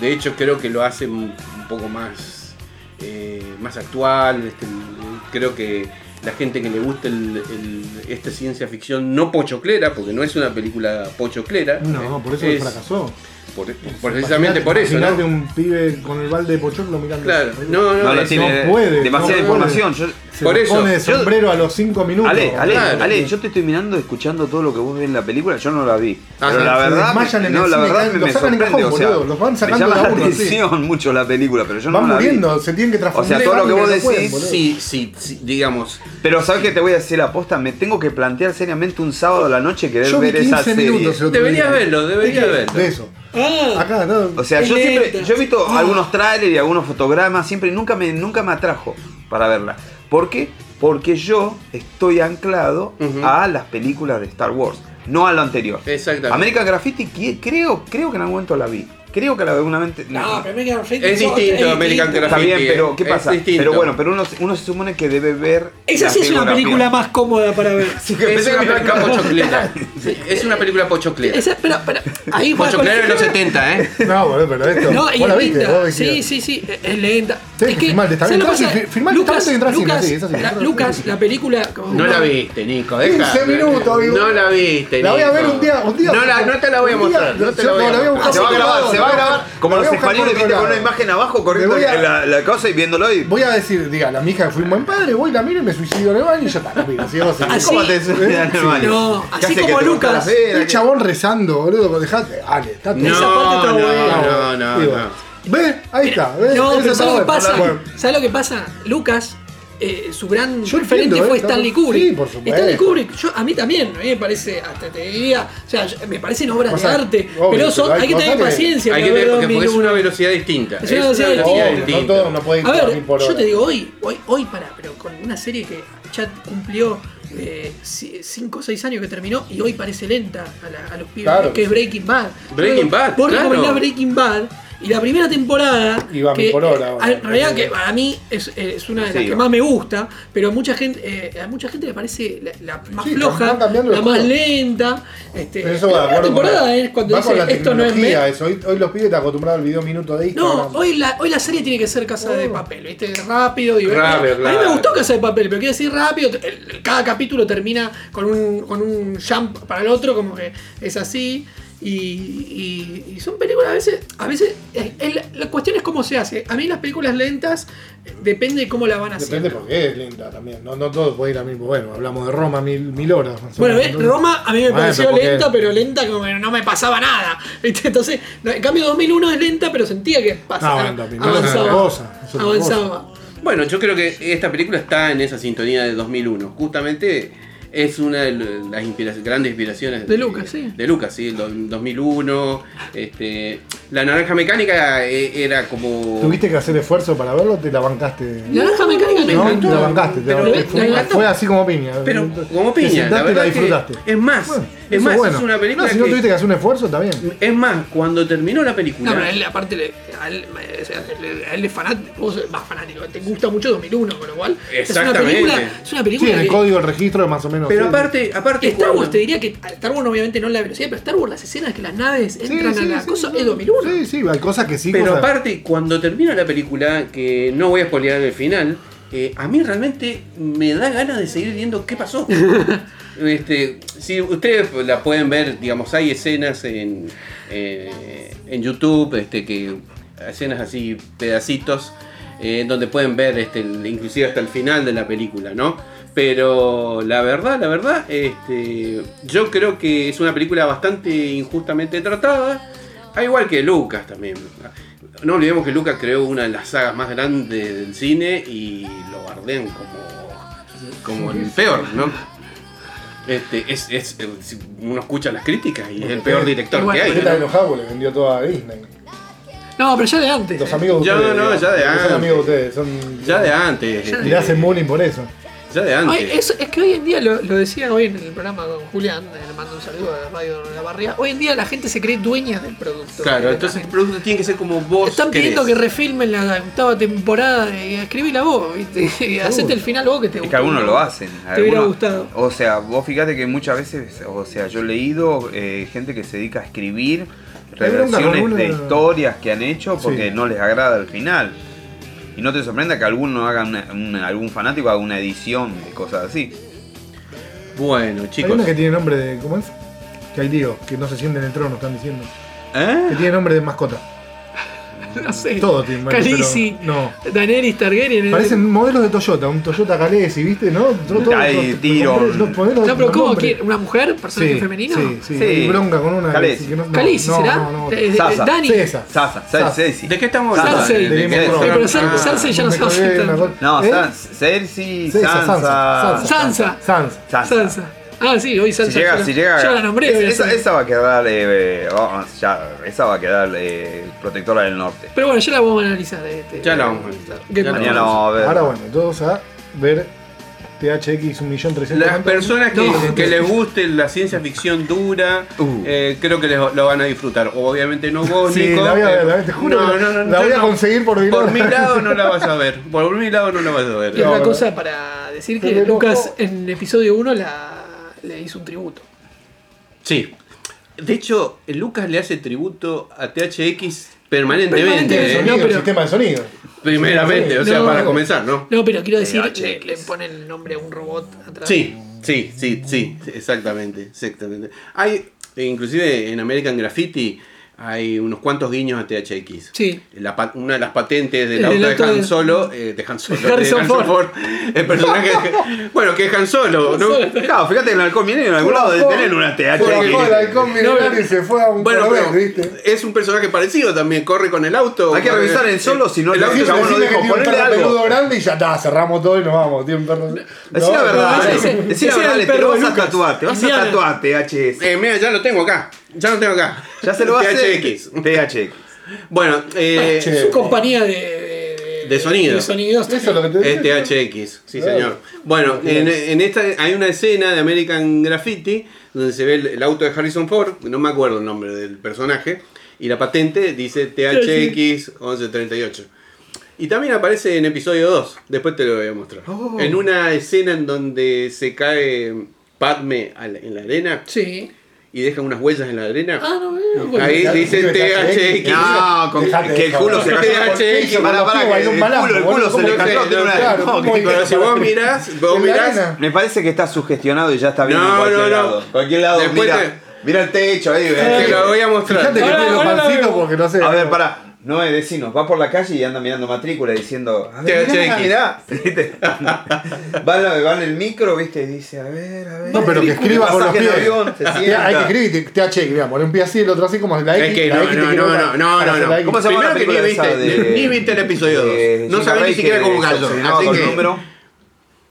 de hecho creo que lo hace un, un poco más, eh, más actual. este, creo que la gente que le gusta el, el- esta ciencia ficción no pochoclera, porque no es una película pochoclera. No, por eso es- fracasó. Por- precisamente por eso, ¿no? un pibe con el balde de pochoclo mirando. Claro, no, no, No lo tiene no puede, demasiada no puede. información. Yo, Se por eso, pone de yo- sombrero a los 5 minutos. Ale, Ale, Claro. Ale, yo te estoy mirando, escuchando todo lo que vos ves en la película, yo no la vi. Ah, pero sí, la se verdad, desmayan en no, el la verdad me, me sacan en sorprende, cajón, o sea, los van sacando me llama la uno, así. atención mucho la película, pero yo no Van la vi. muriendo, se tienen que transformar. O sea, todo lo que vos no decís. Sí, sí, sí, digamos. Pero sabes que te voy a decir la posta, me tengo que plantear seriamente un sábado a la noche querer Yo vi ver esa 15 serie. Deberías verlo, deberías verlo. De eso. Ah, Acá, no. O sea, yo siempre, yo he visto algunos trailers y algunos fotogramas, siempre nunca me, nunca me atrajo para verla. ¿Por qué? Porque yo estoy anclado a las películas de Star Wars, no a lo anterior. Exactamente. American Graffiti creo, creo que en algún momento la vi. Creo que vez. no, pero American Graffiti Es son- distinto es American distinto. Está Graffiti, bien, pero ¿qué es pasa? distinto. Pero bueno, pero uno, uno se supone que debe ver. Esa sí es una película más cómoda para ver. Sí, que Es una película pochoclera. Sí, Es una película pochoclera. Esa, pero, pero, ahí Pochoclera de los 70, ¿eh? No, boludo, pero esto. No, y vos la es viste, linda. vos Sí, sí, sí, es- lenta. Sí, es que, filmar, está ¿sabes bien, lo que entonces, pasa? fi- filmar Lucas, Lucas, sí, la- Lucas, la película. No la viste, Nico, deja. 15 minutos, amigo. No la viste, La voy a ver un día. Un día No, no te la voy a mostrar. No te la voy a no, mostrar. Se va a grabar, se va a grabar. Como los a españoles, viste, con una imagen abajo corriendo a- la, la cosa y viéndolo ahí. Voy a decir, diga, la mi hija fue un buen padre, voy, la miro y me suicido en el baño y ya está, la piba, así Así- ¿Cómo te suicidas en el baño? No, ¿Qué así como que Lucas. El chabón rezando, boludo, dejate. Ale, está todo. No, Esa parte está no, buena. no, no. ¿Ves? Ahí está. ¿ves? No, pero ¿sabes lo que pasa? ¿Sabes lo que pasa? Lucas, eh, su gran Yo referente entiendo, fue eh, Stanley. Kubrick. Sí, por supuesto. Stanley Kubrick, yo, a mí también, a mí me parece, hasta te diría, o sea, me parecen obras Cosa- de arte, obvio, pero son, pero hay hay que tener paciencia Hay que tener, porque, porque es 2001. una velocidad distinta. Es una velocidad distinta. no todo no puede ir A ver, por yo hora. te digo, hoy, hoy, hoy para, pero con una serie que ya cumplió 5 o 6 años que terminó y hoy parece lenta a, la- a los pibes, Claro. que es Breaking Bad. Breaking Bad, Vos claro. Breaking Bad y la primera temporada. Iba que, por hora, eh, ahora. En realidad, que para mí es, es una de las Sí, que más me gusta, pero mucha gente, eh, a mucha gente le parece la, la más Sí, floja, la más lenta. Este, Pero eso la va con temporada la- es cuando dice la esto no es eso. Hoy, hoy los pibes están acostumbrados al video minuto de no, Instagram. hoy la, hoy la serie tiene que ser Casa de Oh. Papel, ¿viste? Rápido, divertido. Rápido, A mí me gustó Casa de Papel, pero quiero decir rápido. el- cada capítulo termina con un, con un jump para el otro, como que es así. Y, y- y son películas a veces. A veces es- es la, cuestión es cómo se hace. A mí las películas lentas eh, depende de cómo la van haciendo. Depende porque es lenta también. No, no todo puede ir al mismo. Bueno, hablamos de Roma mil, mil horas. Bueno. Entonces- Roma a mí me Bueno, pareció pero lenta, pero lenta como que no me pasaba nada. ¿viste? Entonces, no, en cambio 2001 es lenta, pero sentía que pasaba. No, bueno, 2001 es avanzaba. cosa, avanzaba. Bueno, yo creo que esta película está en esa sintonía de 2001. Justamente es una de las inspiraciones, grandes inspiraciones De Lucas, sí. De Lucas, sí, el do- 2001. Este, la naranja mecánica eh, era como. ¿Tuviste que hacer esfuerzo para verlo o te la bancaste? La naranja mecánica me no, encantó. te la bancaste. Te Pero la- fue, así como piña. Pero como Te piña, sentaste verdad la que disfrutaste. es más, Bueno, es más, bueno. es una película No, si no que- tuviste que hacer un esfuerzo, está bien. Es más, cuando terminó la película. No, pero él, aparte, le- a él, a es fanático, más fanático, te gusta mucho 2001, con lo cual es una película, es una Sí, película en el que- código del registro más o menos. Pero sí. aparte, aparte Star Wars te diría que Star Wars obviamente no la velocidad, pero Star Wars las escenas que las naves Sí, entran sí, a la sí, cosa sí. es 2001. Sí, sí, hay cosas que sí. Pero cosas- aparte, cuando termina la película, que no voy a spoilear el final, eh, a mí realmente me da ganas de seguir viendo qué pasó. este, si ustedes la pueden ver, digamos, hay escenas en, eh, en YouTube, este, que escenas así, pedacitos, eh, donde pueden ver este, inclusive hasta el final de la película, ¿no? Pero la verdad, la verdad, este, yo creo que es una película bastante injustamente tratada. Al igual que Lucas también. No olvidemos que Lucas creó una de las sagas más grandes del cine y lo bardean como, como el peor, ¿no? Este, es, es, uno escucha las críticas y es el peor director Bueno, que hay. ¿no? de los Jaguars le vendió todo a Disney. No, pero ya de antes. Los amigos de Ya, ustedes. no, digamos, ya de porque Son antes. amigos de ustedes. Son, Ya de antes. Y le hacen bullying por eso. Ya de antes. Es, es que hoy en día, lo, lo decía hoy en el programa con Julián, eh, le mando un saludo a la radio de la barría, hoy en día la gente se cree dueña del producto. Claro, entonces el producto tiene que ser como vos Están pidiendo que refilmen la octava temporada y escribí la voz, ¿viste? Y hacete el final vos que te Es gusta. que algunos lo hacen. Te hubiera gustado. O sea, vos fíjate que muchas veces, o sea, yo he leído eh, gente que se dedica a escribir reversiones de historias que han hecho porque Sí. no les agrada el final. Y no te sorprenda que alguno haga una- una- algún fanático haga una edición de cosas así. Bueno, Hay chicos. una que tiene nombre de. ¿Cómo es? Que hay tío, que no se siente en el trono, están diciendo. Que ¿Eh? tiene nombre de mascota. No sé. Todo tiene. Khaleesi, No. Daenerys Targaryen. Parecen modelos de Toyota, un Toyota Khaleesi, ¿viste? ¿No? Todo- todo- Hay todo- me tiro. los modelos No, pero ¿cómo? ¿Una mujer? ¿Personaje Sí, femenino? Sí, sí, bronca con una. Khaleesi. que no- no, Khaleesi, ¿será? No, no, Eh, Sasa. Dani. Sasa, Sasa. ¿De qué estamos hablando? Cersei. pero Ah. Cersei ya no se va a colgué sentar. una cosa. No. San- Cersei, Sansa, Sansa. Sansa. Sansa. Ah, sí, hoy Si salsa. llega, ya, si llega. ya la nombré. Es- esa, va a quedar. eh, eh, vamos, ya, esa va a quedar eh, protectora del norte. Pero bueno, ya la vamos a analizar. Este, Ya la vamos a analizar. Ya Mañana vamos a ver. Ahora bueno, todos a ver THX 1.300.000. Las personas que, No. que les guste la ciencia ficción dura, Uh. eh, creo que les- lo van a disfrutar. Obviamente no vos, Sí, Nico. la voy a ver, la voy- te juro no, no, no, la yo voy a no. conseguir por mi lado. Por mi lado no la vas a ver. Por mi lado no la vas a ver. Y No, cosa para decir que. Lucas en episodio 1 la, le hizo un tributo. Sí. De hecho, Lucas le hace tributo a THX permanentemente. ¿eh? Sonido, No, pero- sistema de sonido. Primeramente, o sea, No. para comenzar, ¿no? No, pero quiero decir, THX. le, le pone el nombre a un robot atrás. Sí, sí, sí, sí, exactamente, exactamente. Hay, inclusive en American Graffiti, hay unos cuantos guiños a THX. Sí. La una de las patentes del El auto de Han de- Solo, eh, de Han Solo, de Harrison Ford. el personaje, bueno, que es Han Solo, ¿no? Claro, fíjate que en el halcón viene en algún lado de tener una Fue el THX. halcón milenario y se fue a un Bueno, corredor, pero ¿viste? es un personaje parecido también, corre con el auto. Hay que revisar en Solo, si no el auto Decime lo que dijo, tiene un perro peludo grande y ya está, cerramos todo y nos vamos. Tiene un perro. Decí la No, verdad, no, Decí la verdad, el dale, te de vas a tatuar, te vas a tatuar THS. Eh, mira, ya lo tengo acá, ya lo tengo acá. Ya se lo va a hacer. THX. THX. Bueno, eh, Che. Su compañía de, de, De sonido. de sonidos. Eso es lo que te Es digo. THX, sí Claro. señor. Bueno, en, en esta hay una escena de American Graffiti donde se ve el, el auto de Harrison Ford, no me acuerdo el nombre del personaje, y la patente dice THX 1138. Y también aparece en episodio 2, después te lo voy a mostrar. Oh. En una escena en donde se cae Padme en la arena Sí. Y deja unas huellas en la arena. Ah, no, bueno. Ahí Ya, dice dice THX. No, con- que el culo se. THX. Para, para, que el culo, el culo se le ¿cómo cayó. no. Pero si vos mirás, vos mirás. Me parece que está sugestionado y ya está viendo No, en cualquier no, no. lado. Cualquier lado, Después mira, el techo ahí. te lo voy a mostrar. Fíjate que tiene los pancitos porque no sé. A ver, para. No es vecinos, va por la calle y anda mirando matrícula diciendo. A ver, mirá, mirá. Va, en la- va en el micro, viste, y dice, a ver, a ver. No, pero que escriba con los pies. avión, se Hay que escribir THX, poner un pie así, el otro así como la X. Es que la no, no, no, no, no, no. ¿Cómo se llama Primero la que ni viste, de- ni viste el episodio 2. de No sabés ni siquiera cómo obsesionaba Así que-?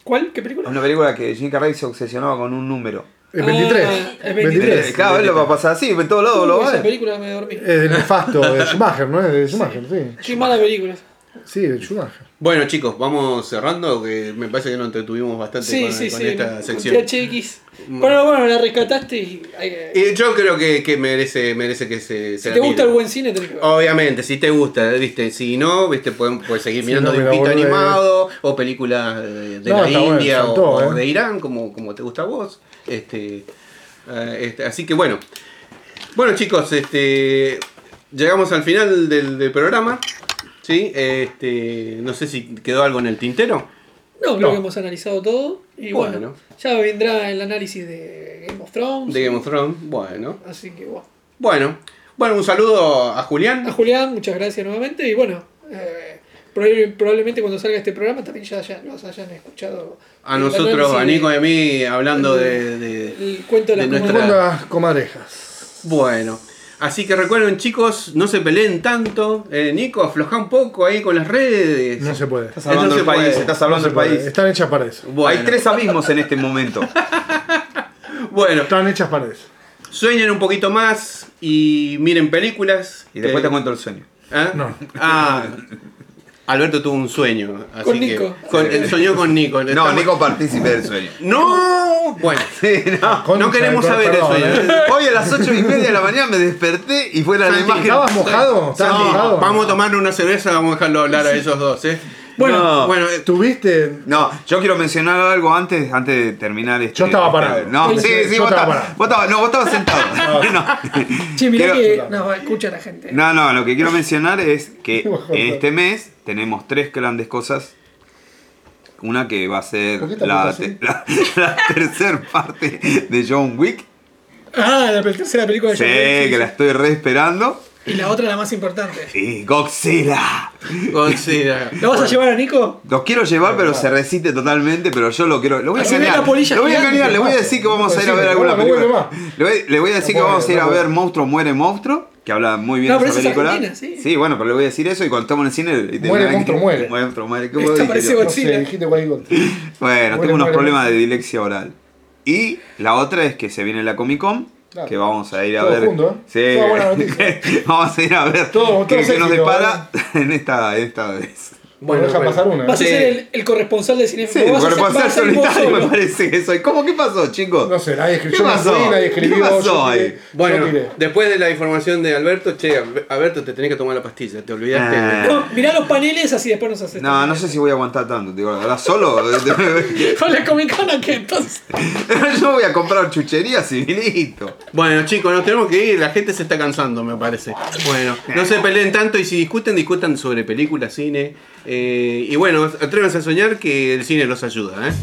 ¿Cuál? ¿Qué película? Una película que Jim Carrey se obsesionaba con un número. El 23. Ah, el 23. Cada vez lo va a pasar así, en todos lados lo va a ver. película me dormí. Es de nefasto, de Schumacher, ¿no? Es de Schumacher, sí. Qué mala película. Sí, de Schumacher. Bueno, chicos, vamos cerrando, que me parece que nos entretuvimos bastante Sí, con, sí, con sí. esta sección. THX. Bueno, bueno, la rescataste y. hay que- Y yo creo que, que merece, merece que se, se si la te gusta mire. el buen cine, tenés que ver. Obviamente, si te gusta, ¿viste? Si no, ¿viste? Pueden, puedes seguir Si mirando no, mira, dibujito animado o películas de, de No, la está bueno, India o- saltó, o, eh. de Irán, como, como te gusta a vos. Este, eh, este, así que bueno. Bueno, chicos, este, llegamos al final del, del programa. ¿Sí? Este, no sé si quedó algo en el tintero. No, creo No. que hemos analizado todo. Y bueno, Bueno. ya vendrá el análisis de Game of Thrones. De Game of Thrones. Bueno. Así que bueno. Bueno. Bueno, un saludo a Julián. A Julián, muchas gracias nuevamente. Y bueno, eh, probablemente cuando salga este programa también ya, ya los hayan escuchado. A nosotros, a Nico y a mí, hablando de, de- El cuento de nuestra- las comadrejas. Bueno, así que recuerden chicos, no se peleen tanto. Eh, Nico, afloja un poco ahí con las redes. No se puede. Estás hablando del país, puede. estás hablando del país. Están hechas para eso. Bueno, Hay tres abismos en este momento. bueno, Están hechas para eso. sueñen un poquito más y miren películas. Y después Eh, te cuento el sueño. ¿eh? No. Ah, Alberto tuvo un sueño. Así Con que- Nico. con- eh, soñó con Nico. No, Estamos- Nico partícipe del sueño. ¡No! Bueno, Sí, no. Concha no queremos saber perdón, eso. ¿eh? Hoy a las 8 y media de la mañana me desperté y fue la Santi, imagen. ¿Estabas mojado? ¿Estabas No, mojado? vamos a tomar una cerveza, vamos a dejarlo hablar a esos dos, ¿eh? Bueno, No. Bueno, eh, ¿Tuviste? No, yo quiero mencionar algo antes, antes de terminar este. Yo estaba este- parado. No, Sí, sí, sí, sí, yo vos estaba vos estabas- no, vos estabas sentado. No. che, mirá Quiero- que. No, escucha la gente. No, no, lo que quiero mencionar es que en este mes tenemos tres grandes cosas. Una que va a ser ¿Por qué te la, te- la, la tercera parte de John Wick. Ah, la tercera película de Sí, John Wick, que la estoy re esperando. Y la otra, la más importante. Y Godzilla. Godzilla. ¿Lo vas a llevar a Nico? Los quiero llevar, pero se resiste totalmente, pero yo lo quiero. Lo voy a engañar. Lo voy a engañar, le voy a decir que vamos a ir a Sí, ver alguna película. Le voy, le voy a decir que vamos a ir a ver. Monstruo muere monstruo, que habla muy bien No, de esa esa es película. argentina, sí. bueno, pero le voy a decir eso y cuando estamos en el cine. y te- Muere, monstruo, muere. Muere, monstruo, muere. ¿Cómo Esta dije parece yo? No Godzilla. sé. Bueno, Muere, tengo unos muere, problemas muere. de dilexia oral. Y la otra es que se viene la Comic Con. Claro. Que vamos a ir a Todo ver. junto, ¿eh? Sí. Buena vamos a ir a ver Todo- todos qué nos depara en esta, en esta vez. Bueno, deja pasar una. Vas a ser el, el corresponsal de cine. Sí, vos solitario me parece que soy. ¿Cómo? ¿Qué pasó, chicos? No sé, nadie ¿Qué escribió. Yo no pasó? fui, nadie escribió. ¿Qué pasó yo ahí? tiré, Bueno, después de la información de Alberto, che, Alberto, te tenés que tomar la pastilla, te olvidaste. Ah. No, mirá los paneles, así después nos haces. No, no sé si voy a aguantar tanto, te digo, la verdad, solo. Con la Comic Con aquí entonces. Yo voy a comprar chucherías y listo. Bueno, chicos, nos tenemos que ir, la gente se está cansando, me parece. Bueno, no se peleen tanto y si discuten, discutan sobre películas, cine. Eh, y bueno, atrévanse a soñar que el cine los ayuda, ¿eh?